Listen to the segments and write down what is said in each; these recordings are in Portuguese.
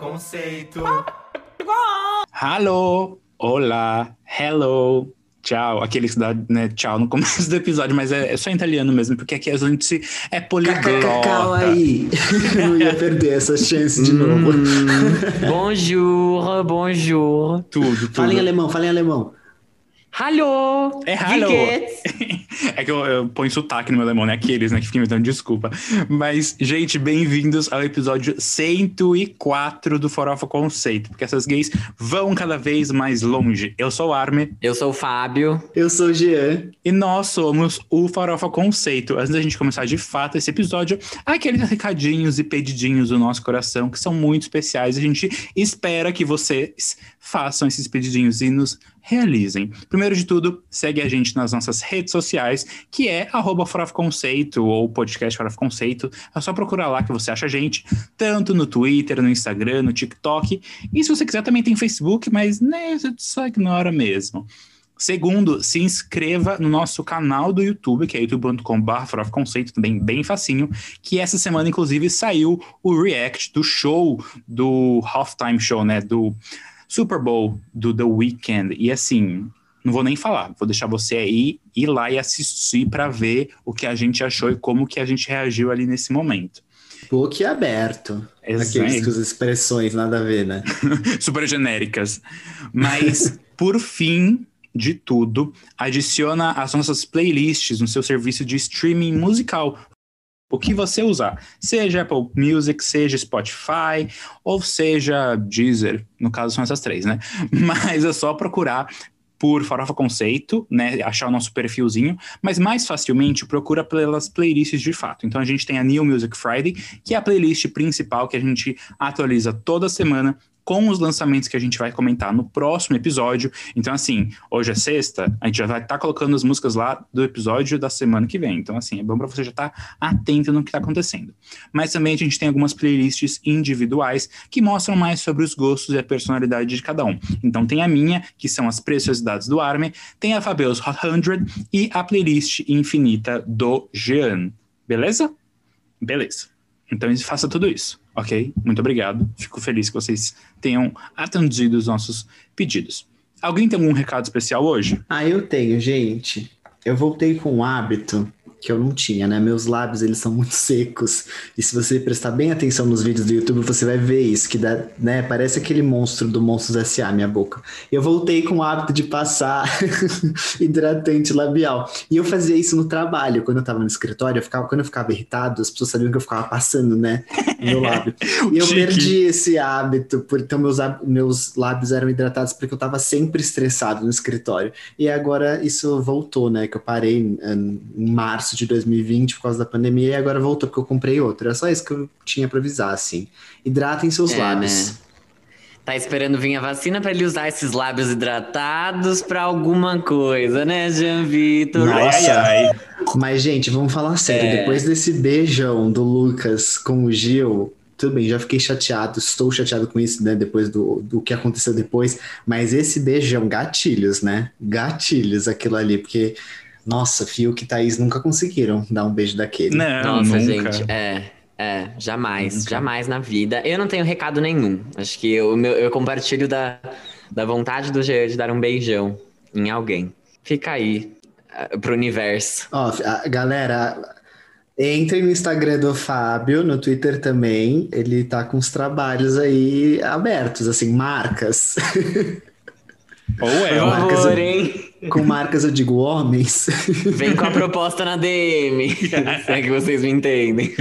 conceito. Alô, olá, hello, tchau. Aqueles que dá né, tchau no começo do episódio, mas é, é só em italiano mesmo, porque aqui a gente é poliglota. Calma aí. Não ia perder essa chance de novo. bonjour, bonjour. Tudo, tudo. Fala em alemão, fala em alemão. Hallo! É hallo. Wie geht's? É que eu, eu ponho sotaque no meu alemão, né? Aqueles, né? Que ficam me dando desculpa. Mas, gente, bem-vindos ao episódio 104 do Farofa Conceito, porque essas gays vão cada vez mais longe. Eu sou o Arme Eu sou o Fábio. Eu sou o Jean. e nós somos o Farofa Conceito. Antes da gente começar de fato esse episódio, aqueles recadinhos e pedidinhos do nosso coração que são muito especiais. A gente espera que vocês façam esses pedidinhos e nos realizem. Primeiro de tudo, segue a gente nas nossas redes sociais, que é arroba Conceito ou podcast Farofa Conceito. É só procurar lá que você acha a gente, tanto no Twitter, no Instagram, no TikTok. E se você quiser, também tem Facebook, mas né, você só ignora mesmo. Segundo, se inscreva no nosso canal do YouTube, que é youtube.com.br Conceito, também bem facinho, que essa semana, inclusive, saiu o react do show, do halftime show, né, do Super Bowl, do The Weeknd. E assim, não vou nem falar, vou deixar você aí ir lá e assistir para ver o que a gente achou e como que a gente reagiu ali nesse momento. Book aberto. Aqueles com as expressões nada a ver, né? super genéricas. Mas, por fim de tudo, adiciona as nossas playlists no seu serviço de streaming musical. O que você usar, seja Apple Music, seja Spotify, ou seja Deezer, no caso são essas três, né? Mas é só procurar por Farofa Conceito, né, achar o nosso perfilzinho, mas mais facilmente procura pelas playlists de fato. Então a gente tem a New Music Friday, que é a playlist principal que a gente atualiza toda semana com os lançamentos que a gente vai comentar no próximo episódio. Então, assim, hoje é sexta, a gente já vai estar colocando as músicas lá do episódio da semana que vem. Então, assim, é bom para você já estar atento no que está acontecendo. Mas também a gente tem algumas playlists individuais que mostram mais sobre os gostos e a personalidade de cada um. Então, tem a minha, que são as preciosidades do Army, tem a Fabeus Hot 100 e a playlist infinita do Jean. Beleza? Beleza. Então, faça tudo isso ok? Muito obrigado. Fico feliz que vocês tenham atendido os nossos pedidos. Alguém tem algum recado especial hoje? Ah, eu tenho, gente. Eu voltei com um hábito que eu não tinha, né? Meus lábios, eles são muito secos. E se você prestar bem atenção nos vídeos do YouTube, você vai ver isso, que dá, né? Parece aquele monstro do Monstros S.A., minha boca. Eu voltei com o hábito de passar hidratante labial. E eu fazia isso no trabalho. Quando eu tava no escritório, eu ficava, quando eu ficava irritado, as pessoas sabiam que eu ficava passando, né? Meu lábio. E eu Chique. perdi esse hábito, por, então meus, meus lábios eram hidratados porque eu tava sempre estressado no escritório. E agora isso voltou, né? Que eu parei em, em março de 2020 por causa da pandemia e agora voltou porque eu comprei outro. Era só isso que eu tinha pra avisar, assim. Hidratem seus É, lábios. né? Tá esperando vir a vacina pra ele usar esses lábios hidratados pra alguma coisa, né, Jean Vitor? Nossa. Ai, ai. Mas, gente, vamos falar sério. É. Depois desse beijão do Lucas com o Gil, tudo bem, já fiquei chateado, estou chateado com isso, né? Depois do, do que aconteceu depois. Mas esse beijão, gatilhos, né? Gatilhos aquilo ali, porque, nossa, Fiuk e Thaís nunca conseguiram dar um beijo daquele. Não, Nossa, nunca. gente, é. É, jamais, Nunca. jamais na vida. Eu não tenho recado nenhum. Acho que eu, meu- eu compartilho da, da vontade do Jean de dar um beijão em alguém. Fica aí, ah, pro universo. Ó, a- galera, entrem no Instagram do Fábio, no Twitter também. Ele tá com os trabalhos aí abertos, assim, marcas. Ou é, ó. Marcas- favor, hein? com marcas eu digo homens. Vem com a proposta na DM. Se é que vocês me entendem.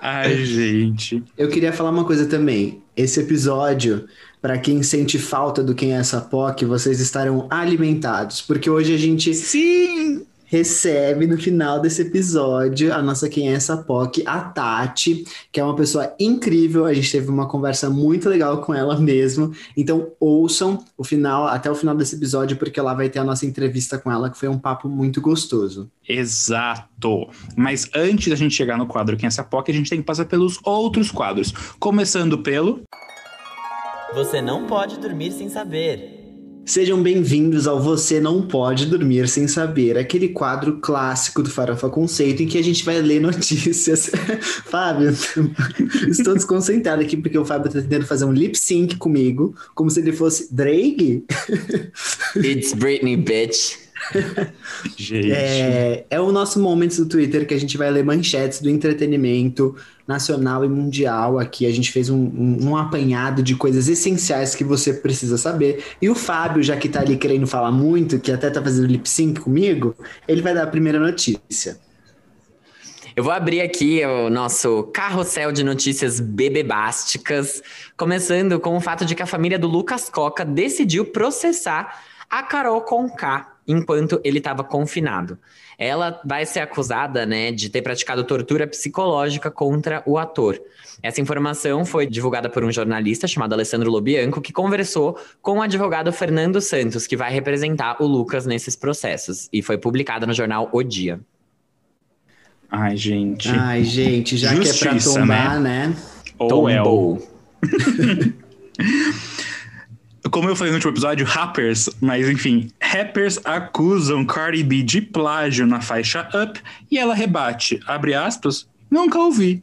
Ai, gente. Eu queria falar uma coisa também. Esse episódio, para quem sente falta do Quem é essa POC, vocês estarão alimentados, porque hoje a gente Sim! Recebe no final desse episódio a nossa Quem é essa POC, a Tati, que é uma pessoa incrível. A gente teve uma conversa muito legal com ela mesmo. Então ouçam o final, até o final desse episódio, porque lá vai ter a nossa entrevista com ela, que foi um papo muito gostoso. Exato. Mas antes da gente chegar no quadro Quem é essa POC, a gente tem que passar pelos outros quadros. Começando pelo. Você não pode dormir sem saber. Sejam bem-vindos ao Você Não Pode Dormir Sem Saber, aquele quadro clássico do Farofa Conceito em que a gente vai ler notícias. Fábio, estou desconcentrado aqui porque o Fábio está tentando fazer um lip sync comigo, como se ele fosse Drake. It's Britney, bitch. Gente. É, é o nosso momento do Twitter que a gente vai ler manchetes do entretenimento nacional e mundial. Aqui a gente fez um, um, um apanhado de coisas essenciais que você precisa saber. E o Fábio, já que tá ali querendo falar muito, que até tá fazendo lip sync comigo, ele vai dar a primeira notícia. Eu vou abrir aqui o nosso carrossel de notícias bebebásticas, começando com o fato de que a família do Lucas Coca decidiu processar a Carol Conká enquanto ele estava confinado. Ela vai ser acusada, né, de ter praticado tortura psicológica contra o ator. Essa informação foi divulgada por um jornalista chamado Alessandro Lobianco, que conversou com o advogado Fernando Santos, que vai representar o Lucas nesses processos, e foi publicada no jornal O Dia. Ai, gente. Ai, gente, já que é pra Justiça, tombar, né? Ou é o- Tombou. Como eu falei no último episódio, rappers, mas enfim, rappers acusam Cardi B de plágio na faixa Up e ela rebate, abre aspas, nunca ouvi.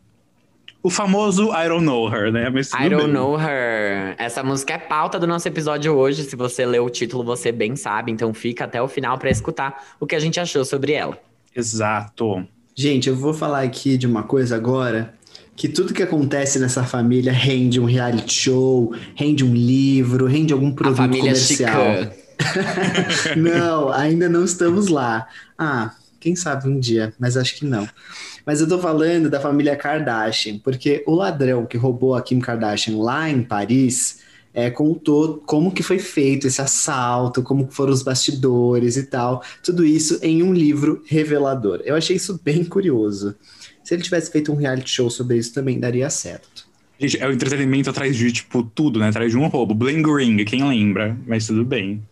O famoso I don't know her, né? Mas I don't bem. know her. Essa música é pauta do nosso episódio hoje. Se você leu o título, você bem sabe. Então fica até o final para escutar o que a gente achou sobre ela. Exato. Gente, eu vou falar aqui de uma coisa agora, que tudo que acontece nessa família rende um reality show, rende um livro, rende algum A produto família comercial. Chicã. não, ainda não estamos lá. Ah, quem sabe um dia, mas acho que não. Mas eu tô falando da família Kardashian, porque o ladrão que roubou a Kim Kardashian lá em Paris é, contou como que foi feito esse assalto, como foram os bastidores e tal. Tudo isso em um livro revelador. Eu achei isso bem curioso. Se ele tivesse feito um reality show sobre isso, também daria certo. Gente, é o entretenimento atrás de, tipo, tudo, né? Atrás de um roubo. Bling Ring, quem lembra? Mas tudo bem.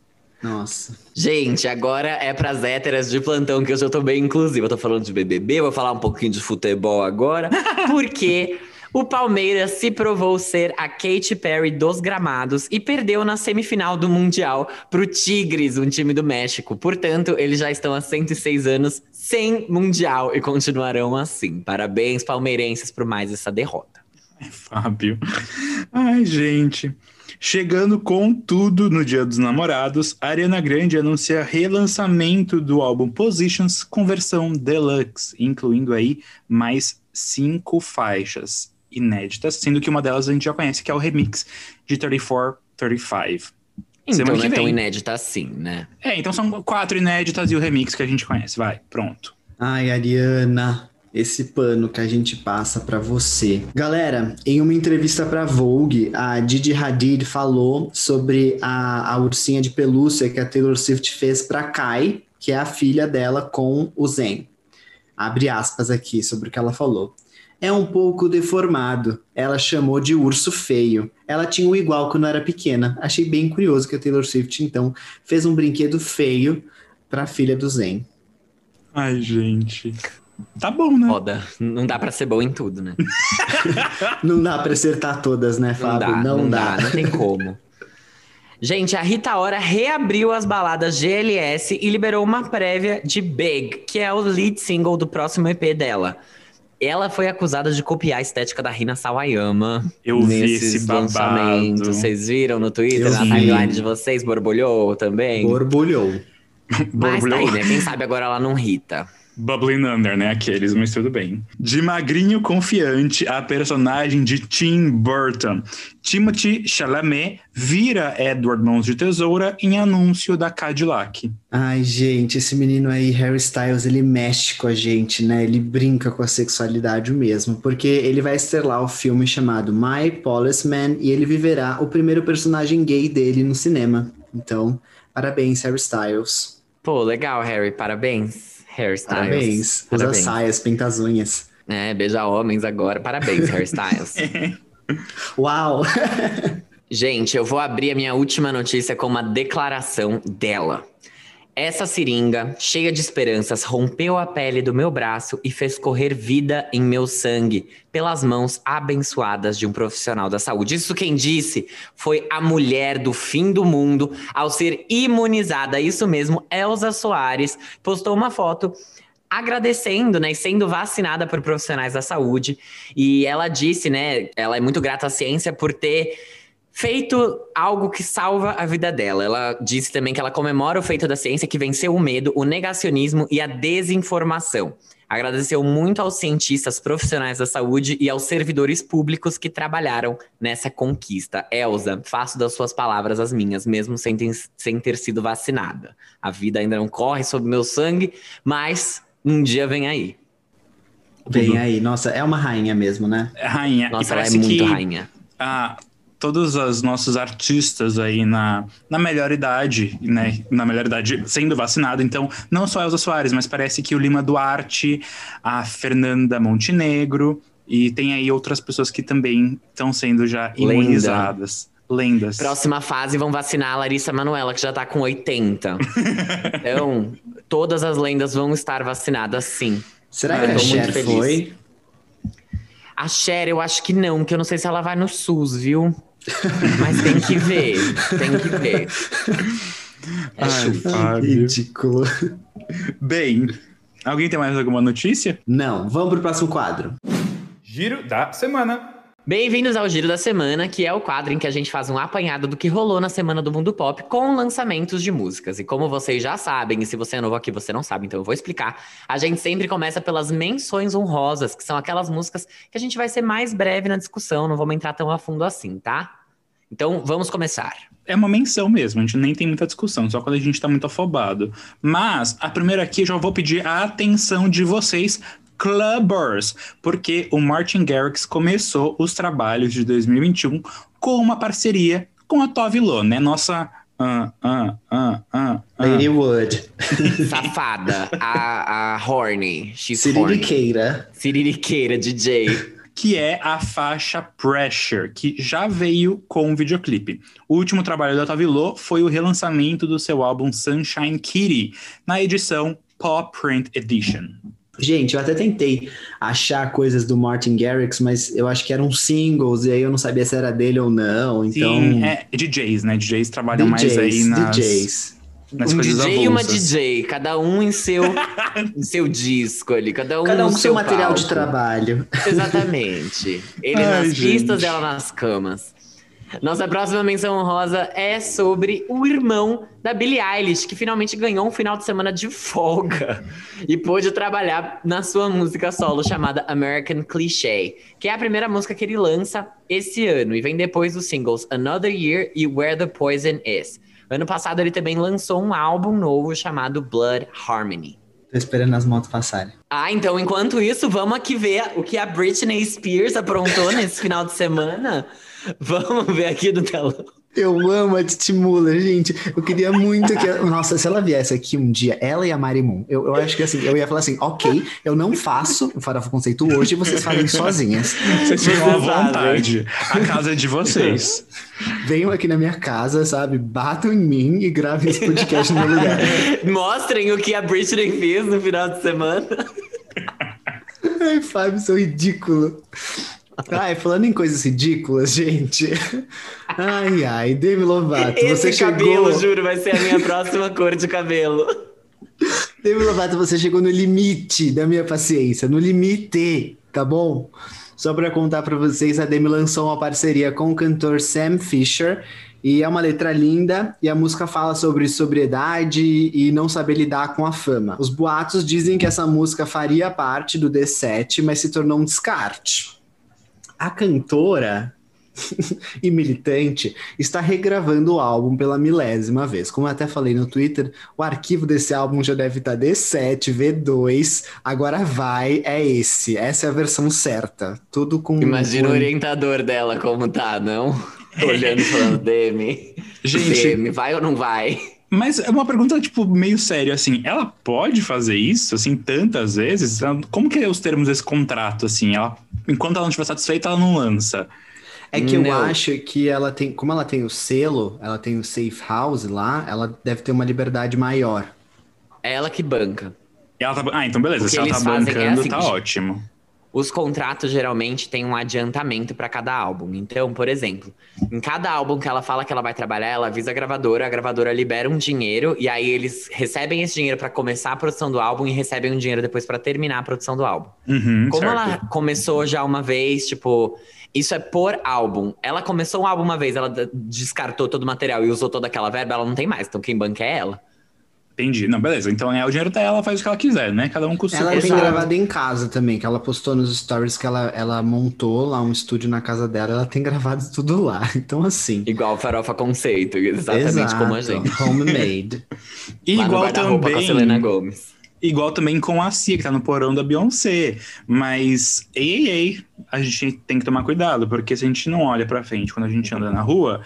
Nossa. Gente, agora é pras héteras de plantão que eu já tô bem inclusiva. Eu tô falando de BBB, vou falar um pouquinho de futebol agora, porque o Palmeiras se provou ser a Katy Perry dos gramados e perdeu na semifinal do Mundial pro Tigres, um time do México. Portanto, eles já estão há 106 anos sem Mundial e continuarão assim. Parabéns, palmeirenses, por mais essa derrota. Fábio. Ai, gente. Chegando com tudo no Dia dos Namorados, Ariana Grande anuncia relançamento do álbum Positions com versão deluxe, incluindo aí mais cinco faixas inéditas, sendo que uma delas a gente já conhece, que é o remix de 34, 35. Então Semana não que é tão inédita assim, né? É, então são quatro inéditas e o remix que a gente conhece. Vai, pronto. Ai, Ariana, esse pano que a gente passa pra você. Galera, em uma entrevista pra Vogue, a Didi Hadid falou sobre a, a ursinha de pelúcia que a Taylor Swift fez pra Kai, que é a filha dela com o Zen. Abre aspas aqui sobre o que ela falou. É um pouco deformado. Ela chamou de urso feio. Ela tinha um igual quando era pequena. Achei bem curioso que a Taylor Swift, então, fez um brinquedo feio pra filha do Zen. Ai, gente. Tá bom, né? Foda. Não dá pra ser bom em tudo, né? Não dá pra acertar todas, né, Não Fábio? dá, não, dá. não tem como. Gente, a Rita Ora reabriu as baladas GLS e liberou uma prévia de Big, que é o lead single do próximo EP dela. Ela foi acusada de copiar a estética da Rina Sawayama Eu vi esse babado. Vocês viram no Twitter, Eu na vi. timeline de vocês? Borbulhou também? Borbulhou. Mas tá aí, Borbulhou. né? Quem sabe agora ela não rita. Bubbling Under, né? Aqueles, mas tudo bem. De magrinho confiante, a personagem de Tim Burton. Timothy Chalamet vira Edward Mãos de Tesoura em anúncio da Cadillac. Ai, gente, esse menino aí, Harry Styles, ele mexe com a gente, né? Ele brinca com a sexualidade mesmo, porque ele vai estrelar o filme chamado My Policeman e ele viverá o primeiro personagem gay dele no cinema. Então, parabéns, Harry Styles. Pô, legal, Harry. Parabéns, Harry Styles. Parabéns. Usa Parabéns. saias, pinta as unhas. É, beija homens agora. Parabéns, Harry Styles. Uau! Gente, eu vou abrir a minha última notícia com uma declaração dela. Essa seringa, cheia de esperanças, rompeu a pele do meu braço e fez correr vida em meu sangue pelas mãos abençoadas de um profissional da saúde. Isso quem disse foi a mulher do fim do mundo ao ser imunizada. Isso mesmo, Elza Soares postou uma foto agradecendo, né, e sendo vacinada por profissionais da saúde. E ela disse, né, ela é muito grata à ciência por ter feito algo que salva a vida dela. Ela disse também que ela comemora o feito da ciência que venceu o medo, o negacionismo e a desinformação. Agradeceu muito aos cientistas profissionais da saúde e aos servidores públicos que trabalharam nessa conquista. Elza, faço das suas palavras as minhas, mesmo sem ter, sem ter sido vacinada. A vida ainda não corre sob meu sangue, mas um dia vem aí. Vem aí. Nossa, é uma rainha mesmo, né? É rainha. Nossa, ela é muito que, rainha. Ah, todos os nossos artistas aí na, na melhor idade, né? Na melhor idade sendo vacinado. Então, não só a Elza Soares, mas parece que o Lima Duarte, a Fernanda Montenegro e tem aí outras pessoas que também estão sendo já imunizadas. Lendas. Próxima fase vão vacinar a Larissa Manuela, que já tá com 80. então, todas as lendas vão estar vacinadas, sim. Será que a Cher foi? A Cher, eu acho que não, que eu não sei se ela vai no SUS, viu? Mas tem que ver, tem que ver. É Ai. Ridículo. Bem, alguém tem mais alguma notícia? Não, vamos pro próximo quadro. Giro da semana. Bem-vindos ao Giro da Semana, que é o quadro em que a gente faz um apanhado do que rolou na semana do mundo pop com lançamentos de músicas. E como vocês já sabem, e se você é novo aqui você não sabe, então eu vou explicar. A gente sempre começa pelas menções honrosas, que são aquelas músicas que a gente vai ser mais breve na discussão, não vamos entrar tão a fundo assim, tá? Então vamos começar. É uma menção mesmo, a gente nem tem muita discussão, só quando a gente tá muito afobado. Mas a primeira aqui eu já vou pedir a atenção de vocês, clubbers, porque o Martin Garrix começou os trabalhos de 2021 com uma parceria com a Tove Lo, né? Nossa. ah, ah, ah. Lady Wood. Safada, a, a Horny, she's horny. Siririqueira. Siririqueira, DJ. que é a faixa Pressure, que já veio com um videoclipe. O último trabalho da Tove Lo foi o relançamento do seu álbum Sunshine Kitty, na edição Pop Print Edition. Gente, eu até tentei achar coisas do Martin Garrix, mas eu acho que eram singles, e aí eu não sabia se era dele ou não. Então. Sim, é DJs, né? DJs trabalham mais aí nas, DJs. nas um DJ e uma avulsas. DJ, cada um em seu, em seu disco ali, cada um Cada um no com seu material palco. de trabalho. Exatamente. Ele Ai, nas pistas, gente. ela nas camas. Nossa próxima menção honrosa é sobre o irmão da Billie Eilish, que finalmente ganhou um final de semana de folga e pôde trabalhar na sua música solo chamada American Cliché, que é a primeira música que ele lança esse ano e vem depois dos singles Another Year e Where the Poison Is. Ano passado ele também lançou um álbum novo chamado Blood Harmony. Tô esperando as motos passarem. Ah, então enquanto isso, vamos aqui ver o que a Britney Spears aprontou nesse final de semana. Vamos ver aqui do telão. Eu amo a Titi Muller, gente. Eu queria muito que. Nossa, se ela viesse aqui um dia, ela e a Marimun, eu, eu acho que assim, eu ia falar assim: ok, eu não faço o Farofa Conceito hoje, vocês fazem sozinhas. Vocês ficam à vontade. A casa é de vocês. Venham aqui na minha casa, sabe? Batam em mim e gravem esse podcast no meu lugar. Mostrem o que a Britney fez no final de semana. Ai, Fábio, sou ridículo. Ai, falando em coisas ridículas, gente. Ai, ai, Demi Lovato, você Esse cabelo, chegou. juro, vai ser a minha próxima cor de cabelo. Demi Lovato, você chegou no limite da minha paciência, no limite, tá bom? Só pra contar pra vocês, a Demi lançou uma parceria com o cantor Sam Fisher e é uma letra linda e a música fala sobre sobriedade e não saber lidar com a fama. Os boatos dizem que essa música faria parte do D7, mas se tornou um descarte. A cantora e militante está regravando o álbum pela milésima vez. Como eu até falei no Twitter, o arquivo desse álbum já deve estar D7, V2, agora vai, é esse. Essa é a versão certa. Tudo com. Imagina o com... orientador dela como tá, não? Olhando e falando, Demi. Gente, Demi, vai ou não vai? Mas é uma pergunta, tipo, meio séria, assim. Ela pode fazer isso, assim, tantas vezes? Como que é os termos desse contrato, assim? Ela, enquanto ela não estiver satisfeita, ela não lança. É que eu Não. acho que ela tem, como ela tem o selo, ela tem o safe house lá, ela deve ter uma liberdade maior. É ela que banca. Ela tá... Ah, então beleza. Porque Se ela tá é bancando, assim, tá ótimo. Os contratos geralmente têm um adiantamento para cada álbum. Então, por exemplo, em cada álbum que ela fala que ela vai trabalhar, ela avisa a gravadora, a gravadora libera um dinheiro e aí eles recebem esse dinheiro para começar a produção do álbum e recebem um dinheiro depois para terminar a produção do álbum. Uhum, Como certo. ela começou já uma vez, tipo, isso é por álbum. Ela começou um álbum uma vez, ela descartou todo o material e usou toda aquela verba, ela não tem mais. Então quem banca é ela. Entendi. Não, beleza. Então é o dinheiro dela, ela faz o que ela quiser, né? Cada um com o seu Ela tem gravado em casa também, que ela postou nos stories que ela, ela montou lá um estúdio na casa dela, ela tem gravado tudo lá. Então, assim. Igual Farofa Conceito, exatamente exato, como a gente. Homemade. E Lá igual guarda-roupa com a Selena também. Gomes. Igual também com a Cia, que tá no porão da Beyoncé. Mas, ei, ei, ei, a gente tem que tomar cuidado, porque se a gente não olha pra frente quando a gente anda na rua,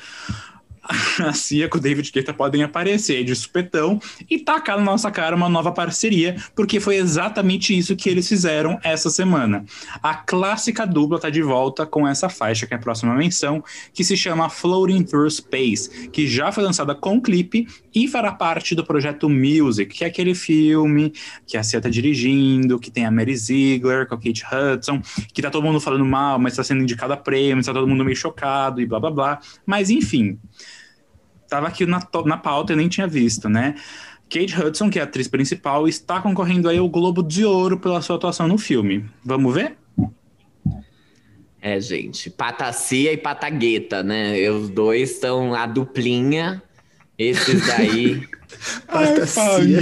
a Cia com o David Guetta podem aparecer de supetão e tacar na nossa cara uma nova parceria, porque foi exatamente isso que eles fizeram essa semana. A clássica dupla tá de volta com essa faixa, que é a próxima menção, que se chama Floating Through Space, que já foi lançada com clipe e fará parte do projeto Music, que é aquele filme que a Cia tá dirigindo, que tem a Mary Ziegler com a Kate Hudson, que tá todo mundo falando mal, mas tá sendo indicado a prêmio, tá todo mundo meio chocado e blá blá blá. Mas enfim, tava aqui na, na pauta e nem tinha visto, né? Kate Hudson, que é a atriz principal, está concorrendo aí ao Globo de Ouro pela sua atuação no filme. Vamos ver? É, gente, Patacia e Patagueta, né? Os dois são a duplinha. Esses daí, Patacia.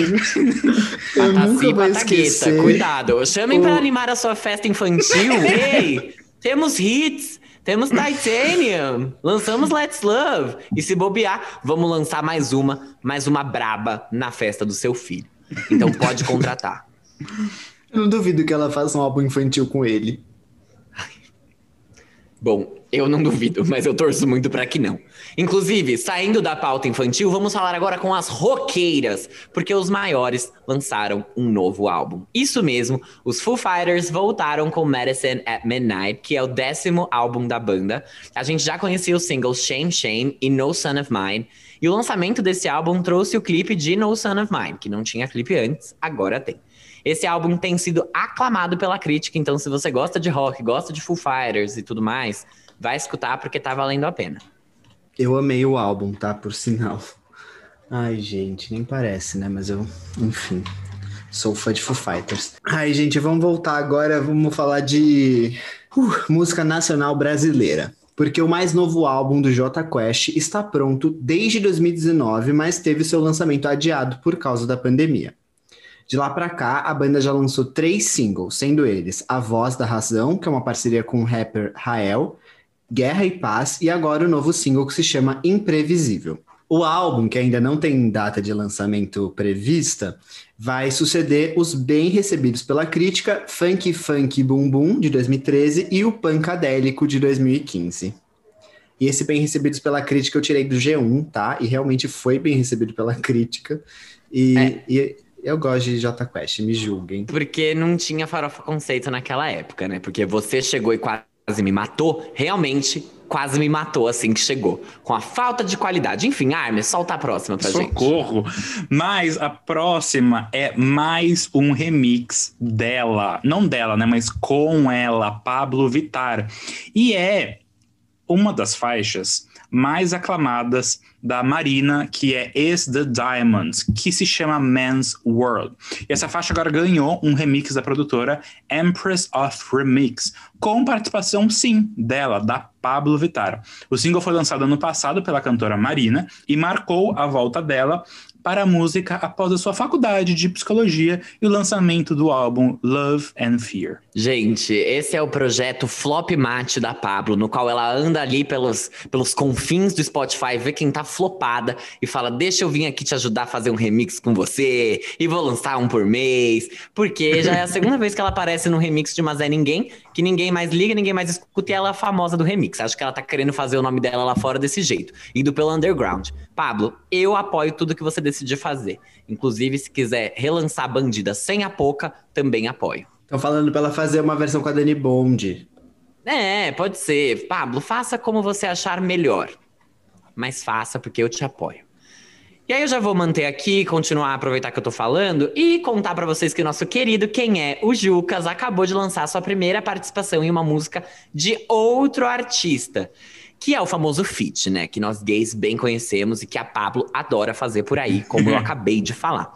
Patacia e Patagueta. Cuidado. Chamem o- pra animar a sua festa infantil. Ei, temos hits. Temos Titanium, lançamos Let's Love. E se bobear, vamos lançar mais uma, mais uma braba na festa do seu filho. Então pode contratar. Eu não duvido que ela faça um álbum infantil com ele. Bom, eu não duvido, mas eu torço muito pra que não. Inclusive, saindo da pauta infantil, vamos falar agora com as roqueiras, porque os maiores lançaram um novo álbum. Isso mesmo, os Foo Fighters voltaram com Medicine at Midnight, que é o décimo álbum da banda. A gente já conhecia os singles Shame Shame e No Son of Mine, e o lançamento desse álbum trouxe o clipe de No Son of Mine, que não tinha clipe antes, agora tem. Esse álbum tem sido aclamado pela crítica, então se você gosta de rock, gosta de Foo Fighters e tudo mais, vai escutar porque tá valendo a pena. Eu amei o álbum, tá? Por sinal. Ai, gente, nem parece, né? Mas eu, enfim, sou fã de Foo Fighters. Ai, gente, vamos voltar agora, vamos falar de uh, música nacional brasileira. Porque o mais novo álbum do Jota Quest está pronto desde 2019, mas teve seu lançamento adiado por causa da pandemia. De lá pra cá, a banda já lançou três singles, sendo eles A Voz da Razão, que é uma parceria com o rapper Rael, Guerra e Paz e agora o novo single que se chama Imprevisível. O álbum, que ainda não tem data de lançamento prevista, vai suceder os bem recebidos pela crítica Funk Funk Boom Boom de 2013 e o Pancadélico de 2015. E esse bem recebidos pela crítica eu tirei do G1, tá? E realmente foi bem recebido pela crítica. E, É. e eu gosto de Jota Quest, me julguem. Porque não tinha farofa conceito naquela época, né? Porque você chegou e quase me matou, realmente quase me matou assim que chegou. Com a falta de qualidade. Enfim, Armes, solta a próxima pra gente. Socorro! Mas a próxima é mais um remix dela. Não dela, né? Mas com ela, Pablo Vittar. E é uma das faixas mais aclamadas da Marina, que é Is the Diamonds, que se chama Man's World. E essa faixa agora ganhou um remix da produtora Empress of Remix, com participação, sim, dela, da Pablo Vittar. O single foi lançado ano passado pela cantora Marina e marcou a volta dela para a música após a sua faculdade de psicologia e o lançamento do álbum Love and Fear. Gente, esse é o projeto Flop Mate da Pablo, no qual ela anda ali pelos, pelos confins do Spotify, vê quem tá flopada e fala: Deixa eu vir aqui te ajudar a fazer um remix com você e vou lançar um por mês. Porque já é a segunda vez que ela aparece no remix de Mas é Ninguém, que ninguém mais liga, ninguém mais escuta e ela é famosa do remix. Acho que ela tá querendo fazer o nome dela lá fora desse jeito, indo pelo underground. Pablo, eu apoio tudo que você decidir fazer. Inclusive, se quiser relançar Bandida sem a Poca, também apoio. Estão falando pra ela fazer uma versão com a Dani Bond. É, pode ser. Pablo, faça como você achar melhor. Mas faça porque eu te apoio. E aí eu já vou manter aqui, continuar a aproveitar que eu tô falando e contar pra vocês que o nosso querido Quem é o Jucas acabou de lançar sua primeira participação em uma música de outro artista, que é o famoso feat, né? Que nós gays bem conhecemos e que a Pablo adora fazer por aí, como eu acabei de falar.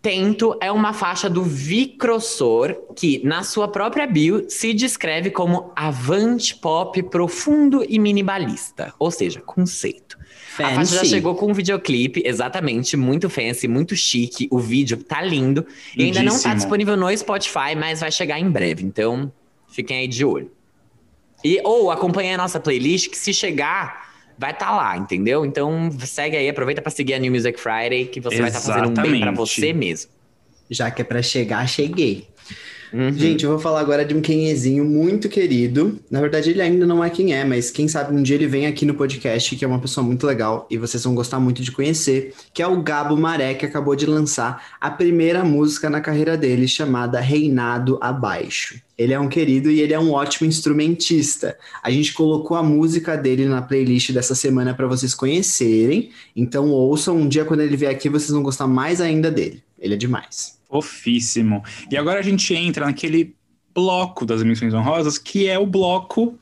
Tento é uma faixa do Vicrossor que, na sua própria bio, se descreve como avant pop profundo e minimalista, ou seja, conceito. A faixa já Fancy. chegou com um videoclipe, exatamente, muito fancy, muito chique. O vídeo tá lindo. E ainda não tá disponível no Spotify, mas vai chegar em breve. Então, fiquem aí de olho. E, ou acompanhem a nossa playlist, que se chegar, vai estar lá, entendeu? Então, segue aí, aproveita pra seguir a New Music Friday, que você vai estar fazendo um bem pra Exatamente. você mesmo. Já que é pra chegar, cheguei. Uhum. Gente, eu vou falar agora de um quenhezinho muito querido. Na verdade, ele ainda não é quem é, mas quem sabe um dia ele vem aqui no podcast, que é uma pessoa muito legal e vocês vão gostar muito de conhecer, que é o Gabo Maré, que acabou de lançar a primeira música na carreira dele, chamada Reinado Abaixo. Ele é um querido e ele é um ótimo instrumentista. A gente colocou a música dele na playlist dessa semana para vocês conhecerem. Então ouçam um dia quando ele vier aqui, vocês vão gostar mais ainda dele. Ele é demais. Fofíssimo. E agora a gente entra naquele bloco das menções honrosas, que é o bloco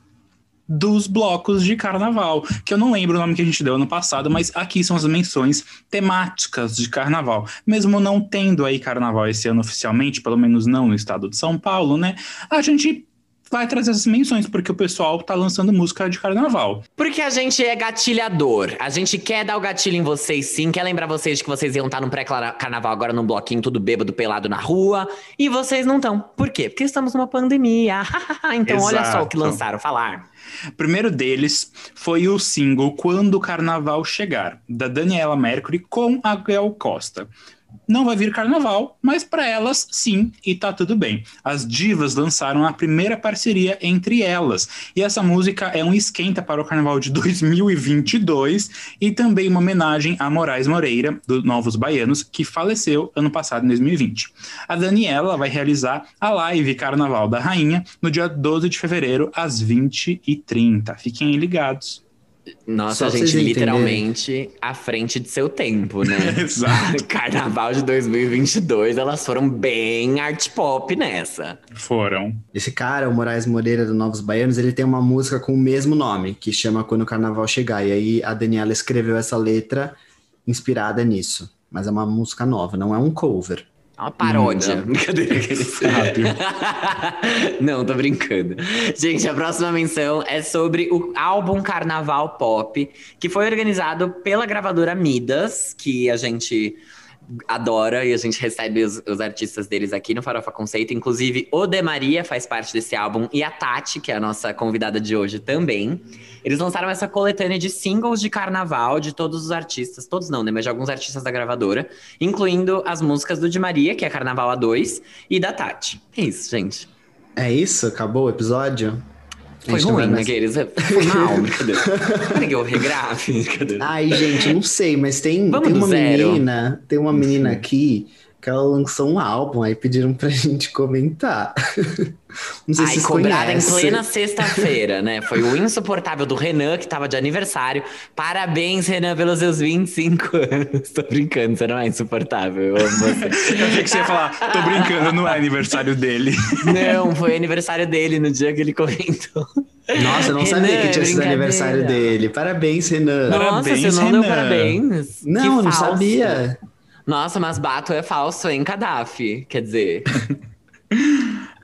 dos blocos de carnaval, que eu não lembro o nome que a gente deu ano passado, mas aqui são as menções temáticas de carnaval. Mesmo não tendo aí carnaval esse ano oficialmente, pelo menos não no estado de São Paulo, né? A gente vai trazer essas menções, porque o pessoal tá lançando música de carnaval. Porque a gente é gatilhador. A gente quer dar o gatilho em vocês, sim. Quer lembrar vocês de que vocês iam estar num pré-carnaval agora num bloquinho tudo bêbado, pelado na rua. E vocês não estão. Por quê? Porque estamos numa pandemia. então olha só o que Exato. lançaram. Falar. Primeiro deles foi o single Quando o Carnaval Chegar, da Daniela Mercury com a Gal Costa. Não vai vir carnaval, mas para elas sim, e tá tudo bem. As divas lançaram a primeira parceria entre elas, e essa música é um esquenta para o carnaval de 2022 e também uma homenagem a Moraes Moreira, do Novos Baianos, que faleceu ano passado, em 2020. A Daniela vai realizar a live Carnaval da Rainha no dia 12 de fevereiro, às 20h30. Fiquem ligados. Nossa, Só gente, literalmente à frente de seu tempo, né? Exato. Carnaval de 2022, elas foram bem art pop nessa. Foram. Esse cara, o Moraes Moreira do Novos Baianos, ele tem uma música com o mesmo nome, que chama Quando o Carnaval Chegar. E aí a Daniela escreveu essa letra inspirada nisso. Mas é uma música nova, não é um cover. É uma paródia. Hum, Brincadeira. Não, tô brincando. Gente, a próxima menção é sobre o álbum Carnaval Pop, que foi organizado pela gravadora Midas, que a gente adora e a gente recebe os, os artistas deles aqui no Farofa Conceito. Inclusive, o De Maria faz parte desse álbum e a Tati, que é a nossa convidada de hoje também. Eles lançaram essa coletânea de singles de carnaval de todos os artistas, todos não, né? Mas de alguns artistas da gravadora, incluindo as músicas do Di Maria, que é Carnaval A2, e da Tati. É isso, gente. É isso? Acabou o episódio? Foi ruim, mais- aqueles. Foi mal, brincadeira. Querem que eu regrave? Ai, gente, não sei, mas tem, Vamos tem uma zero. menina, tem uma menina aqui que ela lançou um álbum, aí pediram pra gente comentar. Não sei se Ai, vocês cobrada em plena sexta-feira, né? Foi o insuportável do Renan, que tava de aniversário. Parabéns, Renan, pelos seus 25 anos. Tô brincando, você não é insuportável. Eu amo você. Eu achei que você ia falar, tô brincando, não é aniversário dele. Não, foi aniversário dele no dia que ele comentou. Nossa, eu não Renan, sabia que tinha sido aniversário dele. Parabéns, Renan. Nossa, Parabéns, você não deu Renan. parabéns. não, não sabia. Nossa, mas Bato é falso, hein, Gaddafi? Quer dizer,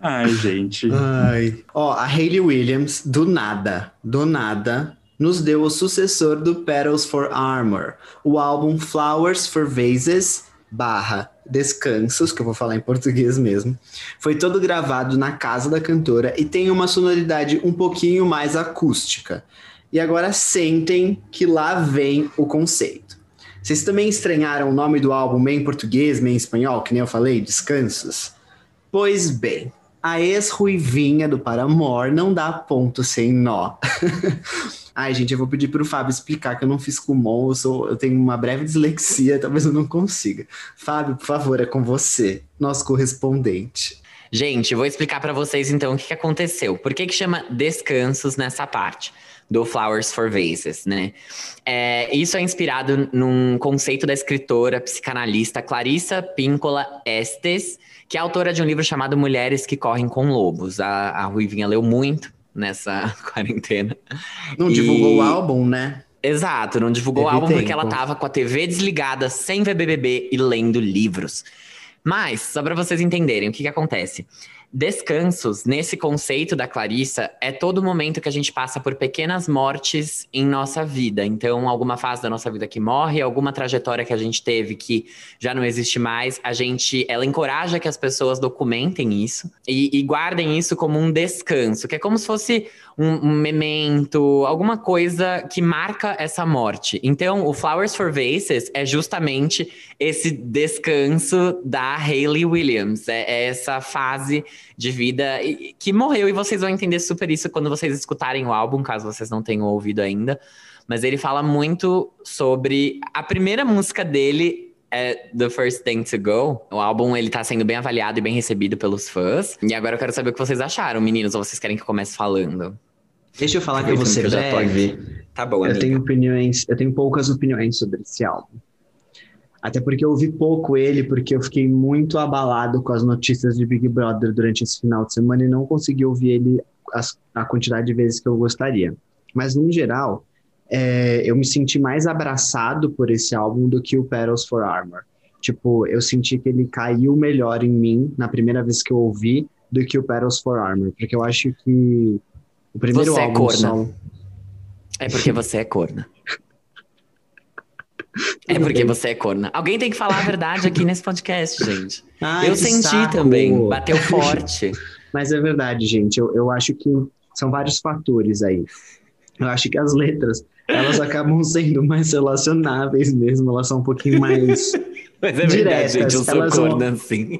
Ai, gente. Ai. Ó, a Hayley Williams, do nada, do nada, nos deu o sucessor do Petals for Armor, o álbum Flowers for Vases barra Descansos, que eu vou falar em português mesmo. Foi todo gravado na casa da cantora e tem uma sonoridade um pouquinho mais acústica. E agora sentem que lá vem o conceito. Vocês também estranharam o nome do álbum meio em português, meio em espanhol, que nem eu falei, Descansos? Pois bem, a ex-ruivinha do Paramore não dá ponto sem nó. Ai, gente, eu vou pedir pro Fábio explicar que eu não fiz Kumon, eu, eu tenho uma breve dislexia, talvez eu não consiga. Fábio, por favor, é com você, nosso correspondente. Gente, eu vou explicar pra vocês então o que, que aconteceu. Por que, que chama descansos nessa parte? Do Flowers for Vases, né? É, isso é inspirado num conceito da escritora psicanalista Clarissa Píncola Estes, que é autora de um livro chamado Mulheres que Correm com Lobos. A, a Ruivinha leu muito nessa quarentena. Não E- divulgou o álbum, né? Exato, não divulgou o álbum porque tempo. ela tava com a TV desligada, sem ver BBB e lendo livros. Mas, só para vocês entenderem o que, que acontece. Descansos, nesse conceito da Clarissa, é todo momento que a gente passa por pequenas mortes em nossa vida. Então, alguma fase da nossa vida que morre, alguma trajetória que a gente teve que já não existe mais, a gente, ela encoraja que as pessoas documentem isso e, e guardem isso como um descanso, que é como se fosse um, um memento, alguma coisa que marca essa morte. Então, o Flowers for Vases é justamente esse descanso da Hayley Williams. É, é essa fase de vida e- que morreu, e vocês vão entender super isso quando vocês escutarem o álbum, caso vocês não tenham ouvido ainda. Mas ele fala muito sobre a primeira música dele é The First Thing to Go. O álbum ele tá sendo bem avaliado e bem recebido pelos fãs. E agora eu quero saber o que vocês acharam, meninos, ou vocês querem que eu comece falando? Deixa eu falar que eu vou ser breve. Tá bom, Eu amiga. tenho opiniões, eu tenho poucas opiniões sobre esse álbum. Até porque eu ouvi pouco ele, porque eu fiquei muito abalado com as notícias de Big Brother durante esse final de semana e não consegui ouvir ele as- a quantidade de vezes que eu gostaria. Mas, no geral, é, eu me senti mais abraçado por esse álbum do que o Petals for Armor. Tipo, eu senti que ele caiu melhor em mim na primeira vez que eu ouvi do que o Petals for Armor, porque eu acho que o primeiro Você é álbum corna. solo- É porque você é corna. É porque você é corna. Alguém tem que falar a verdade aqui nesse podcast, gente. Ai, eu senti saco! também. Bateu forte. Mas é verdade, gente. Eu, eu acho que são vários fatores aí. Eu acho que as letras, elas acabam sendo mais relacionáveis mesmo. Elas são um pouquinho mais... Mas é Diretas, verdade, gente. Eu sou elas vão- corna, assim.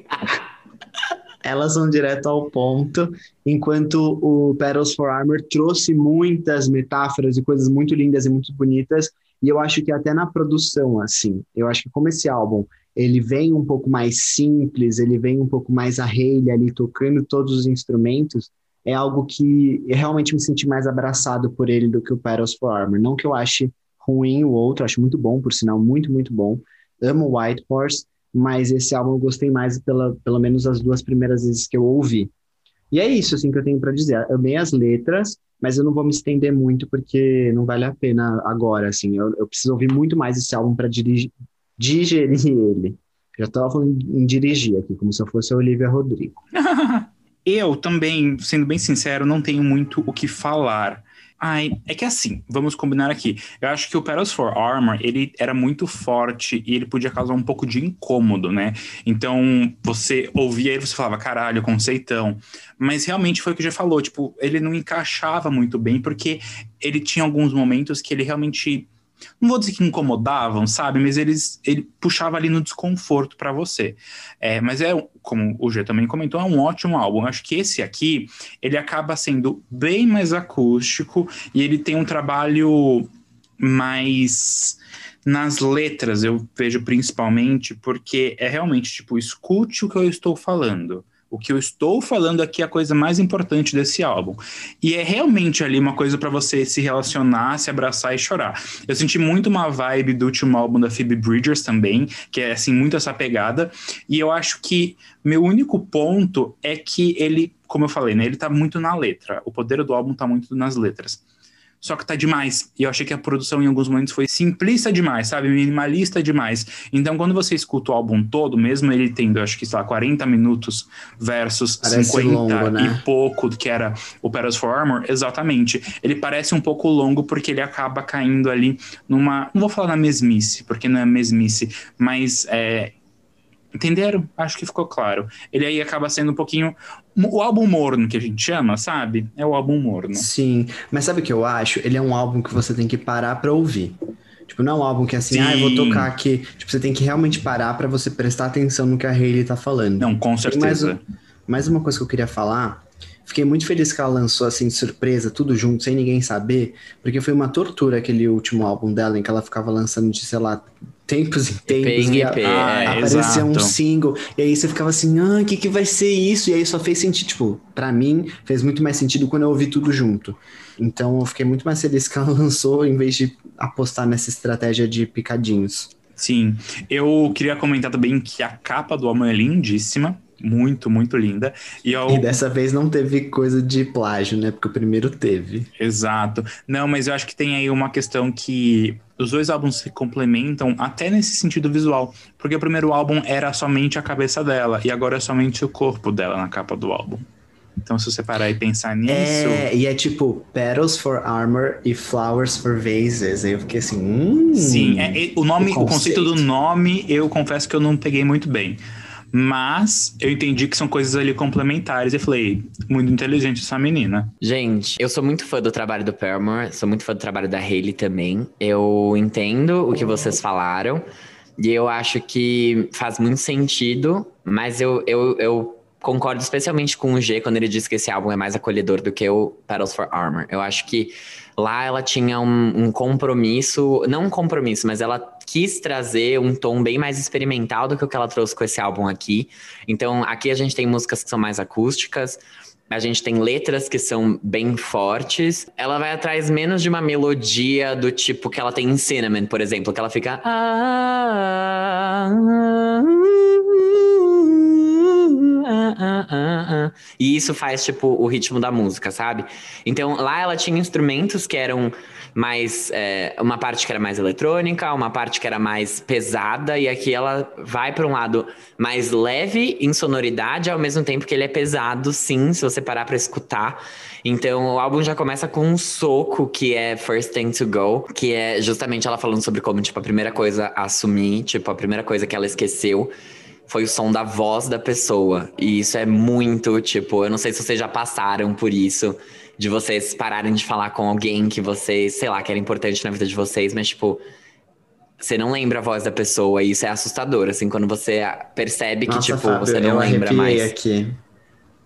elas vão direto ao ponto, enquanto o Petals for Armor trouxe muitas metáforas e coisas muito lindas e muito bonitas, e eu acho que até na produção, assim, eu acho que como esse álbum, ele vem um pouco mais simples, ele vem um pouco mais a Hayley ali tocando todos os instrumentos, é algo que eu realmente me senti mais abraçado por ele do que o Petals for Armor. Não que eu ache ruim o outro, acho muito bom, por sinal, muito, muito bom. Amo White Horse, mas esse álbum eu gostei mais pela, pelo menos as duas primeiras vezes que eu ouvi. E é isso assim que eu tenho para dizer. Amei as letras, mas eu não vou me estender muito porque não vale a pena agora, assim. Eu, eu preciso ouvir muito mais esse álbum para digerir ele. Já estava falando em dirigir aqui, como se eu fosse a Olivia Rodrigo. Eu também, sendo bem sincero, não tenho muito o que falar. Ai, é que assim, vamos combinar aqui. Eu acho que o Petals for Armor, ele era muito forte e ele podia causar um pouco de incômodo, né? Então, você ouvia ele, você falava, caralho, conceitão. Mas realmente foi o que já falou, tipo, ele não encaixava muito bem, porque ele tinha alguns momentos que ele realmente. Não vou dizer que incomodavam, sabe? Mas eles, ele puxava ali no desconforto pra você. É, mas é, como o G também comentou, é um ótimo álbum. Acho que esse aqui, ele acaba sendo bem mais acústico e ele tem um trabalho mais nas letras, eu vejo principalmente, porque é realmente tipo, escute o que eu estou falando. O que eu estou falando aqui é a coisa mais importante desse álbum. E é realmente ali uma coisa para você se relacionar, se abraçar e chorar. Eu senti muito uma vibe do último álbum da Phoebe Bridgers também, que é assim muito essa pegada. E eu acho que meu único ponto é que ele, como eu falei, né, ele tá muito na letra. O poder do álbum tá muito nas letras. Só que tá demais. E eu achei que a produção em alguns momentos foi simplista demais, sabe? Minimalista demais. Então, quando você escuta o álbum todo, mesmo ele tendo, acho que, sei lá, 40 minutos versus Parece 50 longo, né? e pouco, que era o Petals for Armor, exatamente. Ele parece um pouco longo porque ele acaba caindo ali numa. Não vou falar na mesmice, porque não é mesmice, mas é, Entenderam? Acho que ficou claro. Ele aí acaba sendo um pouquinho. O álbum morno que a gente chama, sabe? É o álbum morno. Sim, mas sabe o que eu acho? Ele é um álbum que você tem que parar pra ouvir. Tipo, não é um álbum que é assim, Sim. ah, eu vou tocar aqui. Tipo, você tem que realmente parar pra você prestar atenção no que a Hayley tá falando. Não, com Tem mais, certeza. um- mais uma coisa que eu queria falar. Fiquei muito feliz que ela lançou assim de surpresa, tudo junto, sem ninguém saber, porque foi uma tortura aquele último álbum dela, em que ela ficava lançando de, sei lá, tempos em tempos. em via- EP, Ah, é. aparecia um single, e aí você ficava assim, ah, o que, que vai ser isso? E aí só fez sentido, tipo, pra mim, fez muito mais sentido quando eu ouvi tudo junto. Então eu fiquei muito mais feliz que ela lançou, em vez de apostar nessa estratégia de picadinhos. Sim, eu queria comentar também que a capa do álbum é lindíssima, muito, muito linda. E eu, E dessa vez não teve coisa de plágio, né? Porque o primeiro teve. Exato. Não, mas eu acho que tem aí uma questão que os dois álbuns se complementam até nesse sentido visual. Porque o primeiro álbum era somente a cabeça dela e agora é somente o corpo dela na capa do álbum. Então, se você parar e pensar nisso. É, e é tipo Petals for Armor e Flowers for Vases. Aí eu fiquei assim, hum. Sim, é- é- o nome, o o, conceito do conceito. nome, eu confesso que eu não peguei muito bem. Mas eu entendi que são coisas ali complementares e falei, muito inteligente essa menina. Gente, eu sou muito fã do trabalho do Paramore, sou muito fã do trabalho da Hailey também. Eu entendo o que vocês falaram e eu acho que faz muito sentido, mas eu, eu, eu concordo especialmente com o G quando ele diz que esse álbum é mais acolhedor do que o Petals for Armor. Eu acho que lá ela tinha um, um compromisso, não um compromisso, mas ela quis trazer um tom bem mais experimental do que o que ela trouxe com esse álbum aqui. Então, aqui a gente tem músicas que são mais acústicas, a gente tem letras que são bem fortes. Ela vai atrás menos de uma melodia do tipo que ela tem em Cinnamon, por exemplo, que ela fica. "Ah, ah, ah, ah, ah." E isso faz, tipo, o ritmo da música, sabe? Então, lá ela tinha instrumentos que eram mais. é, uma parte que era mais eletrônica, uma parte que era mais pesada, e aqui ela vai para um lado mais leve em sonoridade, ao mesmo tempo que ele é pesado, sim, se você parar para escutar. Então, o álbum já começa com um soco, que é First Thing to Go, que é justamente ela falando sobre como, tipo, a primeira coisa a assumir, tipo, a primeira coisa que ela esqueceu foi o som da voz da pessoa. E isso é muito, tipo, eu não sei se vocês já passaram por isso, de vocês pararem de falar com alguém que vocês, sei lá, que era importante na vida de vocês, mas, tipo, você não lembra a voz da pessoa, e isso é assustador, assim, quando você percebe que, Nossa, tipo, Fábio, você não eu lembra mais. aqui.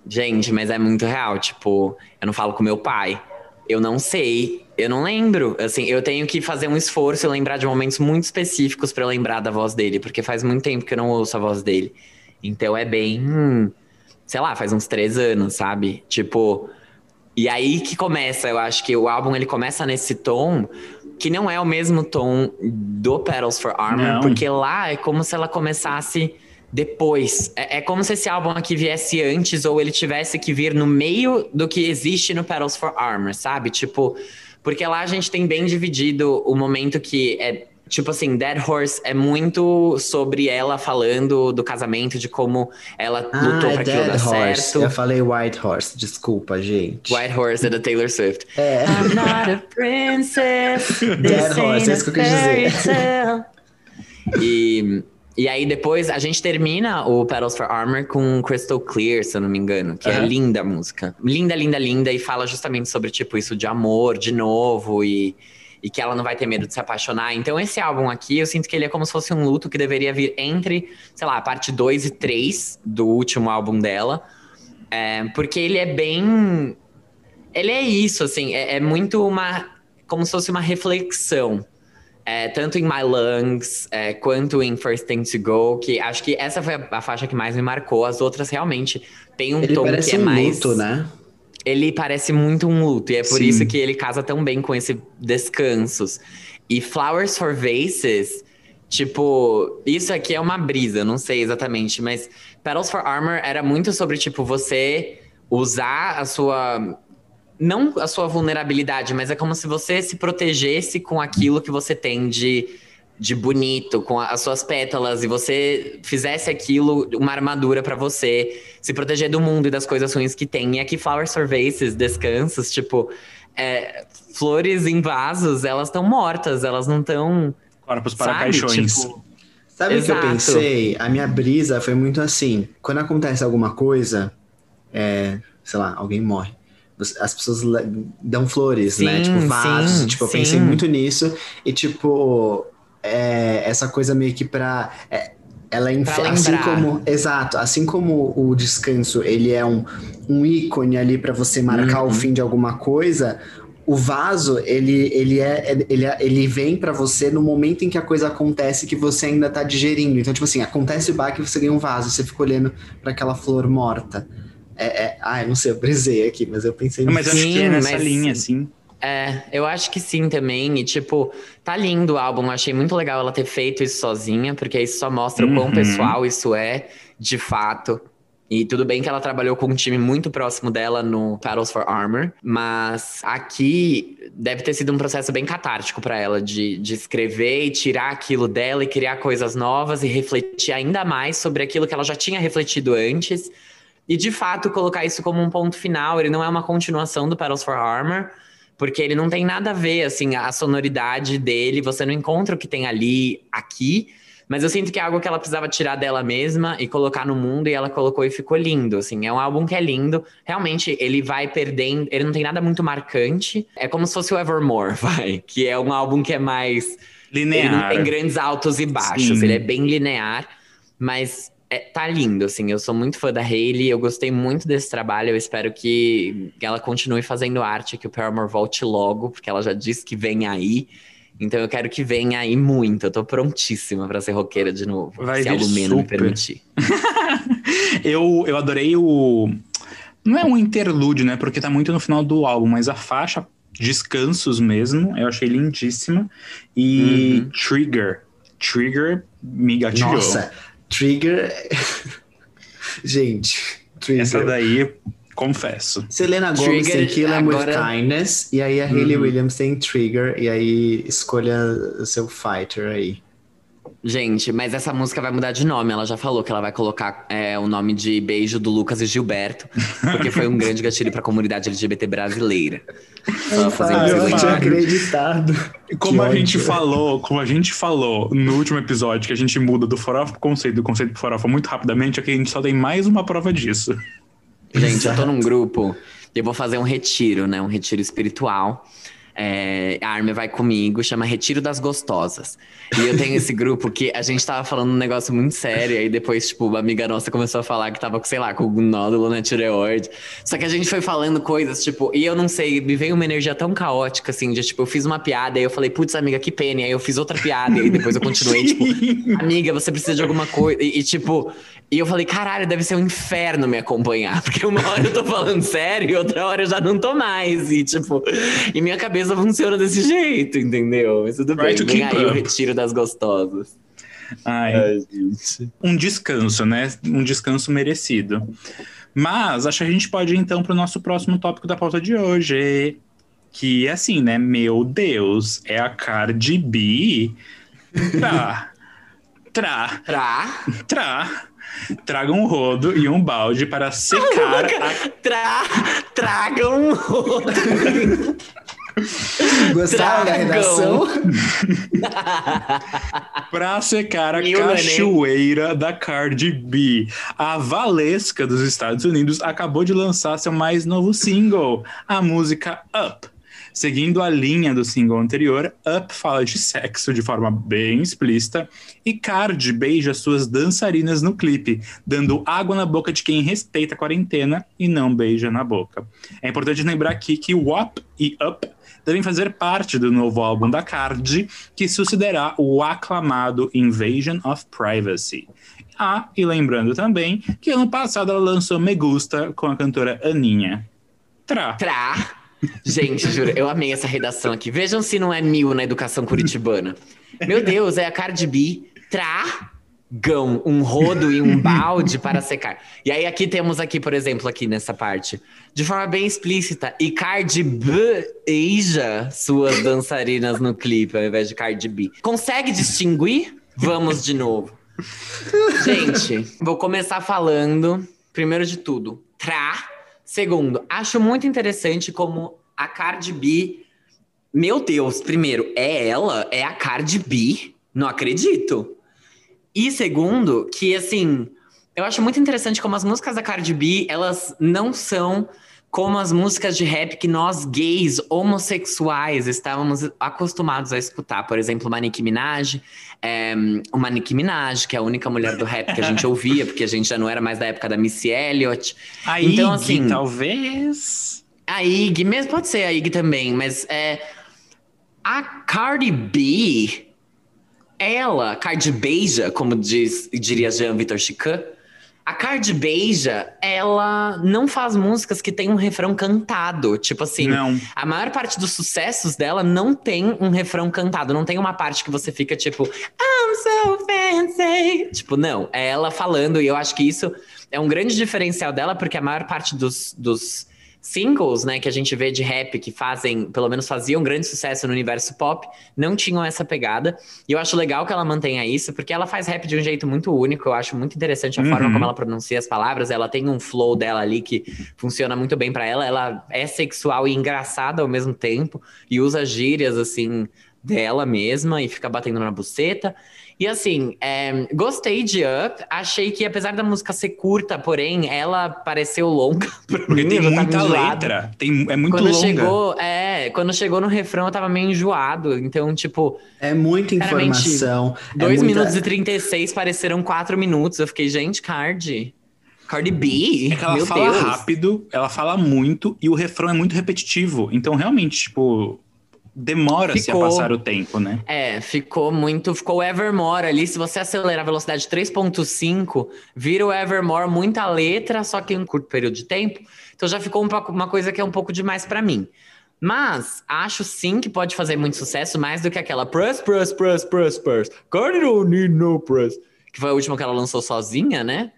Gente, mas é muito real. Tipo, eu não falo com meu pai. Eu não sei. Eu não lembro. Assim, eu tenho que fazer um esforço e lembrar de momentos muito específicos pra eu lembrar da voz dele, porque faz muito tempo que eu não ouço a voz dele. Então é bem. Sei lá, faz uns três anos, sabe? Tipo. E aí que começa, eu acho que o álbum ele começa nesse tom que não é o mesmo tom do Petals for Armor, Não. porque lá é como se ela começasse depois. É, é como se esse álbum aqui viesse antes ou ele tivesse que vir no meio do que existe no Petals for Armor, sabe? Tipo, porque lá a gente tem bem dividido o momento que é Tipo assim, Dead Horse é muito sobre ela falando do casamento, de como ela Ah, lutou é pra aquilo Dead dar Horse. certo. Eu falei White Horse, desculpa, gente. White Horse é da Taylor Swift. É. I'm not a princess. Dead Horse, é isso que eu quis dizer. E, e aí depois a gente termina o Petals for Armor com Crystal Clear, se eu não me engano, que é Aham. linda a música. Linda, linda, linda, e fala justamente sobre, tipo, isso de amor de novo e, e que ela não vai ter medo de se apaixonar. Então esse álbum aqui, eu sinto que ele é como se fosse um luto que deveria vir entre, sei lá, a parte 2 e 3 do último álbum dela. É, porque ele é bem. Ele é isso, assim, é, é muito uma. Como se fosse uma reflexão. É, tanto em My Lungs, é, quanto em First Thing to Go, que acho que essa foi a, a faixa que mais me marcou. As outras realmente tem um Ele tom que é um mais. luto, né? Ele parece muito um luto, e é por Sim. isso que ele casa tão bem com esse descansos. E Flowers for Vases, tipo, isso aqui é uma brisa, não sei exatamente, mas Petals for Armor era muito sobre, tipo, você usar a sua. Não a sua vulnerabilidade, mas é como se você se protegesse com aquilo que você tem de, de bonito, com a- as suas pétalas, e você fizesse aquilo uma armadura pra você se proteger do mundo e das coisas ruins que tem. E aqui, Flowers for Vases, descansos, tipo, é, flores em vasos, elas estão mortas, elas não estão. Corpos para Sabe? caixões. Tipo, Sabe o que eu pensei? A minha brisa foi muito assim. Quando acontece alguma coisa, é, sei lá, alguém morre. As pessoas dão flores, né? Sim, Tipo, vasos. sim, tipo, eu sim. pensei muito nisso. E, tipo, é, essa coisa meio que pra. é, ela enf- Pra assim como. Exato. Assim como o descanso, ele é um, um ícone ali pra você marcar Uhum. o fim de alguma coisa. o vaso, ele, ele, é, ele, é- ele vem pra você no momento em que a coisa acontece que você ainda tá digerindo. Então, tipo assim, acontece o baque e você ganha um vaso, você fica olhando pra aquela flor morta. É, é, ah, eu não sei, eu brisei aqui, mas eu pensei Não, mas eu acho que é nessa mas- linha, assim. É, eu acho que sim também. E, tipo, tá lindo o álbum. Eu achei muito legal ela ter feito isso sozinha, porque isso só mostra o quão Uhum. pessoal isso é, de fato. E tudo bem que ela trabalhou com um time muito próximo dela no Battles for Armor, mas aqui deve ter sido um processo bem catártico pra ela de, de escrever e tirar aquilo dela e criar coisas novas e refletir ainda mais sobre aquilo que ela já tinha refletido antes. E de fato colocar isso como um ponto final. Ele não é uma continuação do Battles for Armor, porque ele não tem nada a ver, assim, a sonoridade dele, você não encontra o que tem ali, aqui, mas eu sinto que é algo que ela precisava tirar dela mesma e colocar no mundo, e ela colocou e ficou lindo, assim, é um álbum que é lindo, realmente ele vai perdendo, ele não tem nada muito marcante, é como se fosse o Evermore, vai, que é um álbum que é mais... Ele não Linear. tem grandes altos e baixos, Sim. ele é bem linear, mas é, tá lindo, assim. Eu sou muito fã da Hailey, eu gostei muito desse trabalho. Eu espero que ela continue fazendo arte, que o Paramore volte logo, porque ela já disse que vem aí. Então eu quero que venha aí muito. Eu tô prontíssima pra ser roqueira de novo. Vai se a Lumena me super. permitir. Eu, eu adorei o. Não é um interlúdio, né? Porque tá muito no final do álbum, mas a faixa Descansos mesmo, eu achei lindíssima. E Uhum. Trigger. Trigger me gatilhou. Nossa, Trigger. Gente, Trigger. Essa daí, confesso. Selena Gomez Trigger, tem Kill 'Em agora- With Kindness, e aí a Hayley Uhum. Williams tem Trigger, e aí escolha o seu fighter aí. Gente, mas essa música vai mudar de nome. Ela já falou que ela vai colocar é, o nome de beijo do Lucas e Gilberto, porque foi um grande gatilho pra comunidade LGBT brasileira. Só fazendo Fábio, eu não tinha Fábio. acreditado. Como Que a gente ódio. falou, como a gente falou no último episódio, que a gente muda do farofa pro conceito, do conceito pro farofa muito rapidamente, aqui a gente só tem mais uma prova disso. Gente, eu tô num grupo e eu vou fazer um retiro, né? Um retiro espiritual. É, a Armin vai comigo, chama Retiro das Gostosas. E eu tenho esse grupo que a gente tava falando um negócio muito sério, e aí depois, tipo, uma amiga nossa começou a falar que tava com, sei lá, com um nódulo na tireoide. Só que a gente foi falando coisas, tipo, e eu não sei, me veio uma energia tão caótica, assim, de tipo, eu fiz uma piada, e eu falei, putz, amiga, que pena. E aí eu fiz outra piada, e aí depois eu continuei, tipo, amiga, você precisa de alguma coisa. E, e, tipo, e eu falei, caralho, deve ser um inferno me acompanhar. Porque uma hora eu tô falando sério e outra hora eu já não tô mais. E, tipo, e minha cabeça funciona desse jeito, entendeu? Mas tudo Try bem, vem aí o retiro das gostosas. Ai, um descanso, né? Um descanso merecido. Mas acho que a gente pode ir então para o nosso próximo tópico da pauta de hoje. Que é assim, né? Meu Deus, é a Cardi B. Tra, tra, Tra, tra. Traga um rodo e um balde para secar a tra, traga um outro. Gostaram da redação? Pra secar a Mil, cachoeira da Cardi B. A Valesca dos Estados Unidos acabou de lançar seu mais novo single, a música Up. Seguindo a linha do single anterior, Up fala de sexo de forma bem explícita e Cardi beija suas dançarinas no clipe, dando água na boca de quem respeita a quarentena e não beija na boca. É importante lembrar aqui que WAP e Up devem fazer parte do novo álbum da Cardi, que sucederá o aclamado Invasion of Privacy. Ah, e lembrando também que ano passado ela lançou Me Gusta com a cantora Aninha. Tra. Tra. Gente, juro, eu amei essa redação aqui. Vejam se não é mil na educação curitibana. Meu Deus, é a Cardi B. Tragão, um rodo e um balde para secar. E aí aqui temos aqui, por exemplo, aqui nessa parte, de forma bem explícita, e Cardi B beija suas dançarinas no clipe, ao invés de Cardi B. Consegue distinguir? Vamos de novo. Gente, vou começar falando, primeiro de tudo, tra. Segundo, acho muito interessante como a Cardi B. Meu Deus, primeiro, é ela? É a Cardi B? Não acredito. E segundo, que assim, eu acho muito interessante como as músicas da Cardi B, elas não são como as músicas de rap que nós gays homossexuais estávamos acostumados a escutar. Por exemplo, uma Nicki Minaj, é, uma Nicki Minaj, que é a única mulher do rap que a gente ouvia, porque a gente já não era mais da época da Missy Elliott. Aí, Então, assim- talvez. A Ig, mesmo pode ser a Ig também, mas é. A Cardi B, ela, Cardi Beija, como diz, diria Jean Vitor Chican, a Cardi Beija, ela não faz músicas que tem um refrão cantado. Tipo assim, Não. a maior parte dos sucessos dela não tem um refrão cantado. Não tem uma parte que você fica tipo, I'm so fancy. Tipo, não. É ela falando, e eu acho que isso é um grande diferencial dela, porque a maior parte dos, dos singles, né, que a gente vê de rap que fazem, pelo menos faziam grande sucesso no universo pop, não tinham essa pegada. E eu acho legal que ela mantenha isso, porque ela faz rap de um jeito muito único. Eu acho muito interessante a Uhum. forma como ela pronuncia as palavras. Ela tem um flow dela ali que funciona muito bem pra ela. Ela é sexual e engraçada ao mesmo tempo e usa gírias assim dela mesma e fica batendo na buceta. E assim, é, gostei de Up. Achei que, apesar da música ser curta, porém, ela pareceu longa. Porque mim, tem muita letra. Tem, é muito Quando longa. chegou, é, quando chegou no refrão, eu tava meio enjoado. Então, tipo, É muita informação. é 2 muita- minutos e 36 pareceram 4 minutos. Eu fiquei, gente, Cardi. Cardi B. É que ela meu fala Deus. rápido, ela fala muito e o refrão é muito repetitivo. Então, realmente, tipo, demora-se a passar o tempo, né? É, ficou muito. Ficou o Evermore ali. Se você acelerar a velocidade 3,5, vira o Evermore muita letra, só que em um curto período de tempo. Então já ficou um uma coisa que é um pouco demais pra mim. Mas acho sim que pode fazer muito sucesso, mais do que aquela Press, Press, Press, Press, Press. Cardi don't need no press. Que foi a última que ela lançou sozinha, né?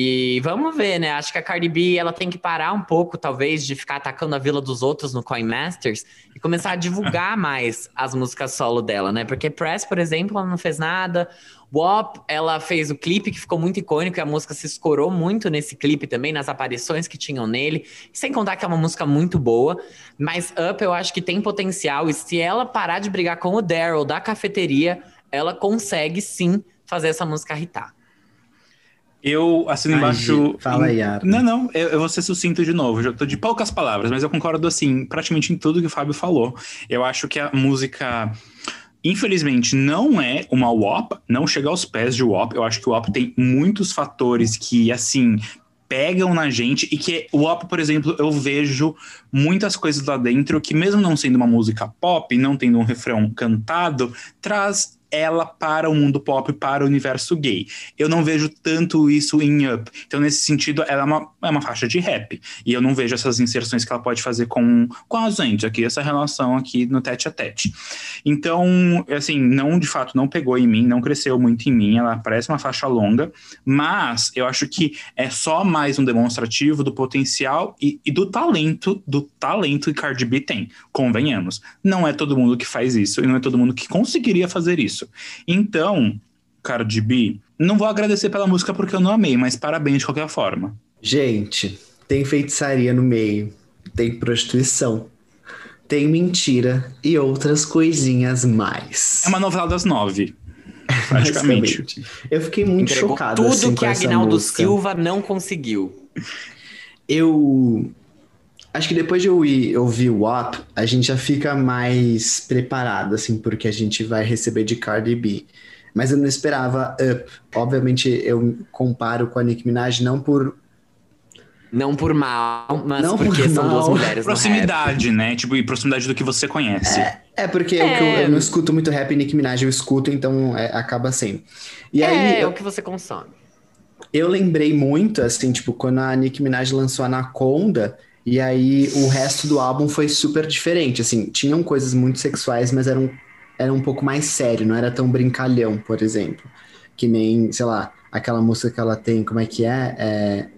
E vamos ver, né? Acho que a Cardi B ela tem que parar um pouco, talvez, de ficar atacando a vila dos outros no Coin Masters e começar a divulgar mais as músicas solo dela, né? Porque Press, por exemplo, ela não fez nada. WAP, ela fez o clipe que ficou muito icônico e a música se escorou muito nesse clipe também, nas aparições que tinham nele. Sem contar que é uma música muito boa. Mas Up eu acho que tem potencial e se ela parar de brigar com o Daryl da cafeteria, ela consegue sim fazer essa música hitar. Eu assino Ai, embaixo. Fala aí, Ara. Não, não, eu, eu vou ser sucinto de novo. Já tô de poucas palavras, mas eu concordo, assim, praticamente em tudo que o Fábio falou. Eu acho que a música. Infelizmente, não é uma WAP, não chega aos pés de WAP. Eu acho que o WAP tem muitos fatores que, assim, pegam na gente e que o WAP, por exemplo, eu vejo muitas coisas lá dentro que, mesmo não sendo uma música pop, não tendo um refrão cantado, traz ela para o mundo pop, para o universo gay. Eu não vejo tanto isso em Up. Então, nesse sentido, ela é uma, é uma faixa de rap. E eu não vejo essas inserções que ela pode fazer com, com a gente aqui, essa relação aqui no tete a tete. Então, assim, não, de fato, não pegou em mim, não cresceu muito em mim. Ela parece uma faixa longa, mas eu acho que é só mais um demonstrativo do potencial e, e do talento, do talento que Cardi B tem. Convenhamos. Não é todo mundo que faz isso e não é todo mundo que conseguiria fazer isso. Então, Cardi B, não vou agradecer pela música porque eu não amei, mas parabéns de qualquer forma. Gente, tem feitiçaria no meio, tem prostituição, tem mentira e outras coisinhas mais. É uma novela das nove. Praticamente. Eu fiquei muito Entregou chocado tudo assim, que Agnaldo. Silva não conseguiu. Eu acho que depois de eu ir ouvir o WAP, a gente já fica mais preparado, assim, porque a gente vai receber de Cardi B. Mas eu não esperava Up. Obviamente, eu comparo com a Nicki Minaj não por Não por mal, mas Não porque por são mal. duas mulheres no rap. Proximidade, né? Tipo, e proximidade do que você conhece. É, porque eu- É. Eu, não escuto muito rap e Nicki Minaj eu escuto, então é, acaba sendo. E aí, é, eu, o que você consome. eu lembrei muito, assim, tipo, quando a Nicki Minaj lançou Anaconda, e aí o resto do álbum foi super diferente, assim, tinham coisas muito sexuais, mas eram, era um pouco mais sério, não era tão brincalhão, por exemplo. Que nem, sei lá, aquela música que ela tem, como é que é? É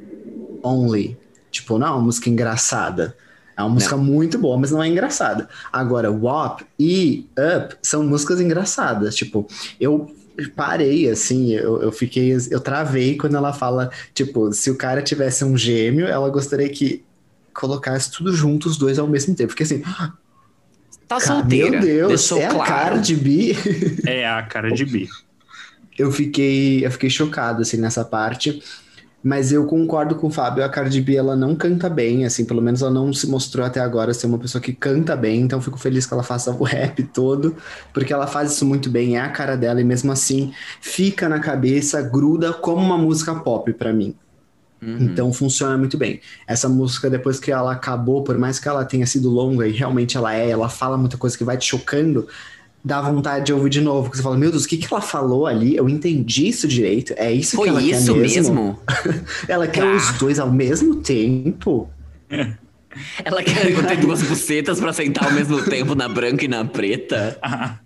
Only. Tipo, não é uma música engraçada. É uma música muito boa, mas não é engraçada. Agora, WAP e Up são músicas engraçadas. Tipo, eu parei, assim, eu, eu fiquei, eu travei quando ela fala, tipo, se o cara tivesse um gêmeo, ela gostaria que colocasse tudo junto, os dois ao mesmo tempo. Porque assim, Tá cara, solteira. meu Deus, deixou é a claro. Cardi B. É a cara de B. eu fiquei, eu fiquei chocado assim nessa parte. Mas eu concordo com o Fábio, a Cardi B ela não canta bem, assim, pelo menos ela não se mostrou até agora ser uma pessoa que canta bem, então eu fico feliz que ela faça o rap todo, porque ela faz isso muito bem, é a cara dela e mesmo assim fica na cabeça, gruda como uma música pop pra mim. Uhum. Então funciona muito bem. Essa música, depois que ela acabou, por mais que ela tenha sido longa, e realmente ela é, ela fala muita coisa que vai te chocando, dá vontade de ouvir de novo. Porque você fala, meu Deus, o que, que ela falou ali? Eu entendi isso direito. É isso Foi que ela isso quer mesmo? mesmo? Ela quer Tá. os dois ao mesmo tempo. Ela quer ter duas bucetas pra sentar ao mesmo tempo na branca e na preta?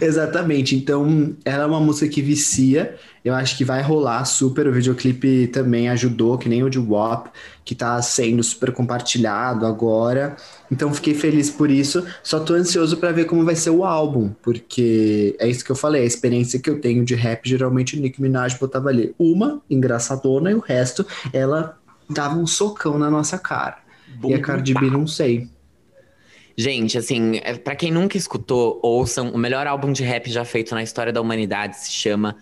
Exatamente. Então, ela é uma música que vicia. Eu acho que vai rolar super. O videoclipe também ajudou, que nem o de WAP, que tá sendo super compartilhado agora. Então, fiquei feliz por isso. Só tô ansioso pra ver como vai ser o álbum, porque é isso que eu falei. A experiência que eu tenho de rap, geralmente o Nicki Minaj botava ali uma engraçadona e o resto ela dava um socão na nossa cara. e a Cardi B, não sei. Gente, assim, é, pra quem nunca escutou, ouçam. O melhor álbum de rap já feito na história da humanidade se chama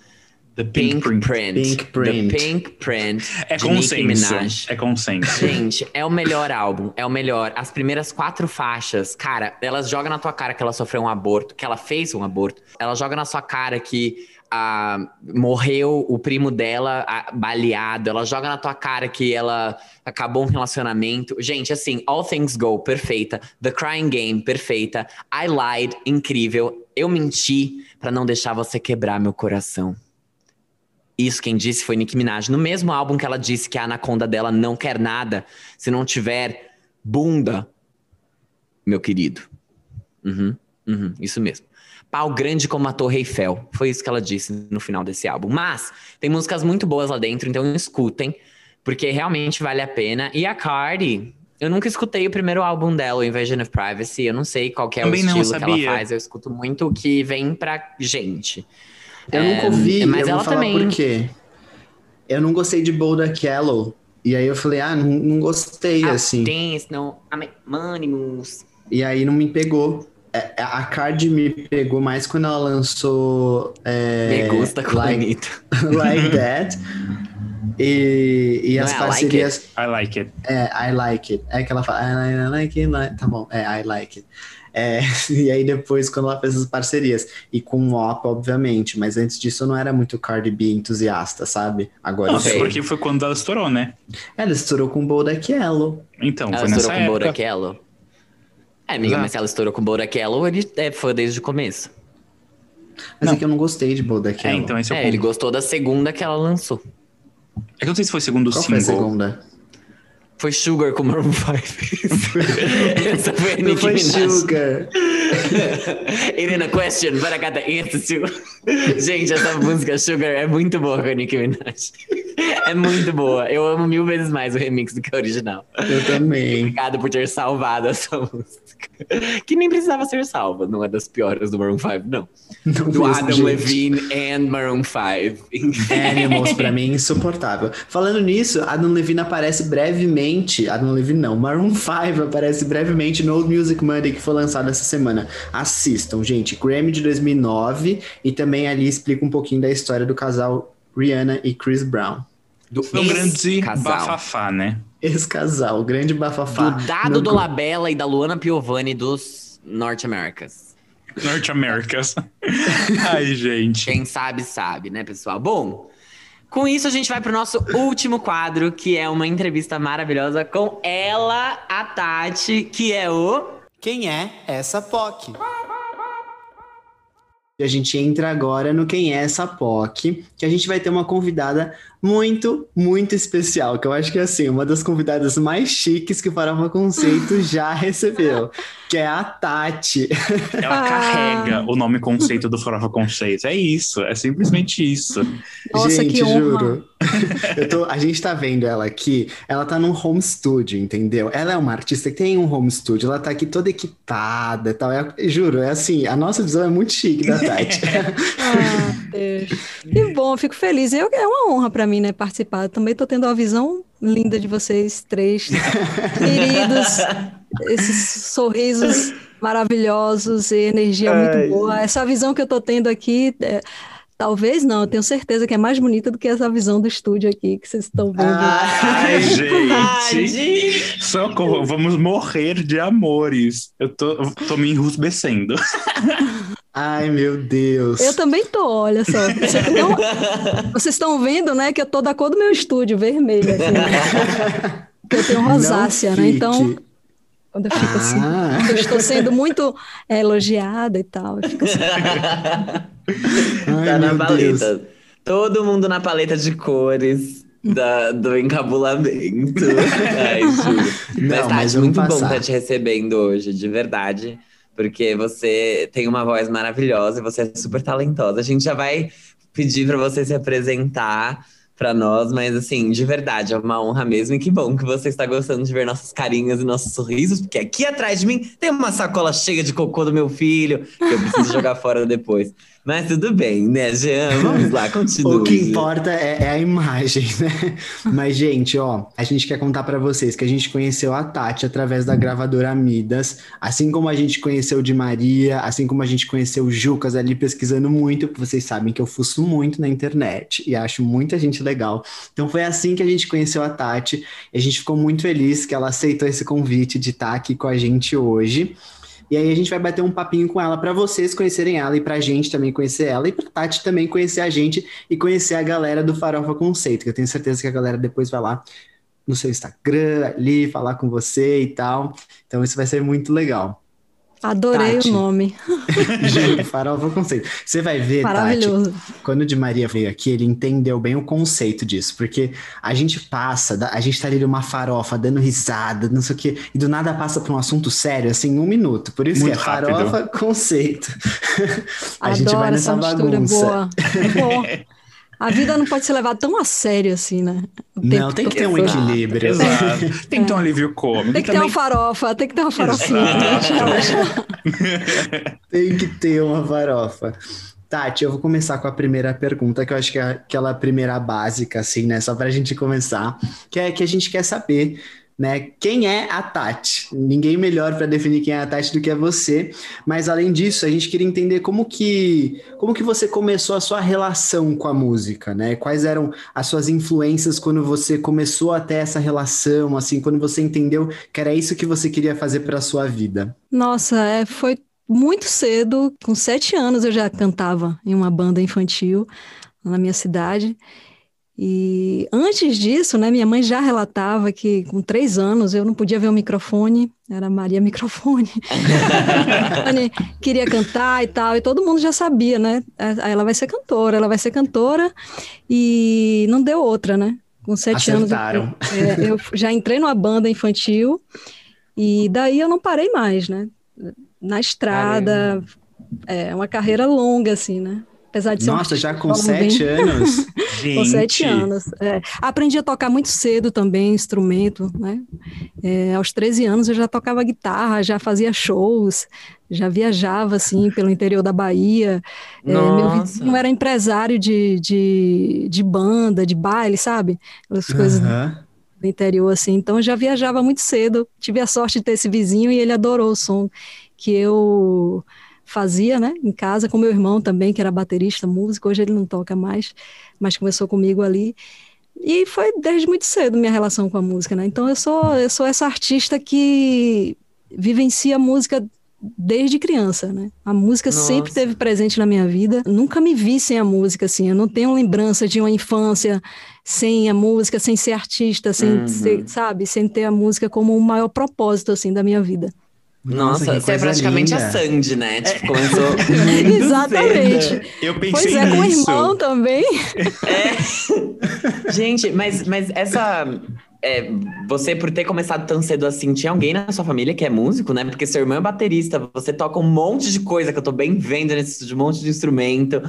The Pink, Pink, Print. Print. Pink Print. The Pink Print. É consenso. É consenso. Gente, é o melhor álbum, é o melhor. As primeiras quatro faixas, cara, elas jogam na tua cara que ela sofreu um aborto, que ela fez um aborto. Ela joga na sua cara que ah, morreu o primo dela ah, baleado. Ela joga na tua cara que ela acabou um relacionamento. Gente, assim, All Things Go, perfeita. The Crying Game, perfeita. I Lied, incrível. Eu menti pra não deixar você quebrar meu coração. Isso quem disse foi Nicki Minaj. No mesmo álbum que ela disse que a anaconda dela não quer nada se não tiver bunda, meu querido. Uhum, uhum, isso mesmo. Pau grande como a Torre Eiffel. Foi isso que ela disse no final desse álbum. Mas tem músicas muito boas lá dentro, então escutem, porque realmente vale a pena. E a Cardi, eu nunca escutei o primeiro álbum dela, o Invasion of Privacy. Eu não sei qual é Também o não, estilo que ela faz. Eu escuto muito o que vem pra gente. Eu É, nunca ouvi, mas eu ela vou falar também- por quê. Eu não gostei de Boulder Kello. E aí eu falei, ah, não, não gostei, Ah, assim. Dance, não. Moves. E aí não me pegou. É, A Cardi me pegou mais quando ela lançou é, Me gusta com like, bonito. like That. E, e Não as é I Like parcerias. I like it. É, I like it. É que ela fala, I, I like it, like... tá bom, é, I like it. É, e aí depois, quando ela fez as parcerias, e com o OP, obviamente, mas antes disso eu não era muito Cardi B entusiasta, sabe? Agora Não, sou. porque foi quando ela estourou, né? Ela estourou com o Bodak Yellow. Então, Ela foi nessa estourou com época. Boraquello? É, amiga, Exato. mas se ela estourou com Boraquello, ele é fã desde o começo. Mas Não. é que eu não gostei de Bodak É, Yellow. então esse é o É, ele ponto. gostou da segunda que ela lançou. É que eu não sei se foi o segundo Qual foi a single. segunda? Foi Sugar com Maroon 5. Essa foi a Nicki foi Minaj. Sugar. A question, but I got the answer to. Gente, essa música Sugar é muito boa com a Nicki Minaj. É muito boa. Eu amo mil vezes mais o remix do que a original. Eu também. Obrigado por ter salvado essa música. Que nem precisava ser salva. Não é das piores do Maroon 5, não. Não Do mesmo, Adam gente. Levine and Maroon 5. Animals, pra mim, insuportável. Falando nisso, Adam Levine aparece brevemente. Adam Levine não, Maroon 5 aparece brevemente no Old Music Monday, que foi lançado essa semana. Assistam, gente. Grammy de 2009 e também ali explica um pouquinho da história do casal Rihanna e Chris Brown. Do um grande casal. bafafá, né? Esse casal, o grande bafafá. Do Dado No- do Labella e da Luana Piovani dos Norte Americas. North Americas. Ai, gente. Quem sabe, sabe, né, pessoal? Bom, com isso a gente vai pro nosso último quadro, que é uma entrevista maravilhosa com ela, a Tati, que é o. Quem é essa POC? A gente entra agora no Quem é essa POC, que a gente vai ter uma convidada muito, muito especial, que eu acho que é assim, uma das convidadas mais chiques que o Farofa Conceito já recebeu, que é a Tati. Ela Ah. carrega o nome conceito do Farofa Conceito. É isso, é simplesmente isso. Nossa, gente, juro. Eu tô- a gente tá vendo ela aqui, ela tá num home studio, entendeu? Ela é uma artista que tem um home studio, ela tá aqui toda equipada e tal. É- juro, é assim, a nossa visão é muito chique da Tati. Ah, Deus. Que bom, fico feliz. Eu, é uma honra para mim, né, participar. Também tô tendo uma visão linda de vocês três, queridos, esses sorrisos maravilhosos e energia muito boa. Essa visão que eu tô tendo aqui, é, talvez não, eu tenho certeza que é mais bonita do que essa visão do estúdio aqui que vocês estão vendo. Ai, gente. gente! Socorro, vamos morrer de amores. Eu tô, tô me enrusbecendo. Ai, meu Deus. Eu também tô, olha só. Vocês estão- Vocês estão vendo, né, que eu tô da cor do meu estúdio, vermelho, assim, né? Que eu tenho rosácea, né? Então, quando eu fico assim, Ah. eu estou sendo muito é, elogiada e tal, eu fico assim. Ai, tá na paleta. Deus. Todo mundo na paleta de cores da, do encabulamento. Ai, juro. Não, mas, Tati, mas muito bom estar te recebendo hoje, de verdade. Porque você tem uma voz maravilhosa e você é super talentosa. A gente já vai pedir para você se apresentar para nós, mas assim, de verdade, é uma honra mesmo. E que bom que você está gostando de ver nossas carinhas e nossos sorrisos, porque aqui atrás de mim tem uma sacola cheia de cocô do meu filho, que eu preciso jogar fora depois. Mas tudo bem, né, Jean? Vamos lá, continua. O que importa é, é a imagem, né? Mas, gente, ó, a gente quer contar pra vocês que a gente conheceu a Tati através da gravadora Midas, assim como a gente conheceu o Di Maria, assim como a gente conheceu o Jucas ali pesquisando muito, porque vocês sabem que eu fuço muito na internet e acho muita gente legal. Então foi assim que a gente conheceu a Tati e a gente ficou muito feliz que ela aceitou esse convite de estar aqui com a gente hoje. E aí a gente vai bater um papinho com ela para vocês conhecerem ela e pra gente também conhecer ela e pra Tati também conhecer a gente e conhecer a galera do Farofa Conceito, que eu tenho certeza que a galera depois vai lá no seu Instagram ali falar com você e tal. Então isso vai ser muito legal. Adorei Tati. o nome. Juro, Farofa Conceito. Você vai ver, Tati, quando o Di Maria veio aqui, ele entendeu bem o conceito disso, porque a gente passa, a gente tá ali numa farofa, dando risada, não sei o quê, e do nada passa para um assunto sério, assim, em um minuto. Por isso Muito que é rápido. farofa, conceito. a Adoro gente vai nessa bagunça. boa. Boa. A vida não pode ser levada tão a sério assim, né? Não, tem que ter um equilíbrio. Exato. Tem que ter um alívio cômico. Tem que ter uma farofa, tem que ter uma farofinha. Tem que ter uma farofa. Tati, eu vou começar com a primeira pergunta, que eu acho que é aquela primeira básica, assim, né? Só pra gente começar, que é que a gente quer saber, né? Quem é a Tati? Ninguém melhor para definir quem é a Tati do que é você. Mas além disso, a gente queria entender como que, como que você começou a sua relação com a música, né? Quais eram as suas influências quando você começou a ter essa relação, assim, quando você entendeu que era isso que você queria fazer para sua vida? Nossa, é, foi muito cedo, com sete anos eu já cantava em uma banda infantil na minha cidade. E antes disso, né, minha mãe já relatava que com três anos eu não podia ver o microfone, era Maria Microfone. Queria cantar e tal, e todo mundo já sabia, né? Ela vai ser cantora, ela vai ser cantora, e não deu outra, né? Com sete anos. eu- Acertaram. é, eu já entrei numa banda infantil, e daí eu não parei mais, né? Na estrada, é uma carreira longa, assim, né? Apesar de ser um Nossa, já com Vamos bem. sete anos. com sete Gente, anos. é. Aprendi a tocar muito cedo também, instrumento, né? É, aos 13 anos eu já tocava guitarra, já fazia shows, já viajava, assim, pelo interior da Bahia. É, meu vizinho era empresário de, de, de banda, de baile, sabe? As coisas do interior, assim. Então eu já viajava muito cedo. Tive a sorte de ter esse vizinho e ele adorou o som que eu fazia, né, em casa, com meu irmão também, que era baterista, músico. Hoje ele não toca mais, mas começou comigo ali. E foi desde muito cedo minha relação com a música, né? Então eu sou eu sou essa artista que vivencia a música desde criança, né? A música sempre Nossa. esteve presente na minha vida. Nunca me vi sem a música, assim. Eu não tenho lembrança de uma infância sem a música, sem ser artista, sem Uhum. ser, sabe, sem ter a música como o maior propósito, assim, da minha vida. Nossa, que você é praticamente linda. a Sandy, né? Tipo, começou muito Exatamente. cedo. eu pensei Pois é, com o nisso. irmão também. É. Gente, mas, mas essa. é, você, por ter começado tão cedo assim, tinha alguém na sua família que é músico, né? Porque seu irmão é baterista, você toca um monte de coisa que eu tô bem vendo nesse estúdio, um monte de instrumento.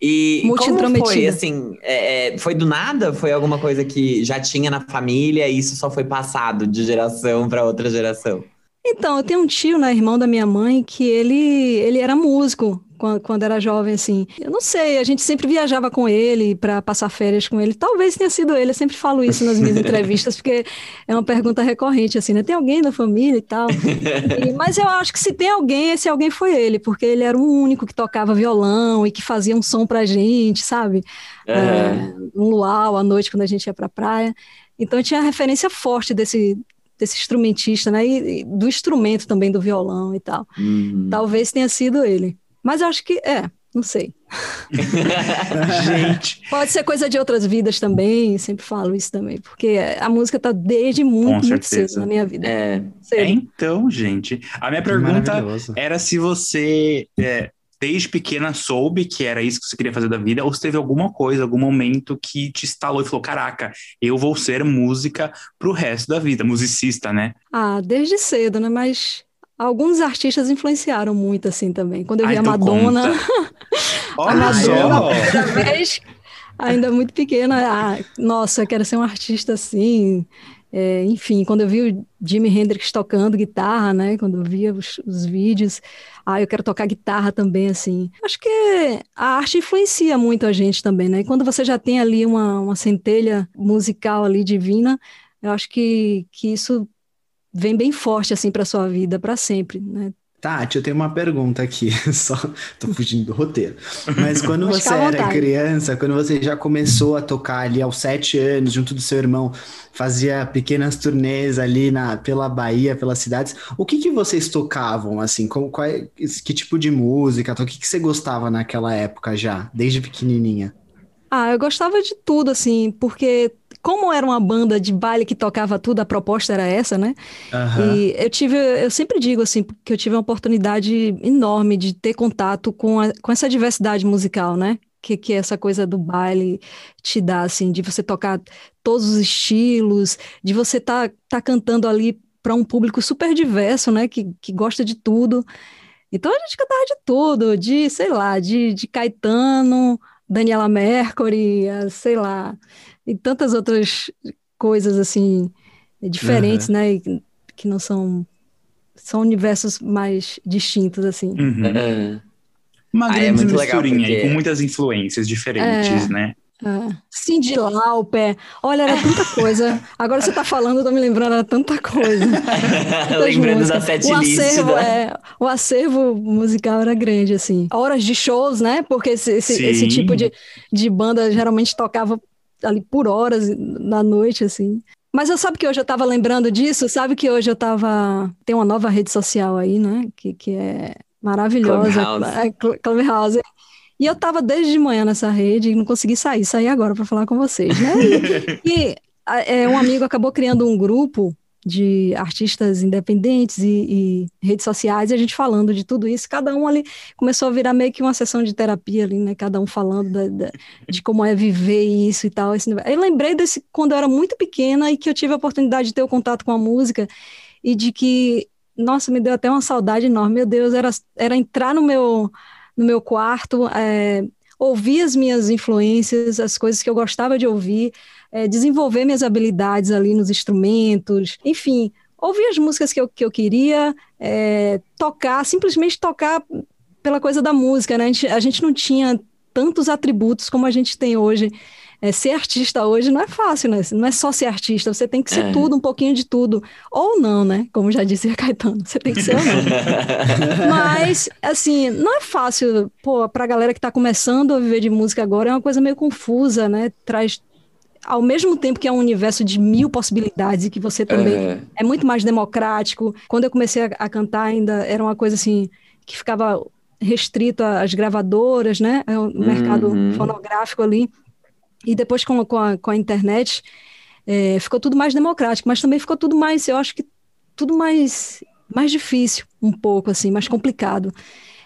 E como foi, assim, é, é, foi do nada? Foi alguma coisa que já tinha na família e isso só foi passado de geração para outra geração? Então, eu tenho um tio, né, irmão da minha mãe, que ele, ele era músico quando, quando era jovem, assim. Eu não sei, a gente sempre viajava com ele para passar férias com ele. Talvez tenha sido ele, eu sempre falo isso nas minhas entrevistas, porque é uma pergunta recorrente, assim, né? Tem alguém da família e tal. E- mas eu acho que se tem alguém, esse alguém foi ele, porque ele era o único que tocava violão e que fazia um som pra gente, sabe? É, um luau à noite quando a gente ia pra praia. Então tinha a referência forte desse, desse instrumentista, né? E, e do instrumento também do violão e tal. Uhum. Talvez tenha sido ele. Mas eu acho que, é, não sei. Gente, Pode ser coisa de outras vidas também, sempre falo isso também, porque a música tá desde muito, muito cedo na minha vida. É, é então, gente. A minha pergunta era se você, é, desde pequena, soube que era isso que você queria fazer da vida, ou se teve alguma coisa, algum momento que te instalou e falou: caraca, eu vou ser música pro resto da vida, musicista, né? Ah, desde cedo, né? Mas alguns artistas influenciaram muito, assim, também. Quando eu Ai, vi a então Madonna, a Madonna, primeira vez, ainda muito pequena, ah, nossa, eu quero ser um artista assim. É, enfim, quando eu vi o Jimi Hendrix tocando guitarra, né? Quando eu via os, os vídeos, ah, eu quero tocar guitarra também, assim. Acho que a arte influencia muito a gente também, né? E quando você já tem ali uma, uma centelha musical ali divina, eu acho que, que isso vem bem forte, assim, para sua vida, para sempre, né? Tati, eu tenho uma pergunta aqui, só tô fugindo do roteiro. Mas quando você era vontade. criança, quando você já começou a tocar ali aos sete anos, junto do seu irmão, fazia pequenas turnês ali na, pela Bahia, pelas cidades, o que que vocês tocavam, assim? Como, qual, é- que tipo de música? O que que você gostava naquela época já, desde pequenininha? Ah, eu gostava de tudo, assim, porque como era uma banda de baile que tocava tudo, a proposta era essa, né? Aham. E eu tive, eu sempre digo assim, que eu tive uma oportunidade enorme de ter contato com, a- com essa diversidade musical, né? Que, que essa coisa do baile te dá, assim, de você tocar todos os estilos, de você tá, tá cantando ali para um público super diverso, né? Que, que gosta de tudo. Então a gente cantava de tudo, de, sei lá, de, de Caetano, Daniela Mercury, sei lá, e tantas outras coisas assim diferentes, né? e que- não são são universos mais distintos assim. Uhum. é. Uma Ah, é grande muito legal, misturinha porque- com muitas influências diferentes, É. né? É. Cyndi Lauper, olha, era tanta coisa. Agora você tá falando, eu tô me lembrando, era tanta coisa. Lembrando da músicas. set o acervo, da- é, o acervo musical era grande, assim. Horas de shows, né? Porque esse, esse, esse tipo de, de banda geralmente tocava ali por horas na noite, assim. Mas eu sabe que hoje eu tava lembrando disso, sabe que hoje eu tava. Tem uma nova rede social aí, né? Que, que é maravilhosa. Clubhouse. É, Cl- Clubhouse. E eu tava desde de manhã nessa rede e não consegui sair. Saí agora para falar com vocês, né? E, e, é, um amigo acabou criando um grupo de artistas independentes e, e redes sociais, e a gente falando de tudo isso, cada um ali começou a virar meio que uma sessão de terapia ali, né? Cada um falando da- da- de como é viver isso e tal. Esse... Eu lembrei desse quando eu era muito pequena e que eu tive a oportunidade de ter o contato com a música e de que, nossa, me deu até uma saudade enorme. Meu Deus, era, era entrar no meu, no meu quarto, é, ouvir as minhas influências, as coisas que eu gostava de ouvir, é, desenvolver minhas habilidades ali nos instrumentos, enfim, ouvir as músicas que eu, que eu queria, é, tocar, simplesmente tocar pela coisa da música, né? A gente, a gente não tinha tantos atributos como a gente tem hoje. É, ser artista hoje não é fácil, né? Não é só ser artista, você tem que ser É. tudo, um pouquinho de tudo. Ou não, né? Como já disse Caetano, você tem que ser ou não. Mas, assim, não é fácil, pô, pra galera que tá começando a viver de música agora, é uma coisa meio confusa, né? Traz, ao mesmo tempo que é um universo de mil possibilidades e que você também É. é muito mais democrático. Quando eu comecei a, a cantar, ainda era uma coisa assim que ficava restrito às gravadoras, né? É o mercado Uhum. fonográfico ali. E depois com, com, a, com a internet, é, ficou tudo mais democrático, mas também ficou tudo mais, eu acho que tudo mais, mais difícil, um pouco assim, mais complicado.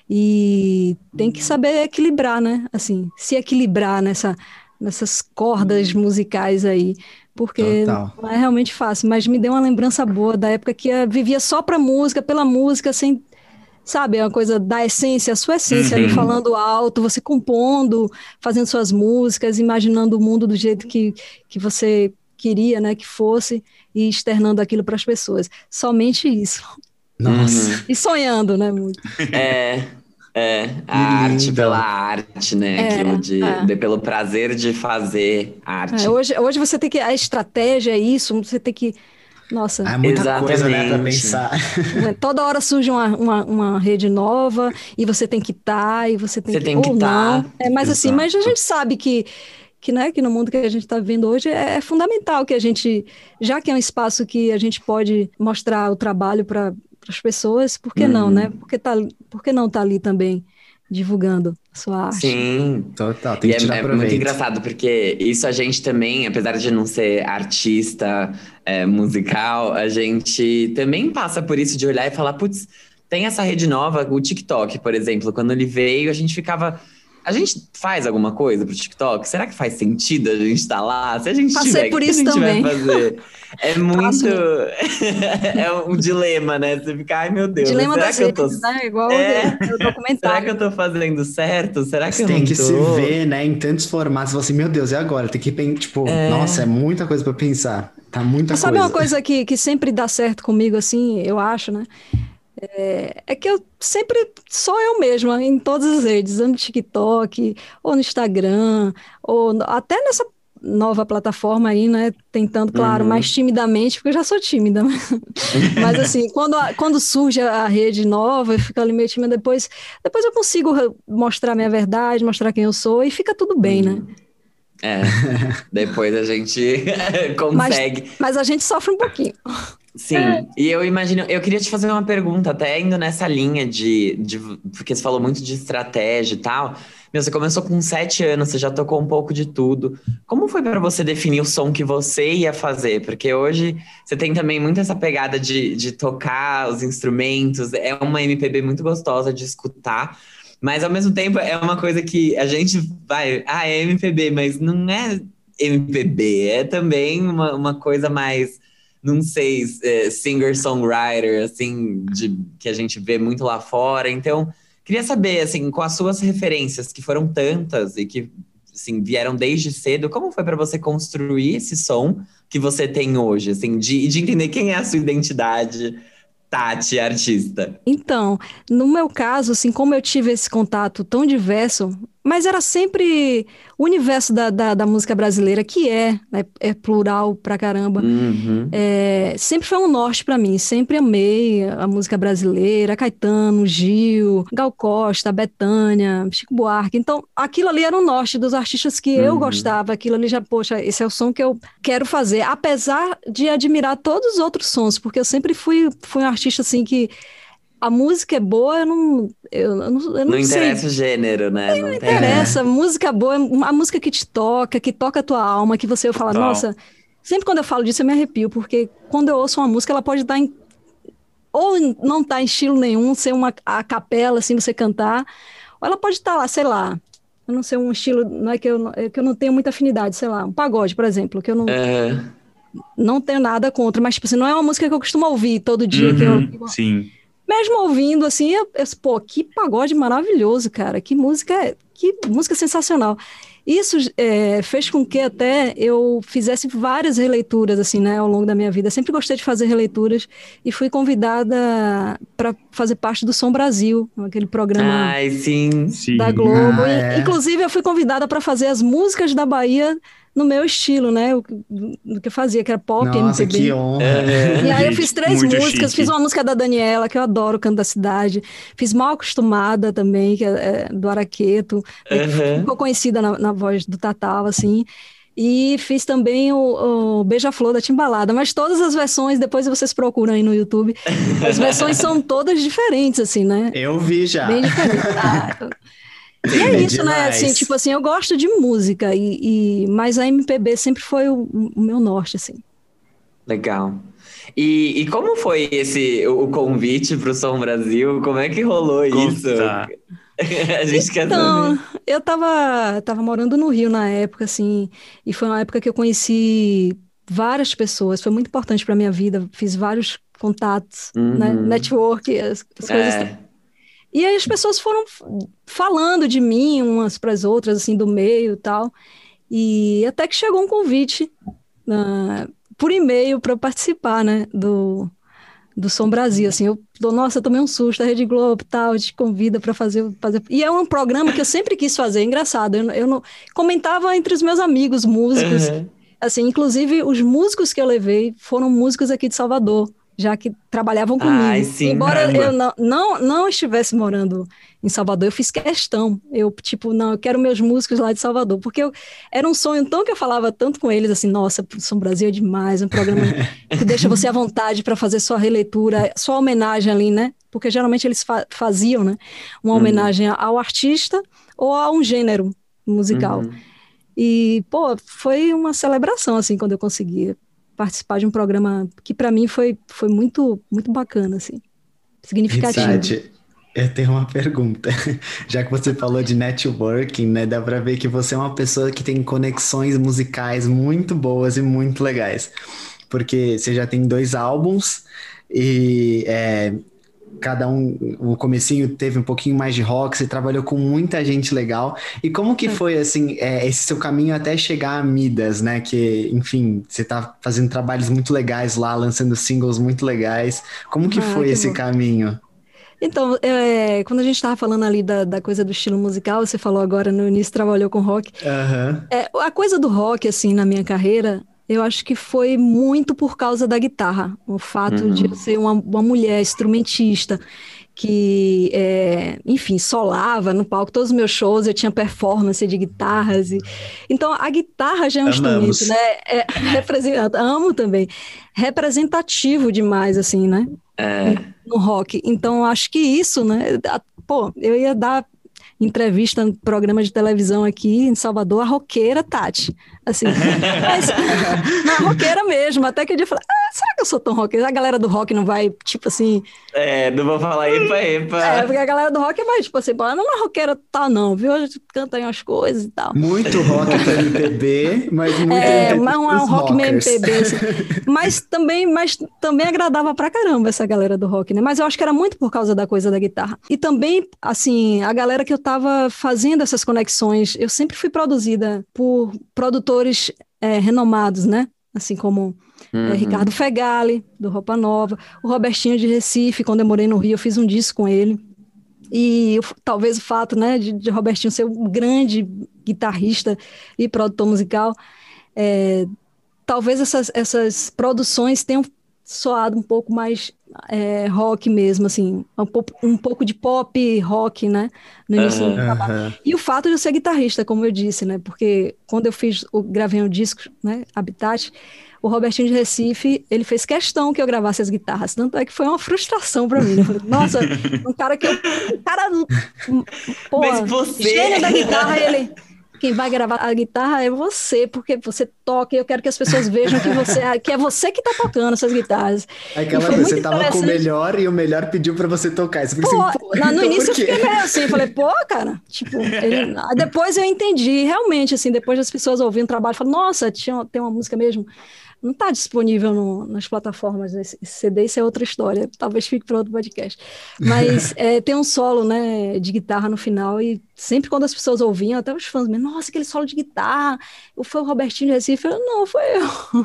E tem que saber equilibrar, né? Assim, se equilibrar nessa, nessas cordas musicais aí, porque Total. não é realmente fácil, mas me deu uma lembrança boa da época que eu vivia só pra música, pela música, sem, sabe, é uma coisa da essência, a sua essência ali Uhum. falando alto, você compondo, fazendo suas músicas, imaginando o mundo do jeito que, que você queria, né, que fosse e externando aquilo para as pessoas. Somente isso. Nossa. E sonhando, né, muito. É, é, a arte pela arte, né? É, Aquilo de, é. de- pelo prazer de fazer arte. É, hoje, hoje você tem que a estratégia é isso, você tem que nossa, É muita coisa, né, pra Exatamente. pensar. né, toda hora surge uma, uma, uma rede nova e você tem que estar e você tem Você que tem que ou tá. não. É, mas assim, Exato. mas a gente sabe que que, né, que no mundo que a gente está vivendo hoje é, é fundamental que a gente, já que é um espaço que a gente pode mostrar o trabalho para as pessoas, por que não, Uhum. né? Por que, tá, por que não tá ali também, divulgando a sua arte. Sim, Total, tem E que é, tirar é muito engraçado, porque isso a gente também, apesar de não ser artista é, musical, a gente também passa por isso de olhar e falar, putz, tem essa rede nova, o TikTok, por exemplo, quando ele veio, a gente ficava. A gente faz alguma coisa pro TikTok? Será que faz sentido a gente estar lá? Se a gente Passei tiver, por que a isso gente também. vai fazer? É muito. É um dilema, né? Você fica, ai meu Deus, Dilema será das que eu tô. redes, né? Igual É. o- o Será que documentário. eu tô fazendo certo? Será que Você eu tem que tô? se ver, né, em tantos formatos. Você fala assim, meu Deus, e agora? Tem que pensar, tipo, É. nossa, é muita coisa pra pensar. Tá muita Mas sabe coisa. uma coisa que, que sempre dá certo comigo, assim, eu acho, né? É, é que eu sempre sou eu mesma em todas as redes, no TikTok, ou no Instagram, ou no- até nessa nova plataforma aí, né? Tentando, claro, Uhum. mais timidamente, porque eu já sou tímida. Mas assim, quando, a- quando surge a rede nova, eu fico ali meio tímida, depois, depois eu consigo mostrar minha verdade, mostrar quem eu sou, e fica tudo bem, né? É, depois a gente consegue. Mas a gente sofre um pouquinho. Sim, e eu imagino, eu queria te fazer uma pergunta, até indo nessa linha de, de porque você falou muito de estratégia e tal. Meu, você começou com sete anos, você já tocou um pouco de tudo. Como foi para você definir o som que você ia fazer? Porque hoje você tem também muito essa pegada de, de tocar os instrumentos, é uma MPB muito gostosa de escutar. Mas ao mesmo tempo é uma coisa que a gente vai, ah, é MPB, mas não é MPB, é também uma, uma coisa mais, não sei, é, singer-songwriter, assim, de, que a gente vê muito lá fora. Então, queria saber, assim, com as suas referências, que foram tantas e que, assim, vieram desde cedo, como foi para você construir esse som que você tem hoje, assim, de, de entender quem é a sua identidade, Tati, artista? Então, no meu caso, assim, como eu tive esse contato tão diverso, mas era sempre o universo da, da, da música brasileira, que é, né, é plural pra caramba. Uhum. É, sempre foi um norte pra mim, sempre amei a música brasileira, Caetano, Gil, Gal Costa, Bethânia, Chico Buarque. Então, aquilo ali era o norte dos artistas que eu Uhum. gostava, aquilo ali já, poxa, esse é o som que eu quero fazer, apesar de admirar todos os outros sons, porque eu sempre fui, fui um artista assim que a música é boa, eu não, eu, eu não, eu não Não sei interessa o gênero, né? Não, tem- interessa. Música boa, é a música que te toca, que toca a tua alma, que você fala, nossa. Sempre quando eu falo disso, eu me arrepio, porque quando eu ouço uma música, ela pode estar em. Ou não estar em estilo nenhum, ser uma a capela, assim, você cantar. Ou ela pode estar lá, sei lá. Eu não sei um estilo, não é que eu, não- é que eu não tenho muita afinidade, sei lá, um pagode, por exemplo, que eu não, É. não tenho nada contra, mas, tipo assim, não é uma música que eu costumo ouvir todo dia, que eu, Uhum, sim. Mesmo ouvindo assim, eu, eu, pô, que pagode maravilhoso, cara. Que música, que música sensacional. Isso é, fez com que até eu fizesse várias releituras assim, né, ao longo da minha vida. Sempre gostei de fazer releituras e fui convidada para fazer parte do Som Brasil, aquele programa Ai, sim. Sim. da Globo. Ah, E, é. Inclusive, eu fui convidada para fazer as músicas da Bahia no meu estilo, né? O, do que eu fazia, que era pop, Nossa, MPB. que honra. E aí eu fiz três muito músicas, chique. fiz uma música da Daniela, que eu adoro, o Canto da Cidade. Fiz Mal Acostumada também, que é, é do Araqueto. que Uhum. Ficou conhecida na, na voz do Tatal, assim. E fiz também o, o Beija-Flor da Timbalada. Mas todas as versões, depois vocês procuram aí no YouTube, as versões são todas diferentes, assim, né? Eu vi já. Bem diferentes. Ah, e é É isso, né? demais. Assim, tipo assim, eu gosto de música, e, e- mas a MPB sempre foi o, o meu norte, assim. Legal. E, e como foi esse o convite para o Som Brasil? Como é que rolou isso? Conta. A gente quer Então, saber. eu tava, tava morando no Rio na época, assim, e foi uma época que eu conheci várias pessoas, foi muito importante para minha vida, fiz vários contatos, né, Uhum. network, as, as coisas. É. E aí as pessoas foram falando de mim umas para as outras, assim, do meio e tal, e até que chegou um convite ah, por e-mail para participar, né, do, do Som Brasil, assim, eu, dou, nossa, eu tomei um susto, a Rede Globo, tal, te convida para fazer, fazer, e é um programa que eu sempre quis fazer, é engraçado, eu, eu não, comentava entre os meus amigos músicos, Uhum. assim, inclusive os músicos que eu levei foram músicos aqui de Salvador, já que trabalhavam comigo. Ai, sim, Embora caramba. eu não, não, não estivesse morando em Salvador, eu fiz questão. Eu, tipo, não, eu quero meus músicos lá de Salvador, porque eu, era um sonho tão que eu falava tanto com eles, assim, nossa, São Brasil é demais, um programa que deixa você à vontade para fazer sua releitura, sua homenagem ali, né? porque geralmente eles fa faziam, né, uma Uhum. homenagem ao artista ou a um gênero musical. Uhum. E, pô, foi uma celebração, assim, quando eu consegui participar de um programa que para mim foi, foi muito, muito bacana, assim, significativo. Tati, eu tenho uma pergunta. Já que você falou de networking, né? Dá pra ver que você é uma pessoa que tem conexões musicais muito boas e muito legais. Porque você já tem dois álbuns e é, cada um, o comecinho teve um pouquinho mais de rock, você trabalhou com muita gente legal. E como que foi, assim, é, esse seu caminho até chegar a Midas, né? Que, enfim, você tá fazendo trabalhos muito legais lá, lançando singles muito legais. Como que Ah, foi que esse bom. caminho? Então, é, quando a gente estava falando ali da, da coisa do estilo musical, você falou agora no início, trabalhou com rock. Aham. É, a coisa do rock, assim, na minha carreira, eu acho que foi muito por causa da guitarra. O fato de eu ser uma, uma mulher instrumentista, que, é, enfim, solava no palco. Todos os meus shows eu tinha performance de guitarras. E... Então, a guitarra já é um Amamos. instrumento, né? É, representa- amo também. Representativo demais, assim, né? É. no rock. Então, eu acho que isso, né? Pô, eu ia dar entrevista no programa de televisão aqui em Salvador, a roqueira Tati. Assim, mas na roqueira mesmo. Até que eu dia eu falei, ah, será que eu sou tão roqueira? A galera do rock não vai, tipo assim. É, não vou falar epa, epa. É, porque a galera do rock vai, tipo assim, não é roqueira tal, não, viu? A gente canta aí umas coisas e tal. Muito rock pra MPB, mas muito É, mas um, um rock meio. MPB, assim. Mas também, mas também agradava pra caramba essa galera do rock, né? Mas eu acho que era muito por causa da coisa da guitarra. E também, assim, a galera que eu tava fazendo essas conexões, eu sempre fui produzida por produtores é, renomados, né? Assim como é, Uhum. Ricardo Fegali, do Roupa Nova, o Robertinho de Recife, quando eu morei no Rio, eu fiz um disco com ele. E talvez o fato, né, de, de Robertinho ser um grande guitarrista e produtor musical, é, talvez essas, essas produções tenham soado um pouco mais é, rock mesmo, assim, um, pouco- um pouco de pop rock, né, no início do Aham. trabalho. E o fato de eu ser guitarrista, como eu disse, né? Porque quando eu fiz, o, gravei um disco, né? Habitat, o Robertinho de Recife, ele fez questão que eu gravasse as guitarras. Tanto é que foi uma frustração pra mim. né? Nossa, um cara que eu. Um cara. Pô, Mas você- gênio da guitarra, ele. Quem vai gravar a guitarra é você, porque você toca e eu quero que as pessoas vejam que você que é você que tá tocando essas guitarras. Aquela E foi coisa, você tava com o melhor e o melhor pediu pra você tocar. Você Pô, assim, pô, no então início eu fiquei meio assim, falei, pô, cara, tipo, ele... Depois eu entendi, realmente, assim, depois das pessoas ouvindo o trabalho, falaram, nossa, tinha, tem uma música mesmo, não tá disponível no- nas plataformas, né? esse CD, isso é outra história, talvez fique para outro podcast, mas é, tem um solo, né, de guitarra no final e sempre quando as pessoas ouviam, até os fãs, nossa, aquele solo de guitarra, foi o Robertinho de Recife, eu, não, foi eu,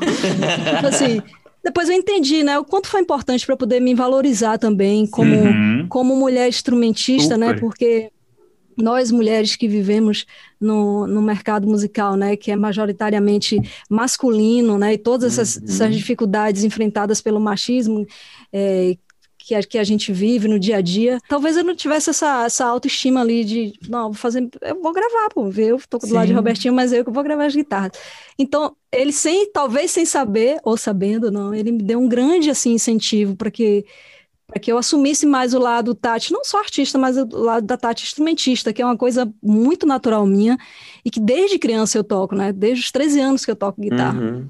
tipo assim... Depois eu entendi, né, o quanto foi importante para poder me valorizar também como, Uhum. como mulher instrumentista, né? Super. Porque nós mulheres que vivemos no, no mercado musical, né, que é majoritariamente masculino, né, e todas essas, essas dificuldades enfrentadas pelo machismo é, que, a, que a gente vive no dia a dia, talvez eu não tivesse essa, essa autoestima ali de, não, vou fazer, eu vou gravar, pô, eu tô do lado de Sim. Robertinho, mas eu que vou gravar as guitarras. Então, ele sem, talvez sem saber, ou sabendo, não, ele me deu um grande, assim, incentivo para que para que eu assumisse mais o lado Tati, não só artista, mas o lado da Tati instrumentista, que é uma coisa muito natural minha e que desde criança eu toco, né? Desde os 13 anos que eu toco guitarra. Uhum.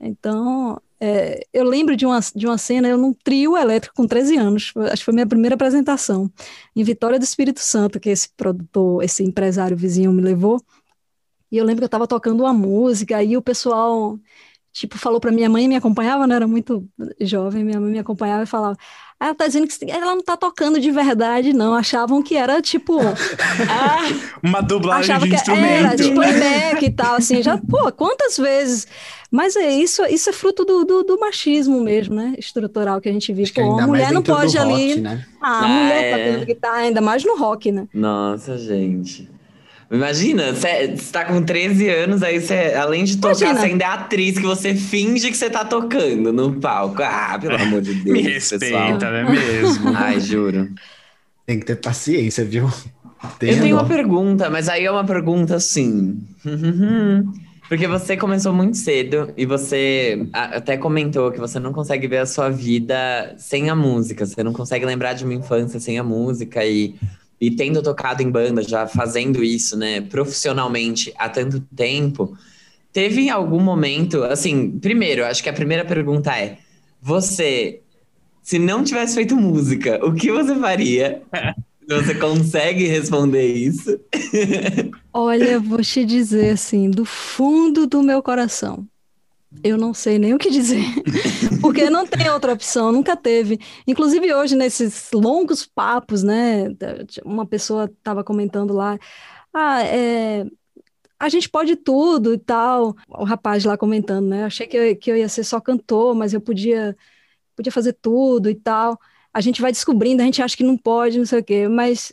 Então, é, eu lembro de uma, de uma cena, eu num trio elétrico com 13 anos, acho que foi minha primeira apresentação, em Vitória do Espírito Santo, que esse produtor, esse empresário vizinho me levou. E eu lembro que eu estava tocando uma música, aí o pessoal, tipo, falou para minha mãe, me acompanhava, né? Era muito jovem, minha mãe me acompanhava e falava, ah, ela tá dizendo que ela não tá tocando de verdade, não. Achavam que era, tipo, Uma dublagem achava de que instrumento. era, tipo, playback e tal, assim, já, pô, quantas vezes? Mas é isso, isso é fruto do, do, do machismo mesmo, né? Estrutural que a gente vive. Que Pô, a mulher não pode rock, ali. né? Ah, a Ah, mulher é. tá tocando guitarra, ainda mais no rock, né? Nossa, gente. Imagina, você tá com 13 anos, aí você, além de tocar, Imagina. você ainda é atriz, que você finge que você tá tocando no palco. Ah, pelo amor de Deus, Me respeita, não é mesmo? Ai, juro. Tem que ter paciência, viu? Eu tenho uma pergunta, mas aí é uma pergunta assim. Porque você começou muito cedo e você até comentou que você não consegue ver a sua vida sem a música. Você não consegue lembrar de uma infância sem a música e, e tendo tocado em banda, já fazendo isso, né, profissionalmente há tanto tempo. Teve algum momento, assim, primeiro, acho que a primeira pergunta é: você, se não tivesse feito música, o que você faria? Você consegue responder isso? Olha, vou te dizer assim, do fundo do meu coração. Eu não sei nem o que dizer, porque não tem outra opção, nunca teve. Inclusive hoje, nesses longos papos, né? Uma pessoa estava comentando lá, ah, é, a gente pode tudo e tal. O rapaz lá comentando, né? Achei que eu, que eu ia ser só cantor, mas eu podia, podia fazer tudo e tal. A gente vai descobrindo, a gente acha que não pode, não sei o quê, mas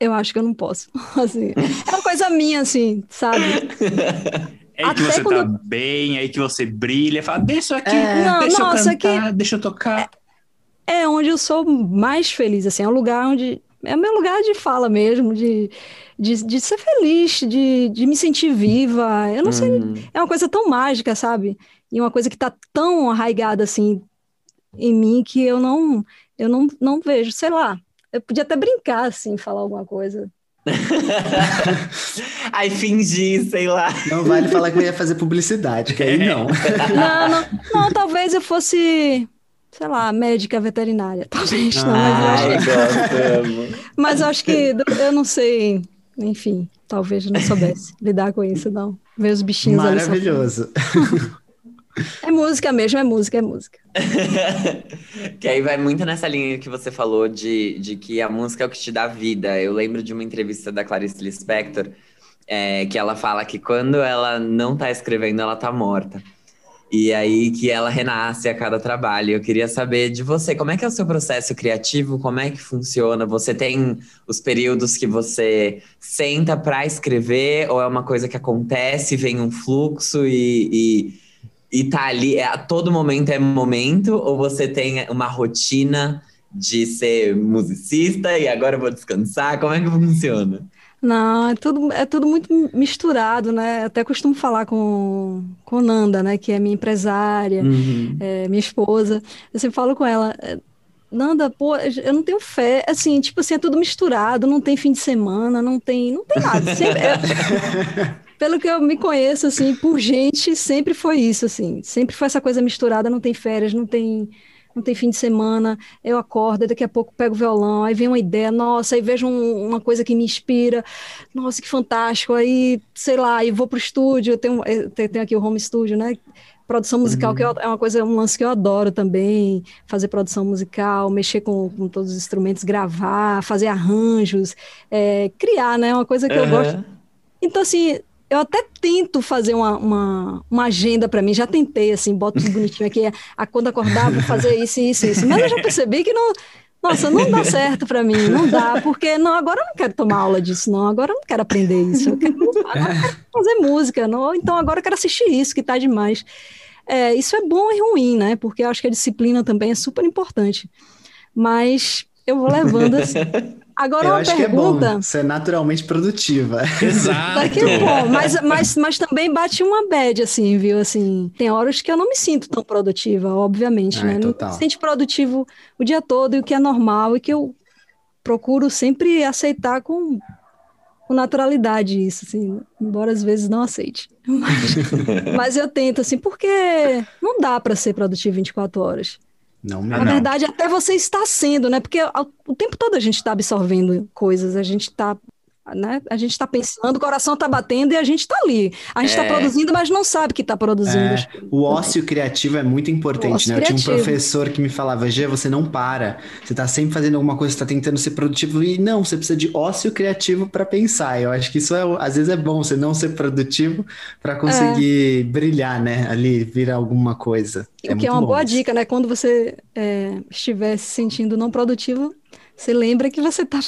eu acho que eu não posso. Assim, é uma coisa minha, assim, sabe? É aí que você quando tá bem, é aí que você brilha, fala, deixa aqui, É. Não, deixa nossa, eu cantar, deixa eu tocar. É onde eu sou mais feliz, assim, é um lugar onde é o meu lugar de fala mesmo, de, de, de ser feliz, de, de me sentir viva. Eu não sei, Uhum. é uma coisa tão mágica, sabe? E uma coisa que tá tão arraigada assim em mim que eu não eu não, não vejo, sei lá. Eu podia até brincar assim, falar alguma coisa. Aí fingir, sei lá. Não vale falar que eu ia fazer publicidade, que aí não. Não, não, não, talvez eu fosse, sei lá, médica veterinária, talvez não, mas eu acho amo. Mas eu acho que eu não sei, enfim, talvez eu não soubesse lidar com isso, não. Ver os bichinhos ali sofrendo. Maravilhoso. É música mesmo, é música, é música. que aí vai muito nessa linha que você falou de, de que a música é o que te dá vida. Eu lembro de uma entrevista da Clarice Lispector, é, que ela fala que quando ela não tá escrevendo, ela tá morta. E aí que ela renasce a cada trabalho. Eu queria saber de você, como é que é o seu processo criativo? Como é que funciona? Você tem os períodos que você senta para escrever ou é uma coisa que acontece, vem um fluxo e, e, e tá ali, é, a todo momento é momento ou você tem uma rotina de ser musicista e agora eu vou descansar? Como é que funciona? Não, é tudo, é tudo muito misturado, né? Até costumo falar com, com Nanda, né? Que é minha empresária, Uhum. é minha esposa. Eu sempre falo com ela, é, Nanda, pô, eu não tenho fé. Assim, tipo assim, é tudo misturado, não tem fim de semana, não tem, não tem nada. Sempre, é- pelo que eu me conheço, assim, por gente, sempre foi isso, assim. Sempre foi essa coisa misturada, não tem férias, não tem, não tem fim de semana. Eu acordo, daqui a pouco pego o violão, aí vem uma ideia, nossa, aí vejo um- uma coisa que me inspira. Nossa, que fantástico. Aí, sei lá, aí vou pro estúdio, eu tenho, eu tenho aqui o home studio, né? Produção musical, que eu- é uma coisa, um lance que eu adoro também, fazer produção musical, mexer com, com todos os instrumentos, gravar, fazer arranjos, é, criar, né? É uma coisa que eu gosto. Então, assim, eu até tento fazer uma, uma, uma agenda para mim, já tentei, assim, boto tudo bonitinho aqui, a, quando acordar, vou fazer isso, isso, isso. Mas eu já percebi que não. Nossa, não dá certo para mim, não dá, porque não, agora eu não quero tomar aula disso, não, agora eu não quero aprender isso, eu quero, agora eu quero fazer música, não, então agora eu quero assistir isso, que tá demais. É, isso é bom e ruim, né? Porque eu acho que a disciplina também é super importante. Mas eu vou levando assim. Agora Eu uma acho que é pergunta. bom ser naturalmente produtiva. Exato. Daqui é bom, mas, mas, mas também bate uma bad, assim, viu? Assim, tem horas que eu não me sinto tão produtiva, obviamente, né? Não total. me sinto produtivo o dia todo e o que é normal e que eu procuro sempre aceitar com, com naturalidade isso, assim, embora às vezes não aceite. Mas, mas eu tento, assim, porque não dá para ser produtivo 24 horas. Não Ah, Na não. verdade, até você está sendo, né? Porque o tempo todo a gente está absorvendo coisas, a gente está, né? A gente está pensando, o coração está batendo e a gente está ali. A gente está É. produzindo, mas não sabe que está produzindo. É, o ócio criativo é muito importante, né? Eu tinha um criativo. professor que me falava, Gê, você não para. Você tá sempre fazendo alguma coisa, você tá tentando ser produtivo. E não, você precisa de ócio criativo para pensar. Eu acho que isso é, às vezes é bom, você não ser produtivo para conseguir brilhar, né? Ali, virar alguma coisa. O que é uma bom boa dica, né? Quando você é, estiver se sentindo não produtivo, você lembra que você está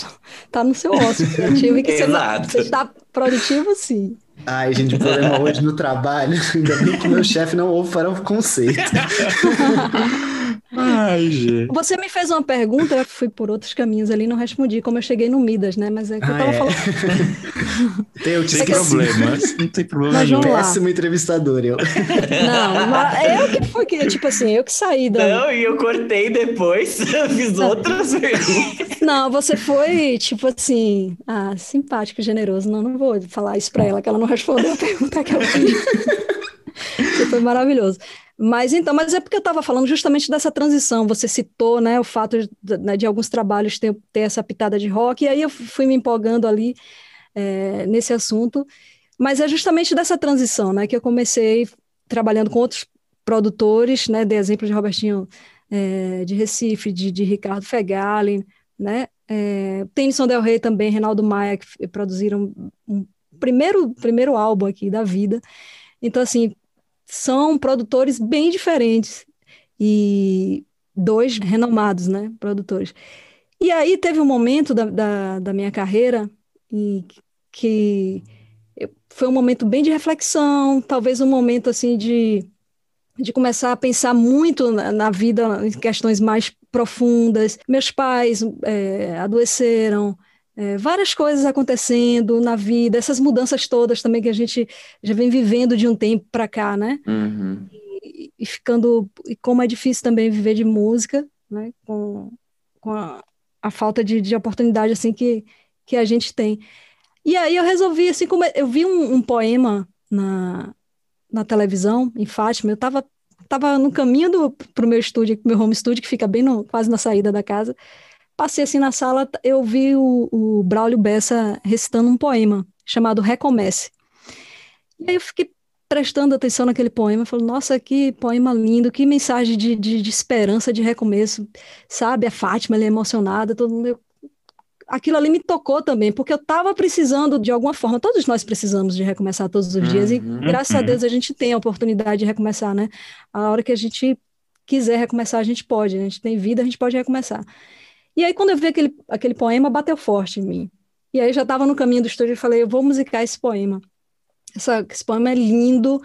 tá no seu ócio criativo e que você, não- Exato. você está produtivo, sim. Ai, gente, o problema hoje no trabalho, ainda bem que meu chefe não ouve para o conceito. Ai, gente. Você me fez uma pergunta, eu fui por outros caminhos ali, não respondi, como eu cheguei no Midas, né? Mas é que eu Ah, tava é. falando. Tem eu Sem que problemas. Não tem problema nenhum. péssimo entrevistador, eu. Não, mas eu que fui que, tipo assim, eu que saí da. Não, e eu cortei depois, fiz outras perguntas. Não, você foi, tipo assim, ah, simpático, generoso. Não, não vou falar isso pra ela, que ela não respondeu a pergunta que eu fiz. Foi maravilhoso. Mas então, mas é porque eu estava falando justamente dessa transição. Você citou, né, o fato de, né, de alguns trabalhos ter, ter essa pitada de rock, e aí eu fui me empolgando ali é, nesse assunto. Mas é justamente dessa transição, né, que eu comecei trabalhando com outros produtores, né, de exemplo de Robertinho é, de Recife, de, de Ricardo Fegali, né, é, Tennyson Del Rey também, Reinaldo Maia, que produziram um primeiro, primeiro álbum aqui da vida. Então, assim, são produtores bem diferentes e dois renomados, né, produtores. E aí teve um momento da, da, da minha carreira em que foi um momento bem de reflexão, talvez um momento assim de, de começar a pensar muito na, na vida em questões mais profundas. Meus pais é, adoeceram, é, várias coisas acontecendo na vida, essas mudanças todas também que a gente já vem vivendo de um tempo para cá, né? Uhum. E, e ficando, e como é difícil também viver de música, né? Com, com a, a falta de, de oportunidade assim que, que a gente tem. E aí eu resolvi, assim, como eu vi um, um poema na, na televisão, em Fátima, eu estava tava no caminho para o meu estúdio, meu home studio, que fica bem no, quase na saída da casa. Passei assim na sala, eu vi o, o Braulio Bessa recitando um poema chamado Recomece. E aí eu fiquei prestando atenção naquele poema, falei, nossa, que poema lindo, que mensagem de, de, de esperança, de recomeço, sabe? A Fátima, ela é emocionada, todo mundo... Eu... Aquilo ali me tocou também, porque eu estava precisando de alguma forma, todos nós precisamos de recomeçar todos os dias, e Uhum. graças a Uhum. Deus a gente tem a oportunidade de recomeçar, né? A hora que a gente quiser recomeçar, a gente pode, a gente tem vida, a gente pode recomeçar. E aí, quando eu vi aquele, aquele poema, bateu forte em mim. E aí, eu já estava no caminho do estúdio e falei, eu vou musicar esse poema. Essa, esse poema é lindo,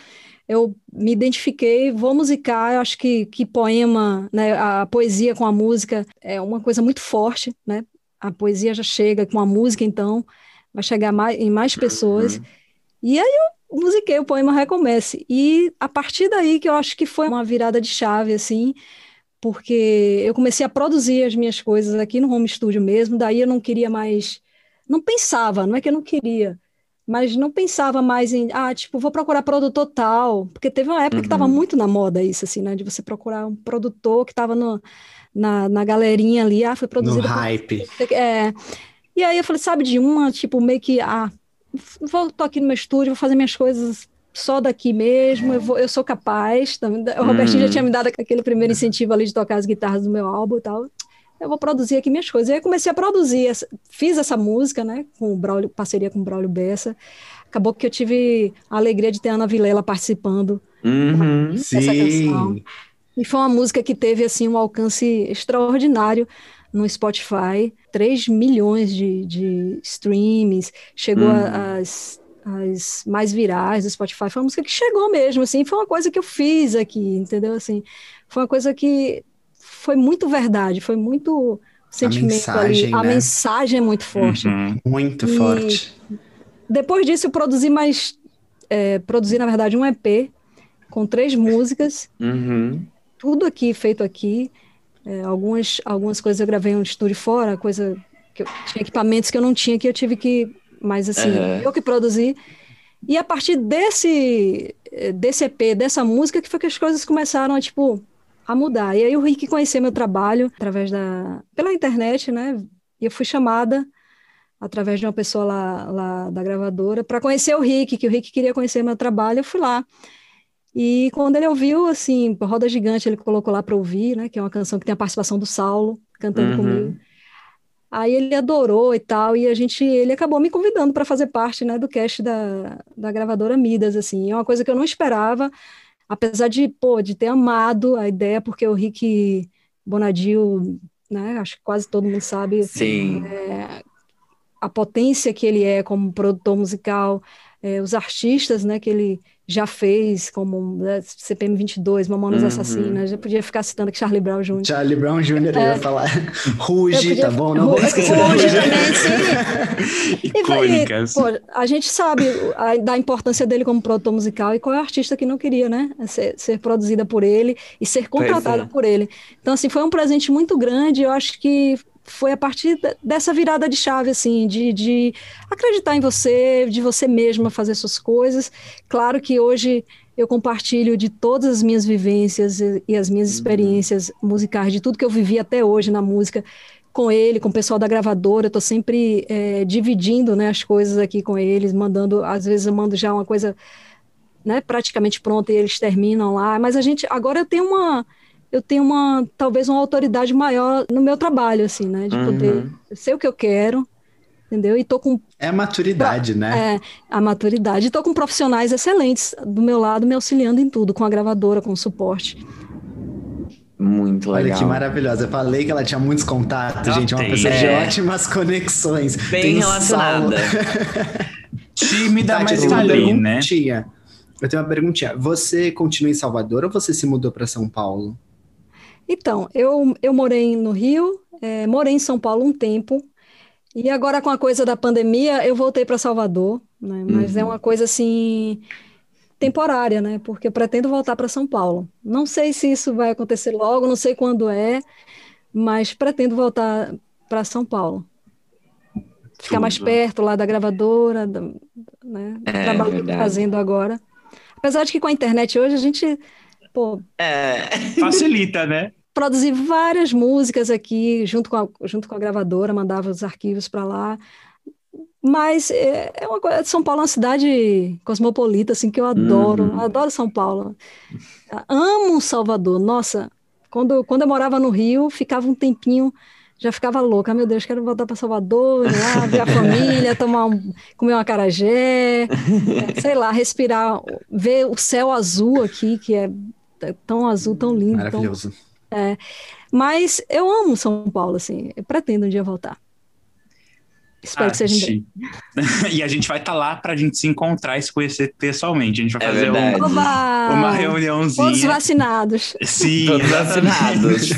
eu me identifiquei, vou musicar, eu acho que, que poema, né, a poesia com a música é uma coisa muito forte, né? A poesia já chega com a música, então, vai chegar mais, em mais pessoas. Uhum. E aí eu musiquei o poema Recomece. E a partir daí que eu acho que foi uma virada de chave, assim, porque eu comecei a produzir as minhas coisas aqui no home studio mesmo, daí eu não queria mais, não pensava, não é que eu não queria, mas não pensava mais em, ah, tipo, vou procurar produtor tal, porque teve uma época que estava Uhum. muito na moda isso, assim, né, de você procurar um produtor que estava na, na galerinha ali, ah, foi No produzido por hype. é, e aí eu falei, sabe, de uma, tipo, meio que, ah, vou, tô aqui no meu estúdio, vou fazer minhas coisas só daqui mesmo, eu, vou, eu sou capaz. Também. O Robertinho já Hum. tinha me dado aquele primeiro incentivo ali de tocar as guitarras do meu álbum e tal. Eu vou produzir aqui minhas coisas. E aí comecei a produzir, fiz essa música, né, com o Braulio, parceria com o Braulio Bessa. Acabou que eu tive a alegria de ter a Ana Vilela participando Uhum. essa Sim. canção. E foi uma música que teve assim um alcance extraordinário no Spotify, 3 milhões de, de streams, chegou Uhum. às, às mais virais do Spotify. Foi uma música que chegou mesmo, assim, foi uma coisa que eu fiz aqui, entendeu? Assim, foi uma coisa que foi muito verdade, foi muito sentimento ali. mensagem, A né? mensagem é muito forte. Uhum. Muito E- forte. Depois disso, eu produzi mais. é, produzi, na verdade, um EP com três músicas, Uhum. tudo aqui, feito aqui. É, algumas, algumas coisas eu gravei em um estúdio fora, coisa que eu tinha equipamentos que eu não tinha, que eu tive que. Mas assim, Aham. eu que produzi. E a partir desse, eh, desse EP, dessa música, que foi que as coisas começaram a, tipo, a mudar. E aí o Rick conheceu meu trabalho através da... pela internet, né? E eu fui chamada através de uma pessoa lá, lá da gravadora para conhecer o Rick, que o Rick queria conhecer meu trabalho, eu fui lá. E quando ele ouviu, assim, Roda Gigante, ele colocou lá para ouvir, né? Que é uma canção que tem a participação do Saulo cantando Uhum. comigo. Aí ele adorou e tal, e a gente, ele acabou me convidando para fazer parte, né, do cast da, da gravadora Midas, assim. É uma coisa que eu não esperava, apesar de, pô, de ter amado a ideia, porque o Rick Bonadil, né, acho que quase todo mundo sabe Sim. a potência que ele é como produtor musical, é, os artistas, né, que ele já fez, como né, CPM 22, Mamonas Uhum. Assassinas, já podia ficar citando que Charlie Brown Jr. Charlie Brown Jr. eu ia falar. Ruge, podia- tá bom? Não vou Ruge esquecer da também, Ruge. sim. E, pô, a gente sabe a- da importância dele como produtor musical e qual é o artista que não queria, né? Ser, ser produzida por ele e ser contratada é. por ele. Então, assim, foi um presente muito grande. Eu acho que foi a partir de- dessa virada de chave, assim, de, de acreditar em você, de você mesma fazer suas coisas. Claro que hoje eu compartilho de todas as minhas vivências e, as minhas experiências musicais, de tudo que eu vivi até hoje na música com ele, com o pessoal da gravadora, eu tô sempre é, dividindo, né, as coisas aqui com eles, mandando, às vezes eu mando já uma coisa, né, praticamente pronta e eles terminam lá, mas a gente, agora eu tenho uma, eu tenho uma, talvez uma autoridade maior no meu trabalho, assim, né, de poder, Uhum. eu sei o que eu quero, entendeu, e tô com É maturidade, né? é, a maturidade, e tô com profissionais excelentes do meu lado, me auxiliando em tudo, com a gravadora, com o suporte. Muito Olha legal. que maravilhosa. Eu falei que ela tinha muitos contatos, Ela gente. É uma pessoa de É. ótimas conexões. Bem Tem relacionada. Tímida, Tati, eu mas tá ali, né? Eu tenho uma perguntinha. Você continua em Salvador ou você se mudou para São Paulo? Então, eu, eu morei no Rio, eh, morei em São Paulo um tempo, e agora com a coisa da pandemia, eu voltei para Salvador, né? Mas é uma coisa assim temporária, né? Porque eu pretendo voltar para São Paulo. Não sei se isso vai acontecer logo, não sei quando é, mas pretendo voltar para São Paulo. Ficar mais Tudo. perto lá da gravadora, da- né? Do É, trabalho que eu tô verdade. fazendo agora. Apesar de que com a internet hoje a gente, pô, É. Facilita, né? produzi várias músicas aqui, junto com a, junto com a gravadora, mandava os arquivos para lá. Mas é, é uma coisa, São Paulo é uma cidade cosmopolita, assim, que eu adoro, Uhum. adoro São Paulo. Amo Salvador, nossa, quando, quando eu morava no Rio, ficava um tempinho, já ficava louca, "Ah, meu Deus, quero voltar para Salvador, ir lá, ver a família, tomar um, comer um acarajé, é, sei lá, respirar, ver o céu azul aqui, que é tão azul, tão lindo, tão Maravilhoso. mas eu amo São Paulo, assim. Eu pretendo um dia voltar. Espero que seja em breve. Tati. e a gente vai estar lá pra gente se encontrar e se conhecer pessoalmente. A gente vai É fazer um- uma Todos reuniãozinha. vacinados. Sim, Todos exatamente.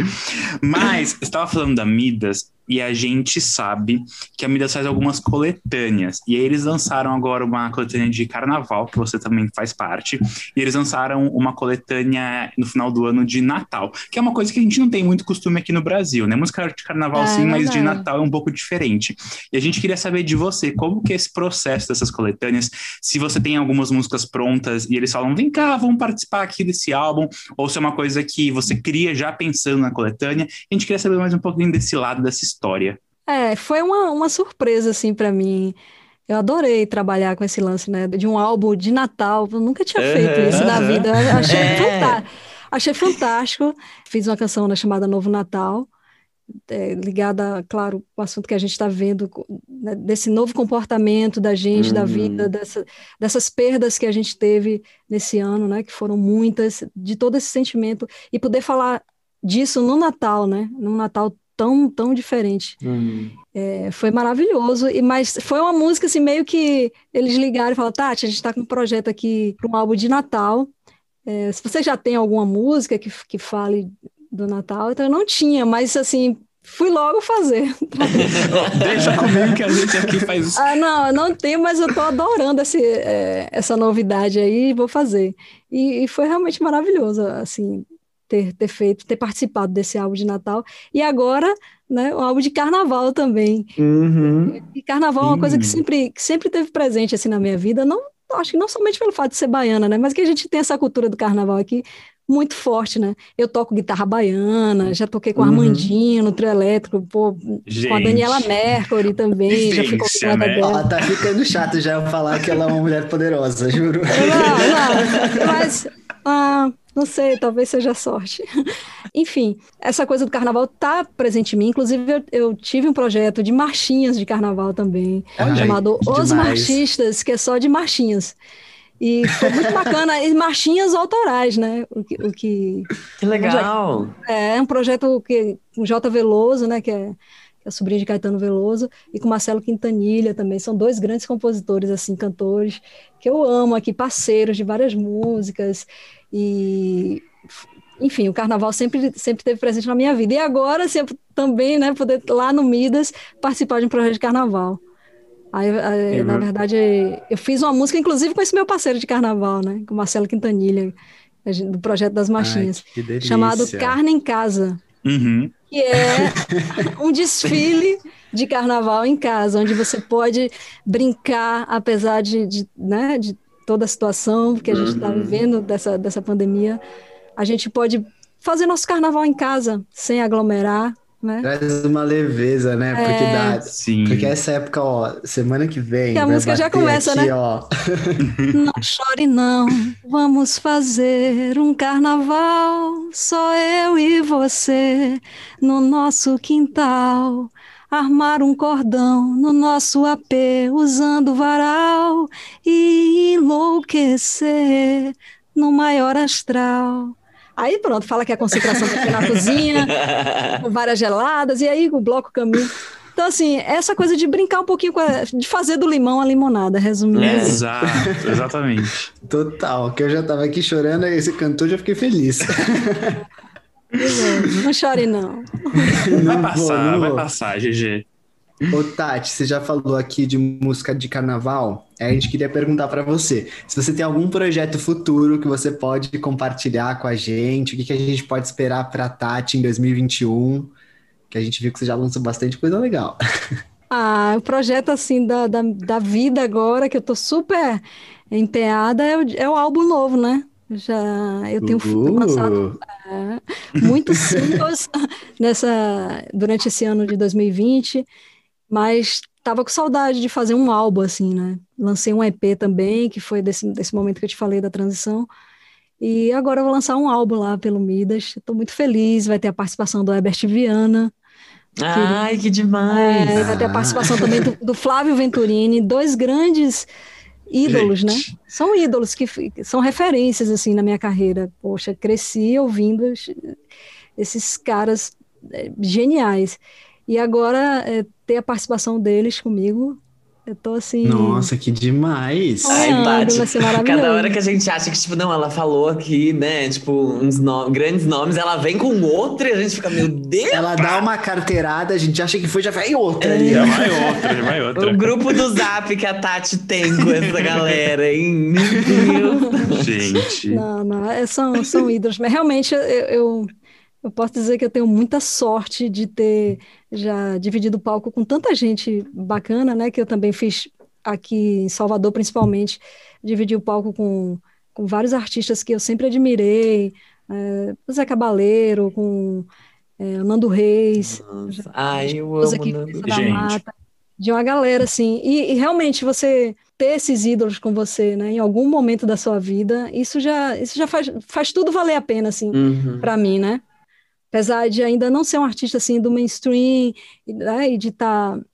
Mas, você estava falando da Midas e a gente sabe que a Midas faz algumas coletâneas. E aí eles lançaram agora uma coletânea de carnaval, que você também faz parte. E eles lançaram uma coletânea no final do ano de Natal, que é uma coisa que a gente não tem muito costume aqui no Brasil, né? Música de carnaval É, sim, mas de verdade. Natal é um pouco diferente. E a gente queria saber de você, como que é esse processo dessas coletâneas, se você tem algumas músicas prontas e eles falam, vem cá, vamos participar aqui desse álbum, ou se é uma coisa que você cria já pensando na coletânea. A gente queria saber mais um pouquinho desse lado dessa história. É, foi uma, uma surpresa, assim, para mim. Eu adorei trabalhar com esse lance, né? De um álbum de Natal. Eu nunca tinha feito isso na Aham. vida. Eu achei É. fantástico. Achei fantástico. Fiz uma canção né, chamada Novo Natal, é, ligada, claro, com o assunto que a gente está vendo, né, desse novo comportamento da gente, da Uhum. vida, dessa, dessas perdas que a gente teve nesse ano, né? Que foram muitas, de todo esse sentimento. E poder falar disso no Natal, né? Num Natal tão, tão diferente. Hum. É, foi maravilhoso, e mas foi uma música assim, meio que eles ligaram e falaram, Tati, a gente está com um projeto aqui para um álbum de Natal. É, se você já tem alguma música que, que fale do Natal, então eu não tinha, mas assim, fui logo fazer. Deixa comigo que a gente aqui faz. Ah, não, eu não tenho, mas eu tô adorando esse, é, essa novidade aí, vou fazer. E, e foi realmente maravilhoso, assim, ter, ter feito, ter participado desse álbum de Natal. E agora, né, o álbum de Carnaval também. Uhum. E carnaval é uma coisa que sempre, que sempre teve presente assim na minha vida. Não, acho que não somente pelo fato de ser baiana, né? Mas que a gente tem essa cultura do carnaval aqui muito forte, né? Eu toco guitarra baiana, já toquei com Uhum. Armandinho no trio elétrico, pô, com a. Daniela Mercury também, já fui Vivência, convidada né? dela. Ó, tá ficando chato já eu falar que ela é uma mulher poderosa, juro. Não, não, mas ah, não sei, talvez seja sorte. Enfim, essa coisa do carnaval tá presente em mim. Inclusive, eu, eu tive um projeto de marchinhas de carnaval também, aí, chamado que Os demais. Marchistas, que é só de marchinhas. E foi muito bacana, e marchinhas autorais, né? O que, o que Que legal. é um projeto que com J. Veloso, né? Que é que é sobrinho de Caetano Veloso, e com Marcelo Quintanilha também. São dois grandes compositores, assim, cantores, que eu amo aqui, parceiros de várias músicas. E enfim, o carnaval sempre, sempre teve presente na minha vida. E agora, sempre, também, né, poder lá no Midas participar de um projeto de carnaval. Aí, aí na verdade, eu fiz uma música, inclusive, com esse meu parceiro de carnaval, né, com o Marcelo Quintanilha, do projeto das Machinhas, Ai, chamado Carne em Casa. Uhum. Que é um desfile de carnaval em casa, onde você pode brincar, apesar de, de, né, de toda a situação que a gente está uhum. vivendo dessa, dessa pandemia a gente pode fazer nosso carnaval em casa, sem aglomerar, né? Traz uma leveza, né? Porque é... dá. Sim. Porque essa época, ó, semana que vem. Que a música já começa, aqui, né? Ó. não chore, não. Vamos fazer um carnaval, só eu e você, no nosso quintal. Armar um cordão no nosso AP, usando varal e enlouquecer no maior astral. Aí pronto, fala que a concentração vai na cozinha, com várias geladas, e aí o bloco caminha. Então, assim, essa coisa de brincar um pouquinho com a, de fazer do limão a limonada, resumindo. É, exato, exatamente. Total, que eu já tava aqui chorando, esse cantor já fiquei feliz. não chore, não. Vai passar, vou, vai passar, GG. Ô Tati, você já falou aqui de música de carnaval. A gente queria perguntar para você se você tem algum projeto futuro que você pode compartilhar com a gente, o que, que a gente pode esperar para Tati em 2021, que a gente viu que você já lançou bastante coisa legal. Ah, o projeto assim da, da, da vida agora, que eu tô super empenhada, é o, é o álbum novo, né? Já eu tenho uh. lançado é, muitos singles nessa durante esse ano de 2020 mas tava com saudade de fazer um álbum, assim, né? Lancei um EP também, que foi desse, desse momento que eu te falei da transição. E agora eu vou lançar um álbum lá pelo Midas. Estou muito feliz, vai ter a participação do Herbert Viana. Ai, que, que demais! É, vai ter a participação também do, do, Flávio Venturini, dois grandes ídolos, né? Gente. né? São ídolos que são referências, assim, na minha carreira. Poxa, cresci ouvindo esses caras é, geniais. E agora é, ter a participação deles comigo, eu tô assim. Nossa, que demais! Ai, Tati, cada hora que a gente acha que, tipo, não, ela falou aqui, né? Tipo, uns no... grandes nomes, ela vem com outro e a gente fica, meu Deus! Ela dá uma carteirada, a gente acha que foi, já vai outra ali. Já vai outra, já vai outra. O grupo do zap que a Tati tem com essa galera, hein? Meu Deus! Gente. Não, não, é, são, são ídolos, mas realmente eu, eu eu posso dizer que eu tenho muita sorte de ter já dividido o palco com tanta gente bacana, né? Que eu também fiz aqui em Salvador, principalmente, dividi o palco com, com vários artistas que eu sempre admirei, é, Zé Cabaleiro, com é, Nando Reis. Nossa. Ai, eu amo aqui, Nando. Da Mata, de uma galera, assim. E, e, realmente você ter esses ídolos com você, né? Em algum momento da sua vida, isso já, isso já faz, faz tudo valer a pena, assim, uhum. para mim, né? Apesar de ainda não ser um artista assim do mainstream né, e de estar, tá...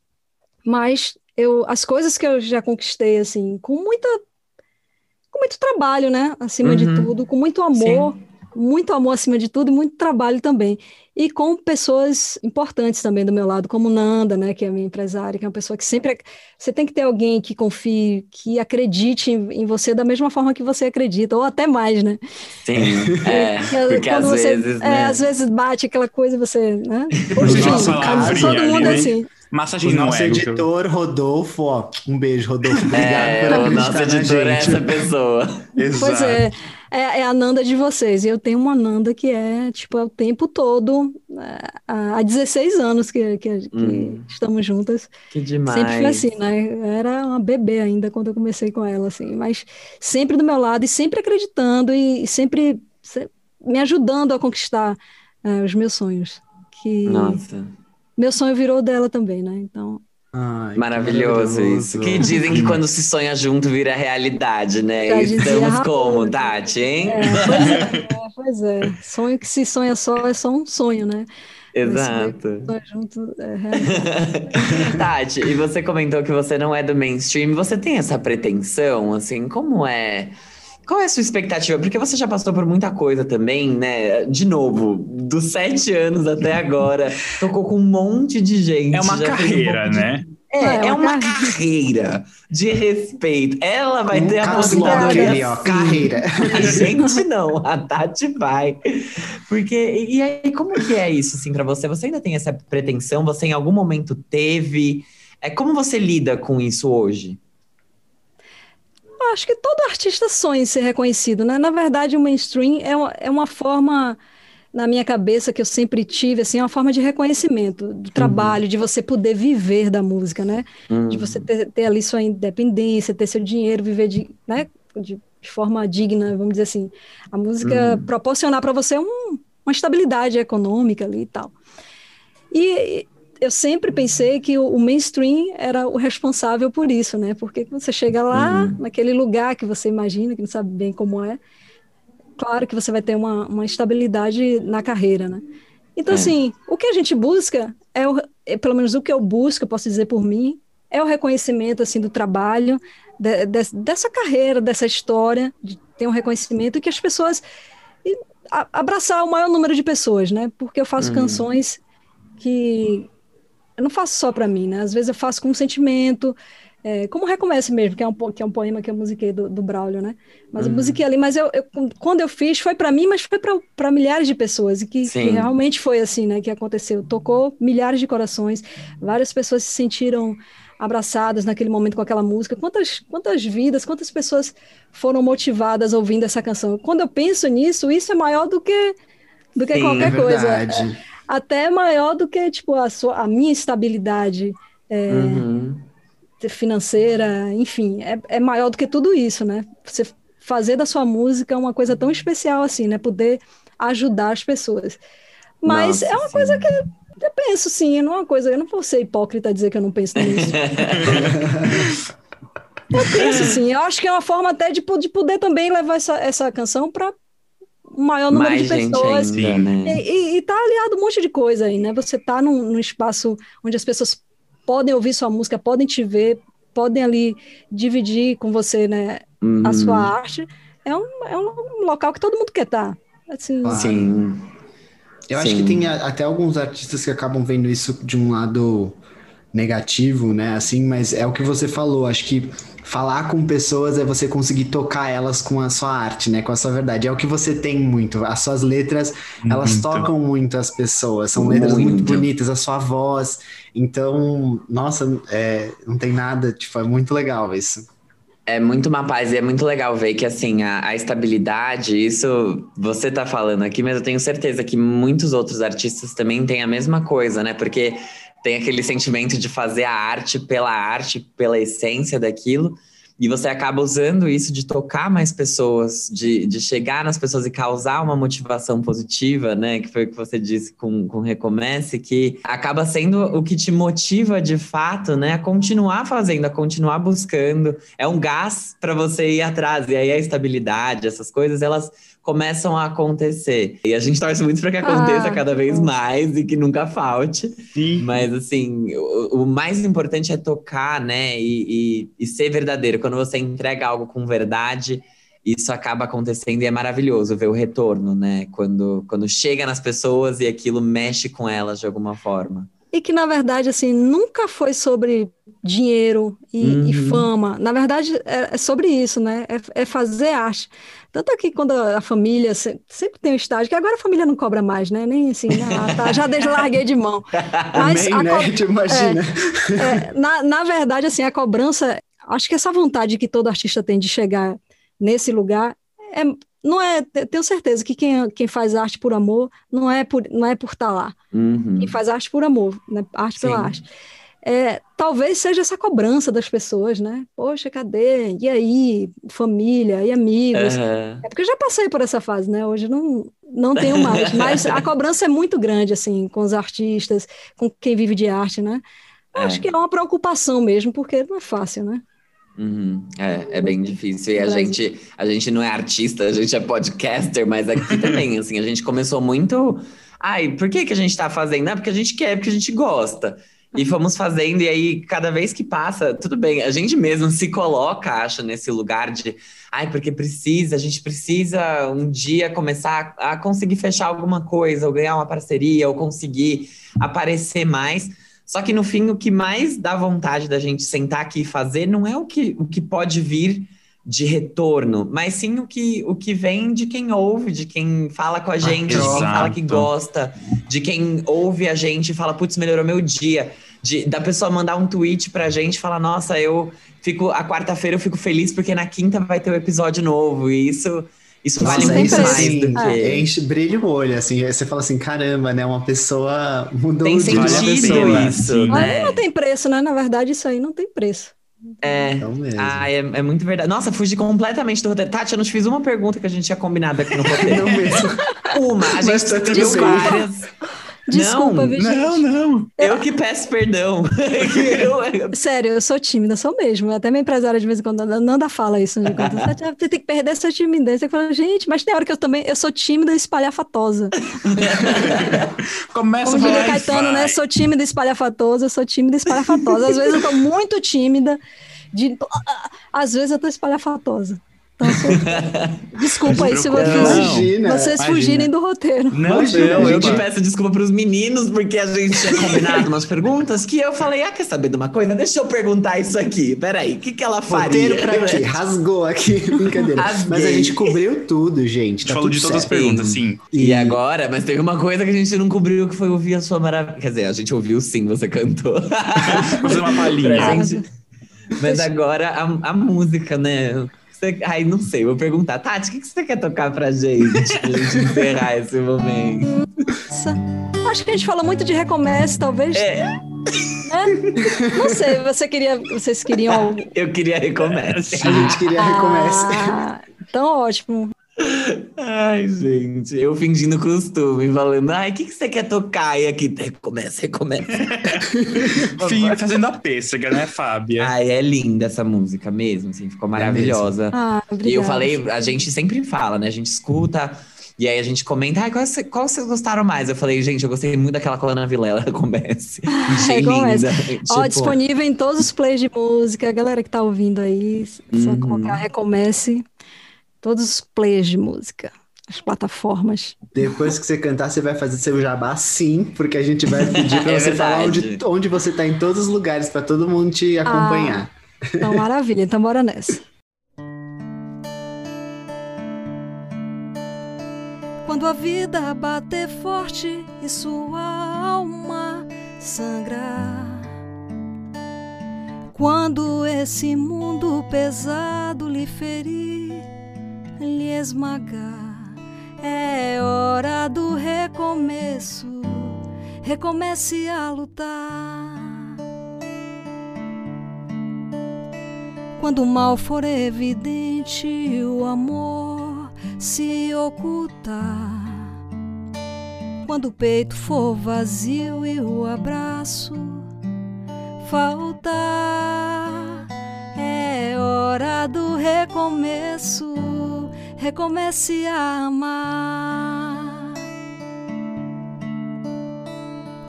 mas eu as coisas que eu já conquistei assim com muita com muito trabalho, né, acima uhum. de tudo, com muito amor, Sim. Muito amor acima de tudo e muito trabalho também e com pessoas importantes também do meu lado, como Nanda, né, que é a minha empresária, que é uma pessoa que sempre você tem que ter alguém que confie, que acredite em, em você da mesma forma que você acredita, ou até mais, né? Sim, é, porque às você, vezes, é, né? às vezes bate aquela coisa e você, né? Nossa, todo mundo é assim. Massagem o nosso editor, Rodolfo, ó, um beijo, Rodolfo. Obrigado é, por acreditar o nosso editor é essa pessoa. Exato. Pois é é, é, a Nanda de vocês. E eu tenho uma Nanda que é, tipo, é o tempo todo, é, há 16 anos que, que, que hum. estamos juntas. Que demais. Sempre foi assim, né? Era uma bebê ainda quando eu comecei com ela, assim. Mas sempre do meu lado e sempre acreditando e, sempre, sempre me ajudando a conquistar é, os meus sonhos. Que Nossa. Meu sonho virou dela também, né? Então, Ai, maravilhoso, que isso. Que dizem que quando se sonha junto vira realidade, né? Já Estamos como, Tati, hein? É, pois, é, pois é. Sonho que se sonha só é só um sonho, né? Exato. Sonha junto é realidade. Tati, e você comentou que você não é do mainstream. Você tem essa pretensão, assim? Como é Qual é a sua expectativa? Porque você já passou por muita coisa também, né? De novo, dos sete anos até agora, tocou com um monte de gente. É uma um carreira, monte de- né? É, É, é uma uma carreira de respeito. Ela vai ter a aposentadoria ali, ó, carreira. A gente não, a Tati vai. Porque, e aí, como que é isso, assim, pra você? Você ainda tem essa pretensão? Você em algum momento teve? É, como você lida com isso hoje? Acho que todo artista sonha em ser reconhecido, né? Na verdade, o mainstream é uma, é uma forma, na minha cabeça, que eu sempre tive, assim, é uma forma de reconhecimento do trabalho, de você poder viver da música, né? De você ter, ter ali sua independência, ter seu dinheiro, viver de, né? de, de forma digna, vamos dizer assim. A música proporcionar para você um- uma estabilidade econômica ali e tal. E eu sempre pensei que o, o mainstream era o responsável por isso, né? Porque quando você chega lá, naquele lugar que você imagina, que não sabe bem como é, claro que você vai ter uma, uma estabilidade na carreira, né? Então, É. assim, o que a gente busca, é, o, é, pelo menos o que eu busco, eu posso dizer por mim, é o reconhecimento, assim, do trabalho, de- de- dessa carreira, dessa história, de ter um reconhecimento e que as pessoas... e a- abraçar o maior número de pessoas, né? Porque eu faço Uhum. canções que eu não faço só para mim, né? Às vezes eu faço com um sentimento, é, como Recomeça mesmo, que é um, que é um poema que eu musiquei do, do Braulio, né? Mas eu musiquei ali, mas eu, eu- quando eu fiz foi para mim, mas foi para milhares de pessoas, e que, que realmente foi assim, né? Que aconteceu. Tocou milhares de corações, várias pessoas se sentiram abraçadas naquele momento com aquela música. Quantas, quantas vidas, quantas pessoas foram motivadas ouvindo essa canção? Quando eu penso nisso, isso é maior do que, do que Sim, qualquer é coisa verdade. Até maior do que tipo a, sua, a minha estabilidade é, Uhum. financeira, enfim, é, é maior do que tudo isso, né? Você fazer da sua música uma coisa tão especial assim, né? Poder ajudar as pessoas. Mas Nossa, é uma sim. coisa que eu penso, sim, não é uma coisa, eu não vou ser hipócrita dizer que eu não penso nisso. eu penso, sim, eu acho que é uma forma até de, de poder também levar essa, essa canção para o maior número Mais de gente pessoas. ainda, né? E, e, e tá aliado um monte de coisa aí, né? Você tá num, num espaço onde as pessoas podem ouvir sua música, podem te ver, podem ali dividir com você, né, a Uhum. sua arte. É um, é um local que todo mundo quer estar. Assim, Claro. Sim. Eu acho Sim. que tem a- até alguns artistas que acabam vendo isso de um lado negativo, né? Assim, mas é o que você falou. Acho que falar com pessoas é você conseguir tocar elas com a sua arte, né? Com a sua verdade. É o que você tem muito. As suas letras, elas Muito. tocam muito as pessoas. São letras muito, Muito. bonitas, a sua voz. Então, nossa, é, não tem nada. Tipo, é muito legal isso. É muito uma paz e é muito legal ver que, assim, a, a estabilidade, isso você tá falando aqui, mas eu tenho certeza que muitos outros artistas também têm a mesma coisa, né? Porque tem aquele sentimento de fazer a arte pela arte, pela essência daquilo, e você acaba usando isso de tocar mais pessoas, de, de chegar nas pessoas e causar uma motivação positiva, né? Que foi o que você disse com, com Recomece, que acaba sendo o que te motiva de fato, né? A continuar fazendo, a continuar buscando. É um gás para você ir atrás. E aí a estabilidade, essas coisas, elas começam a acontecer. E a gente torce muito para que aconteça Ah, cada vez mais e que nunca falte. Sim. Mas, assim, o, o mais importante é tocar, né? E, e, e ser verdadeiro. Quando você entrega algo com verdade, isso acaba acontecendo e é maravilhoso ver o retorno, né? Quando, quando chega nas pessoas e aquilo mexe com elas de alguma forma. E que, na verdade, assim, nunca foi sobre dinheiro e, e Uhum. fama. Na verdade, é, é sobre isso, né? É, é fazer arte. Tanto que quando a família se- sempre tem um estágio, que agora a família não cobra mais, né? Nem assim, ah, tá, já deslarguei de mão. Mas Amém, a né? co- imagina. é, na, na verdade, assim, a cobrança, acho que essa vontade que todo artista tem de chegar nesse lugar, é, não é, tenho certeza que quem, quem faz arte por amor não é por, não é por estar lá. Uhum. Quem faz arte por amor, né? Arte pela Sim. arte. É, talvez seja essa cobrança das pessoas, né? Poxa, cadê? E aí? Família e amigos. Aham. É porque eu já passei por essa fase, né? Hoje não, não tenho mais. Mas a cobrança é muito grande, assim, com os artistas, com quem vive de arte, né? É. Acho que é uma preocupação mesmo, porque não é fácil, né? Uhum. É, é bem difícil. E a Brasil. gente, a gente não é artista, a gente é podcaster, mas aqui também, assim, a gente começou muito. Ai, por que, que a gente tá fazendo? Ah, porque a gente quer, porque a gente gosta. E fomos fazendo, e aí, cada vez que passa, tudo bem, a gente mesmo se coloca, acho, nesse lugar de, ai, porque precisa, a gente precisa um dia começar a conseguir fechar alguma coisa, ou ganhar uma parceria, ou conseguir aparecer mais. Só que no fim, o que mais dá vontade da gente sentar aqui e fazer não é o que, o que pode vir de retorno, mas sim o que, o que vem de quem ouve, de quem fala com a gente, de quem fala que gosta, de quem ouve a gente e fala, putz, melhorou meu dia. De, da pessoa mandar um tweet pra gente e falar, nossa, eu fico. A quarta-feira eu fico feliz porque na quinta vai ter um episódio novo. E isso. Isso Nossa, vale muito isso, mais assim, do que. Enche, brilha o olho, assim. Você fala assim, caramba, né? Uma pessoa mudou Tem o dia da sentido pessoa. isso, Sim. Mas né? não tem preço, né? Na verdade, isso aí não tem preço. É. Então mesmo. Ah, é, é muito verdade. Nossa, fugi completamente do roteiro. Tati, eu não te fiz uma pergunta que a gente tinha combinado aqui no roteiro. Não mesmo. Uma, a Mas gente tá várias. Desculpa, Não, viu, gente? Não, não. Eu que peço perdão. Eu- Sério, eu sou tímida, sou mesmo. Até minha empresária de vez em quando, a Nanda fala isso. De quando, você tem que perder essa timidez. Eu falo, gente, mas tem hora que eu também, eu sou tímida e espalhafatosa. Começa Como a falar Caetano, né? Sou tímida e espalhafatosa, eu sou tímida e espalhafatosa. Às vezes eu tô muito tímida, de... às vezes eu tô espalhafatosa. Então, eu sou- desculpa aí se vocês, não. Imagina, vocês imagina. fugirem do roteiro. Não, Imagina, Não, eu que peço desculpa pros meninos, porque a gente tinha combinado umas perguntas que eu falei, ah, quer saber de uma coisa? Deixa eu perguntar isso aqui. Peraí, o que, que ela faria? Roteiro pra quê? Rasgou aqui. Brincadeira. Rasguei. Mas a gente cobriu tudo, gente. A gente Tá falou de todas as perguntas, sim. E agora, mas teve uma coisa que a gente não cobriu, que foi ouvir a sua maravilha. Quer dizer, a gente ouviu sim, você cantou. Vou fazer uma palhinha. Mas agora a, a música, né? Você- ai, não sei, vou perguntar. Tati, o que, que você quer tocar pra gente? Pra gente encerrar esse momento. Nossa. Acho que a gente falou muito de recomeço, talvez. É, né? Não sei, você queria, vocês queriam. eu queria recomece. A gente queria. Ah, então ótimo. Ai, gente, eu fingindo costume, falando, ai, o que, que você quer tocar? E aqui, recomeça, recomeça. Fim fazendo a pêssega, né, Fábia? ai, é linda essa música mesmo, assim, ficou maravilhosa. Ah, obrigada. E eu falei, a gente sempre fala, né? A gente escuta, e aí a gente comenta, ai, qual, qual vocês gostaram mais? Eu falei, gente, eu gostei muito daquela Colana Vilela, comece. Achei Recomece. linda. Ó, Tipo, disponível em todos os plays de música. A galera que tá ouvindo aí, só Uhum. colocar Recomece. Todos os players de música. As plataformas. Depois que você cantar, você vai fazer seu jabá sim, porque a gente vai pedir pra É você falar onde, verdade. onde você tá em todos os lugares, pra todo mundo te acompanhar. Então, maravilha. Então, bora nessa. Quando a vida bater forte e sua alma sangrar. Quando esse mundo pesado lhe ferir, lhe esmagar, é hora do recomeço. Recomece a lutar. Quando o mal for evidente, o amor se ocultar. Quando o peito for vazio e o abraço faltar, é hora do recomeço. Recomece a amar.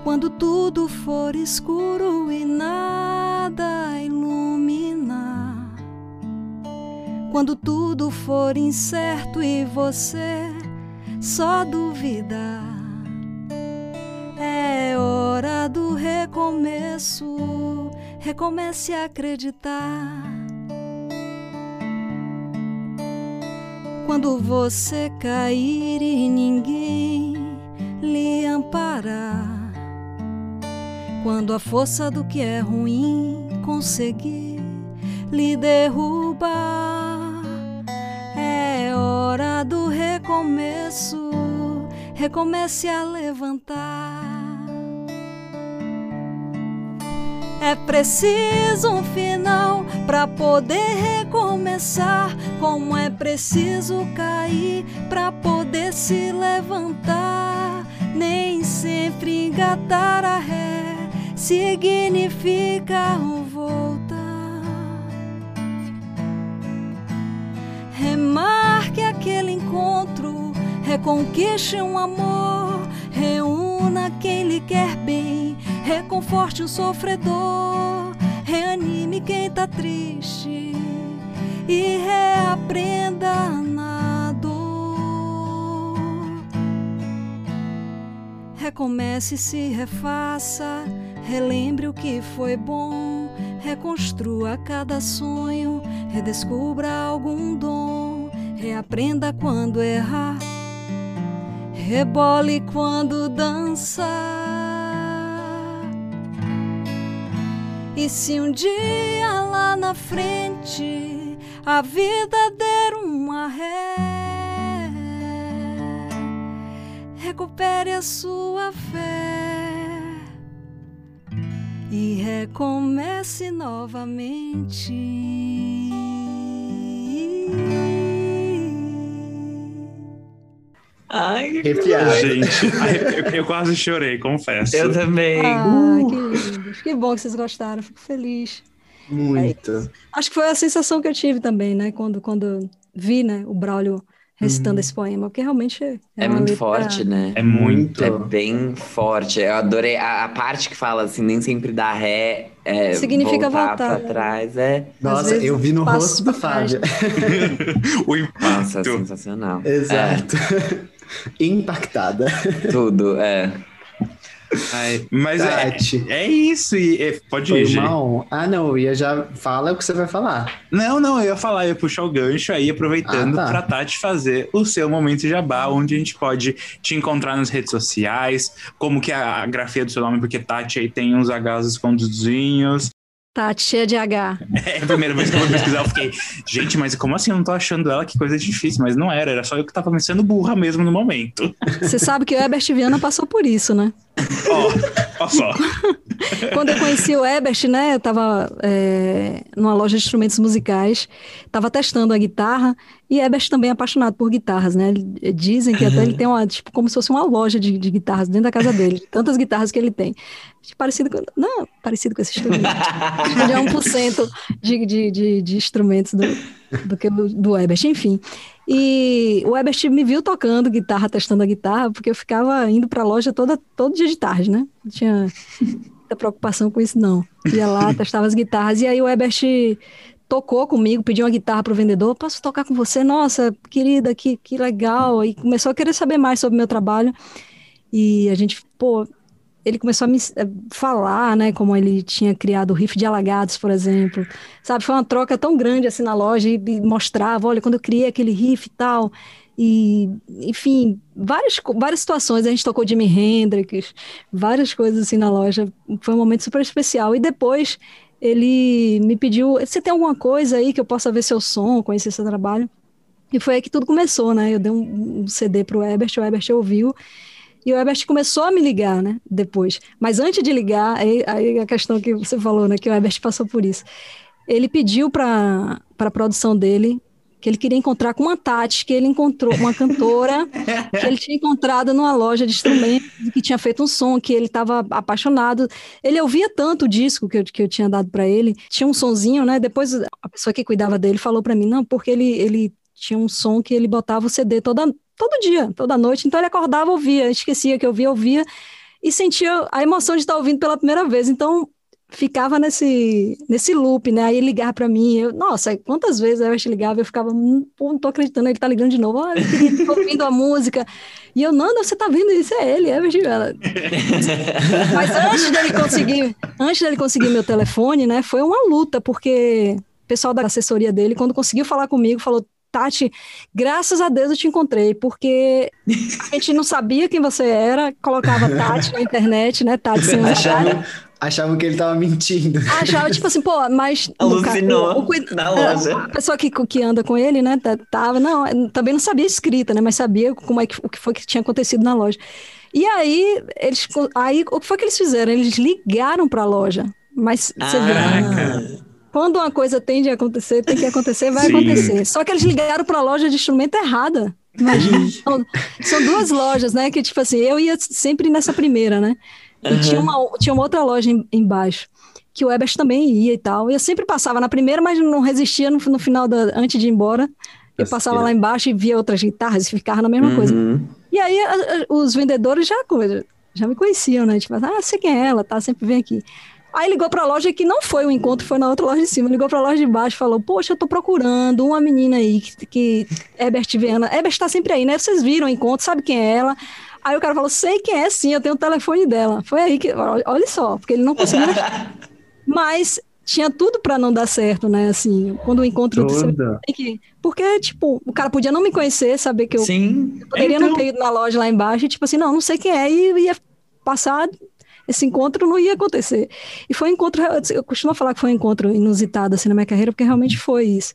Quando tudo for escuro e nada iluminar. Quando tudo for incerto e você só duvidar. É hora do recomeço. Recomece a acreditar. Quando você cair e ninguém lhe amparar. Quando a força do que é ruim conseguir lhe derrubar, é hora do recomeço. Recomece a levantar. É preciso um final para poder recomeçar. Como é preciso cair para poder se levantar. Nem sempre engatar a ré significa um voltar. Remarque aquele encontro, reconquiste um amor, reúna quem lhe quer bem, reconforte o sofredor, reanime quem tá triste e reaprenda na dor. Recomece, se refaça, relembre o que foi bom, reconstrua cada sonho, redescubra algum dom, reaprenda quando errar, rebole quando dançar. E se um dia lá na frente a vida der uma ré, recupere a sua fé e recomece novamente. Ai, Arrepiado. Gente, eu, eu quase chorei, confesso. eu também. Ah, que lindo. Que bom que vocês gostaram, fico feliz. Muito. Acho que foi a sensação que eu tive também, né? Quando, quando vi, né, o Braulio recitando esse poema, porque realmente é, É muito letra- forte, né? É muito. É bem forte. Eu adorei a, a parte que fala assim, nem sempre dá ré. É, Significa voltar, voltar, pra trás. É. Nossa, eu vi no rosto do. Fábio. o Nossa, impacto. sensacional. Exato. Impactada. Tudo, é. Ai, mas é, Tati. é isso. E, é, pode Foi ir, uma honra. Ah, não, eu ia já. Fala o que você vai falar. Não, não, eu ia falar, eu ia puxar o gancho aí, aproveitando Ah, tá. pra Tati fazer o seu momento jabá, onde a gente pode te encontrar nas redes sociais, como que é a grafia do seu nome, porque Tati aí tem uns Hs escondidinhos. Tá cheia de H. É a primeira vez que eu vou pesquisar, eu fiquei, gente, mas como assim? Eu não tô achando ela, que coisa difícil, mas não era, era só eu que tava me sendo burra mesmo no momento. Você sabe que o Herbert Viana passou por isso, né? Ó, só. Quando eu conheci o Ebert, né, eu estava numa loja de instrumentos musicais, estava testando a guitarra, e Ebert também é apaixonado por guitarras, né? Dizem que até ele tem uma, tipo, como se fosse uma loja de, de guitarras dentro da casa dele, de tantas guitarras que ele tem. Parecido com, não, parecido com esse instrumento. Ele é 1% de, de, de, de instrumentos do, do que do Ebert, enfim. E o Ebert me viu tocando guitarra, testando a guitarra, porque eu ficava indo para a loja toda, todo dia de tarde, né? Não tinha muita preocupação com isso, não. Ia lá, testava as guitarras, e aí o Ebert tocou comigo, pediu uma guitarra pro vendedor, posso tocar com você? Nossa, querida, que, que legal. E começou a querer saber mais sobre o meu trabalho. E a gente, pô, ele começou a me eh, falar, né, como ele tinha criado o riff de Alagados, por exemplo. Sabe, foi uma troca tão grande assim na loja e, mostrava, olha, quando eu criei aquele riff e tal. E, enfim, várias, várias situações. A gente tocou Jimi Hendrix, várias coisas assim na loja. Foi um momento super especial. E depois ele me pediu: você tem alguma coisa aí que eu possa ver seu som, conhecer seu trabalho? E foi aí que tudo começou, né? Eu dei um, um CD pro Ebert, o Ebert ouviu. E o Ebert começou a me ligar, né? Depois. Mas antes de ligar, aí, aí a questão que você falou, né? Que o Ebert passou por isso. Ele pediu para a produção dele que ele queria encontrar com uma Tati, que ele encontrou, uma cantora, que ele tinha encontrado numa loja de instrumentos, que tinha feito um som, que ele estava apaixonado. Ele ouvia tanto o disco que eu, que eu tinha dado para ele, tinha um sonzinho, né? Depois a pessoa que cuidava dele falou para mim, não, porque ele, ele tinha um som que ele botava o CD toda, todo dia, toda noite, então ele acordava, ouvia, esquecia que eu ouvia, ouvia, e sentia a emoção de estar ouvindo pela primeira vez, então ficava nesse, nesse loop, né? Aí ele ligava para mim, eu, nossa, quantas vezes eu te ligava, eu ficava, "Hum, pô, não tô acreditando, ele tá ligando de novo, olha, ele tá ouvindo a música. E eu, Nanda, você tá vendo isso? É ele, é Virgínia. Mas antes dele conseguir, antes dele conseguir meu telefone, né, foi uma luta, porque o pessoal da assessoria dele, quando conseguiu falar comigo, falou, Tati, graças a Deus eu te encontrei, porque a gente não sabia quem você era, colocava Tati na internet, né, Tati sem Achavam, achavam que ele tava mentindo. achava, tipo assim, pô, mas... Alucinou o- o cuid- na loja. A pessoa que, que anda com ele, né, tá- tava, não, também não sabia escrita, né, mas sabia como é que, o que foi que tinha acontecido na loja. E aí, eles, aí, o que foi que eles fizeram? Eles ligaram para a loja, mas você Ah, quando uma coisa tende a acontecer, tem que acontecer, vai Sim. acontecer. Só que eles ligaram para a loja de instrumento errada. Imagina. São, são duas lojas, né? Que, tipo assim, eu ia sempre nessa primeira, né? E tinha, uma, tinha uma outra loja em- embaixo, que o Ebert também ia e tal. E eu sempre passava na primeira, mas não resistia no, no final, da, antes de ir embora. Eu passava lá embaixo e via outras guitarras e ficava na mesma coisa. uhum. E aí a- a- os vendedores já coisa. já me conheciam, né? Tipo, ah, sei quem é ela, tá? Sempre vem aqui. Aí ligou pra loja que não foi o encontro, foi na outra loja de cima. Ligou pra loja de baixo e falou: Poxa, eu tô procurando uma menina aí que, que Ebert Viana. Ebert tá sempre aí, né? Vocês viram o encontro, sabe quem é ela? Aí o cara falou: Sei quem é, sim, eu tenho o telefone dela. Foi aí que. Olha só, porque ele não conseguiu. Mas tinha tudo para não dar certo, né? Assim, quando o encontro que, porque tipo, o cara podia não me conhecer, saber que eu, Sim. eu poderia então... não ter ido na loja lá embaixo, e, tipo assim, não, não sei quem é e ia passar esse encontro não ia acontecer. E foi um encontro, eu costumo falar que foi um encontro inusitado assim na minha carreira, porque realmente foi isso.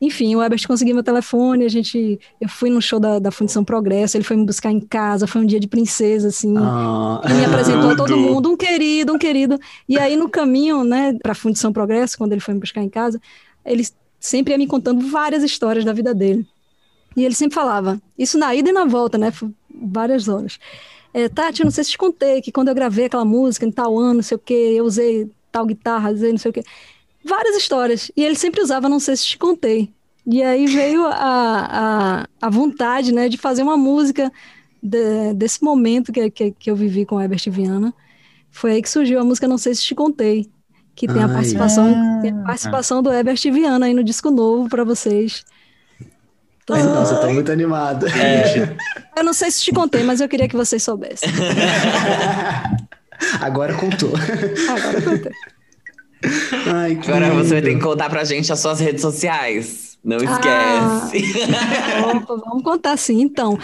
Enfim, o Ebert conseguiu meu telefone, a gente, eu fui no show da, da Fundição Progresso, ele foi me buscar em casa, foi um dia de princesa, assim, ah, me apresentou a todo mundo, um querido, um querido. E aí no caminho, né, para a Fundição Progresso, quando ele foi me buscar em casa, ele sempre ia me contando várias histórias da vida dele. E ele sempre falava, isso na ida e na volta, né, várias horas. É, Tati, não sei se te contei que quando eu gravei aquela música em tal ano, não sei o que, eu usei tal guitarra, usei não sei o que. Várias histórias. E ele sempre usava, não sei se te contei. E aí veio a, a, a vontade, né, de fazer uma música de, desse momento que, que, que, eu vivi com o Herbert Viana. Foi aí que surgiu a música Não Sei Se Te Contei, que tem a participação, tem a participação do Herbert Viana aí no disco novo para vocês. Tô... Nossa, eu tô muito animado. É. Eu não sei se te contei, mas eu queria que vocês soubessem. Agora contou. Agora contei. Ai, Agora lindo. você vai ter que contar pra gente as suas redes sociais. Não esquece. Ah, opa, vamos contar sim. Então,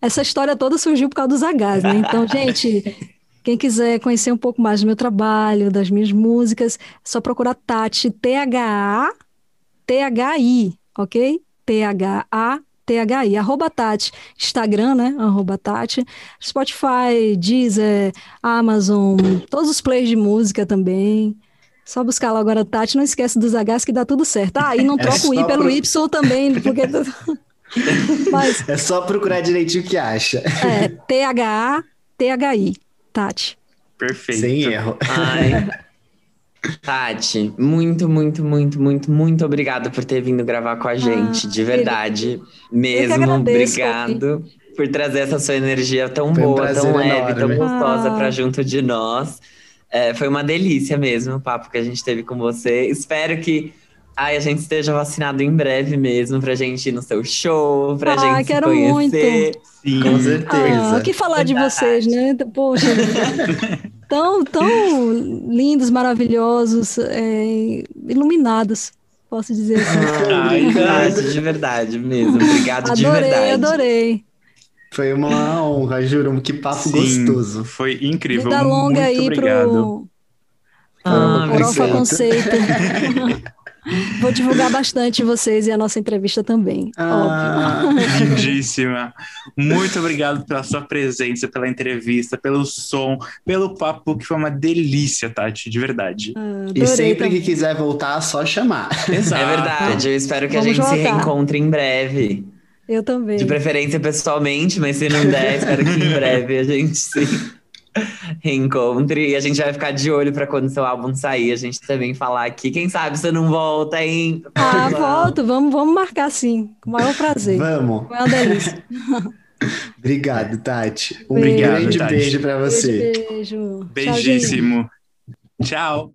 essa história toda surgiu por causa dos Hs, né? Então, gente, quem quiser conhecer um pouco mais do meu trabalho, das minhas músicas, é só procurar Tati, T-H-A, T-H-I, ok? T-H-A, T-H-I, arroba Tati, Instagram, né, arroba Tati, Spotify, Deezer, Amazon, todos os players de música também, só buscar lá agora Tati, não esquece dos Hs que dá tudo certo. Ah, e não é troca é o I pelo pro... Y também, porque... Mas... É só procurar direitinho o que acha. É, T-H-A, T-H-I, Tati. Perfeito. Sem erro. Ai... Tati, muito, muito, muito, muito, muito obrigado por ter vindo gravar com a gente, ah, de verdade, mesmo. Agradeço, obrigado por trazer essa sua energia tão foi boa, um tão leve, enorme. tão gostosa ah. para junto de nós. É, foi uma delícia mesmo o papo que a gente teve com você. Espero que ai, a gente esteja vacinado em breve mesmo, pra gente ir no seu show, pra ah, gente quero se conhecer. Muito. Sim, com certeza. Ah, o que falar de vocês, né? Poxa, tão, tão lindos, maravilhosos, é, iluminados, posso dizer assim. Ah, verdade, de verdade mesmo. Obrigado adorei, de verdade. Adorei, adorei. Foi uma honra, juro. Que papo Sim, gostoso. Foi incrível. Vida longa Muito aí obrigado. pro. Ah, Farofa Conceito. Vou divulgar bastante vocês e a nossa entrevista também, ah, óbvio. Lindíssima. Muito obrigado pela sua presença, pela entrevista, pelo som, pelo papo, que foi uma delícia, Tati, de verdade. Ah, e sempre também. que quiser voltar, só chamar. Exato. É verdade. Eu espero que Vamos a gente voltar. se reencontre em breve. Eu também. De preferência pessoalmente, mas se não der, espero que em breve a gente se reencontre. E a gente vai ficar de olho para quando seu álbum sair, a gente também falar aqui. Quem sabe você não volta, hein? Ah, volto. Vamos, vamos marcar sim. Com o maior prazer. Vamos. Foi uma delícia. Obrigado, Tati. Um Obrigado, grande Tati. beijo para você. Beijo, beijo. Beijíssimo. Tchau.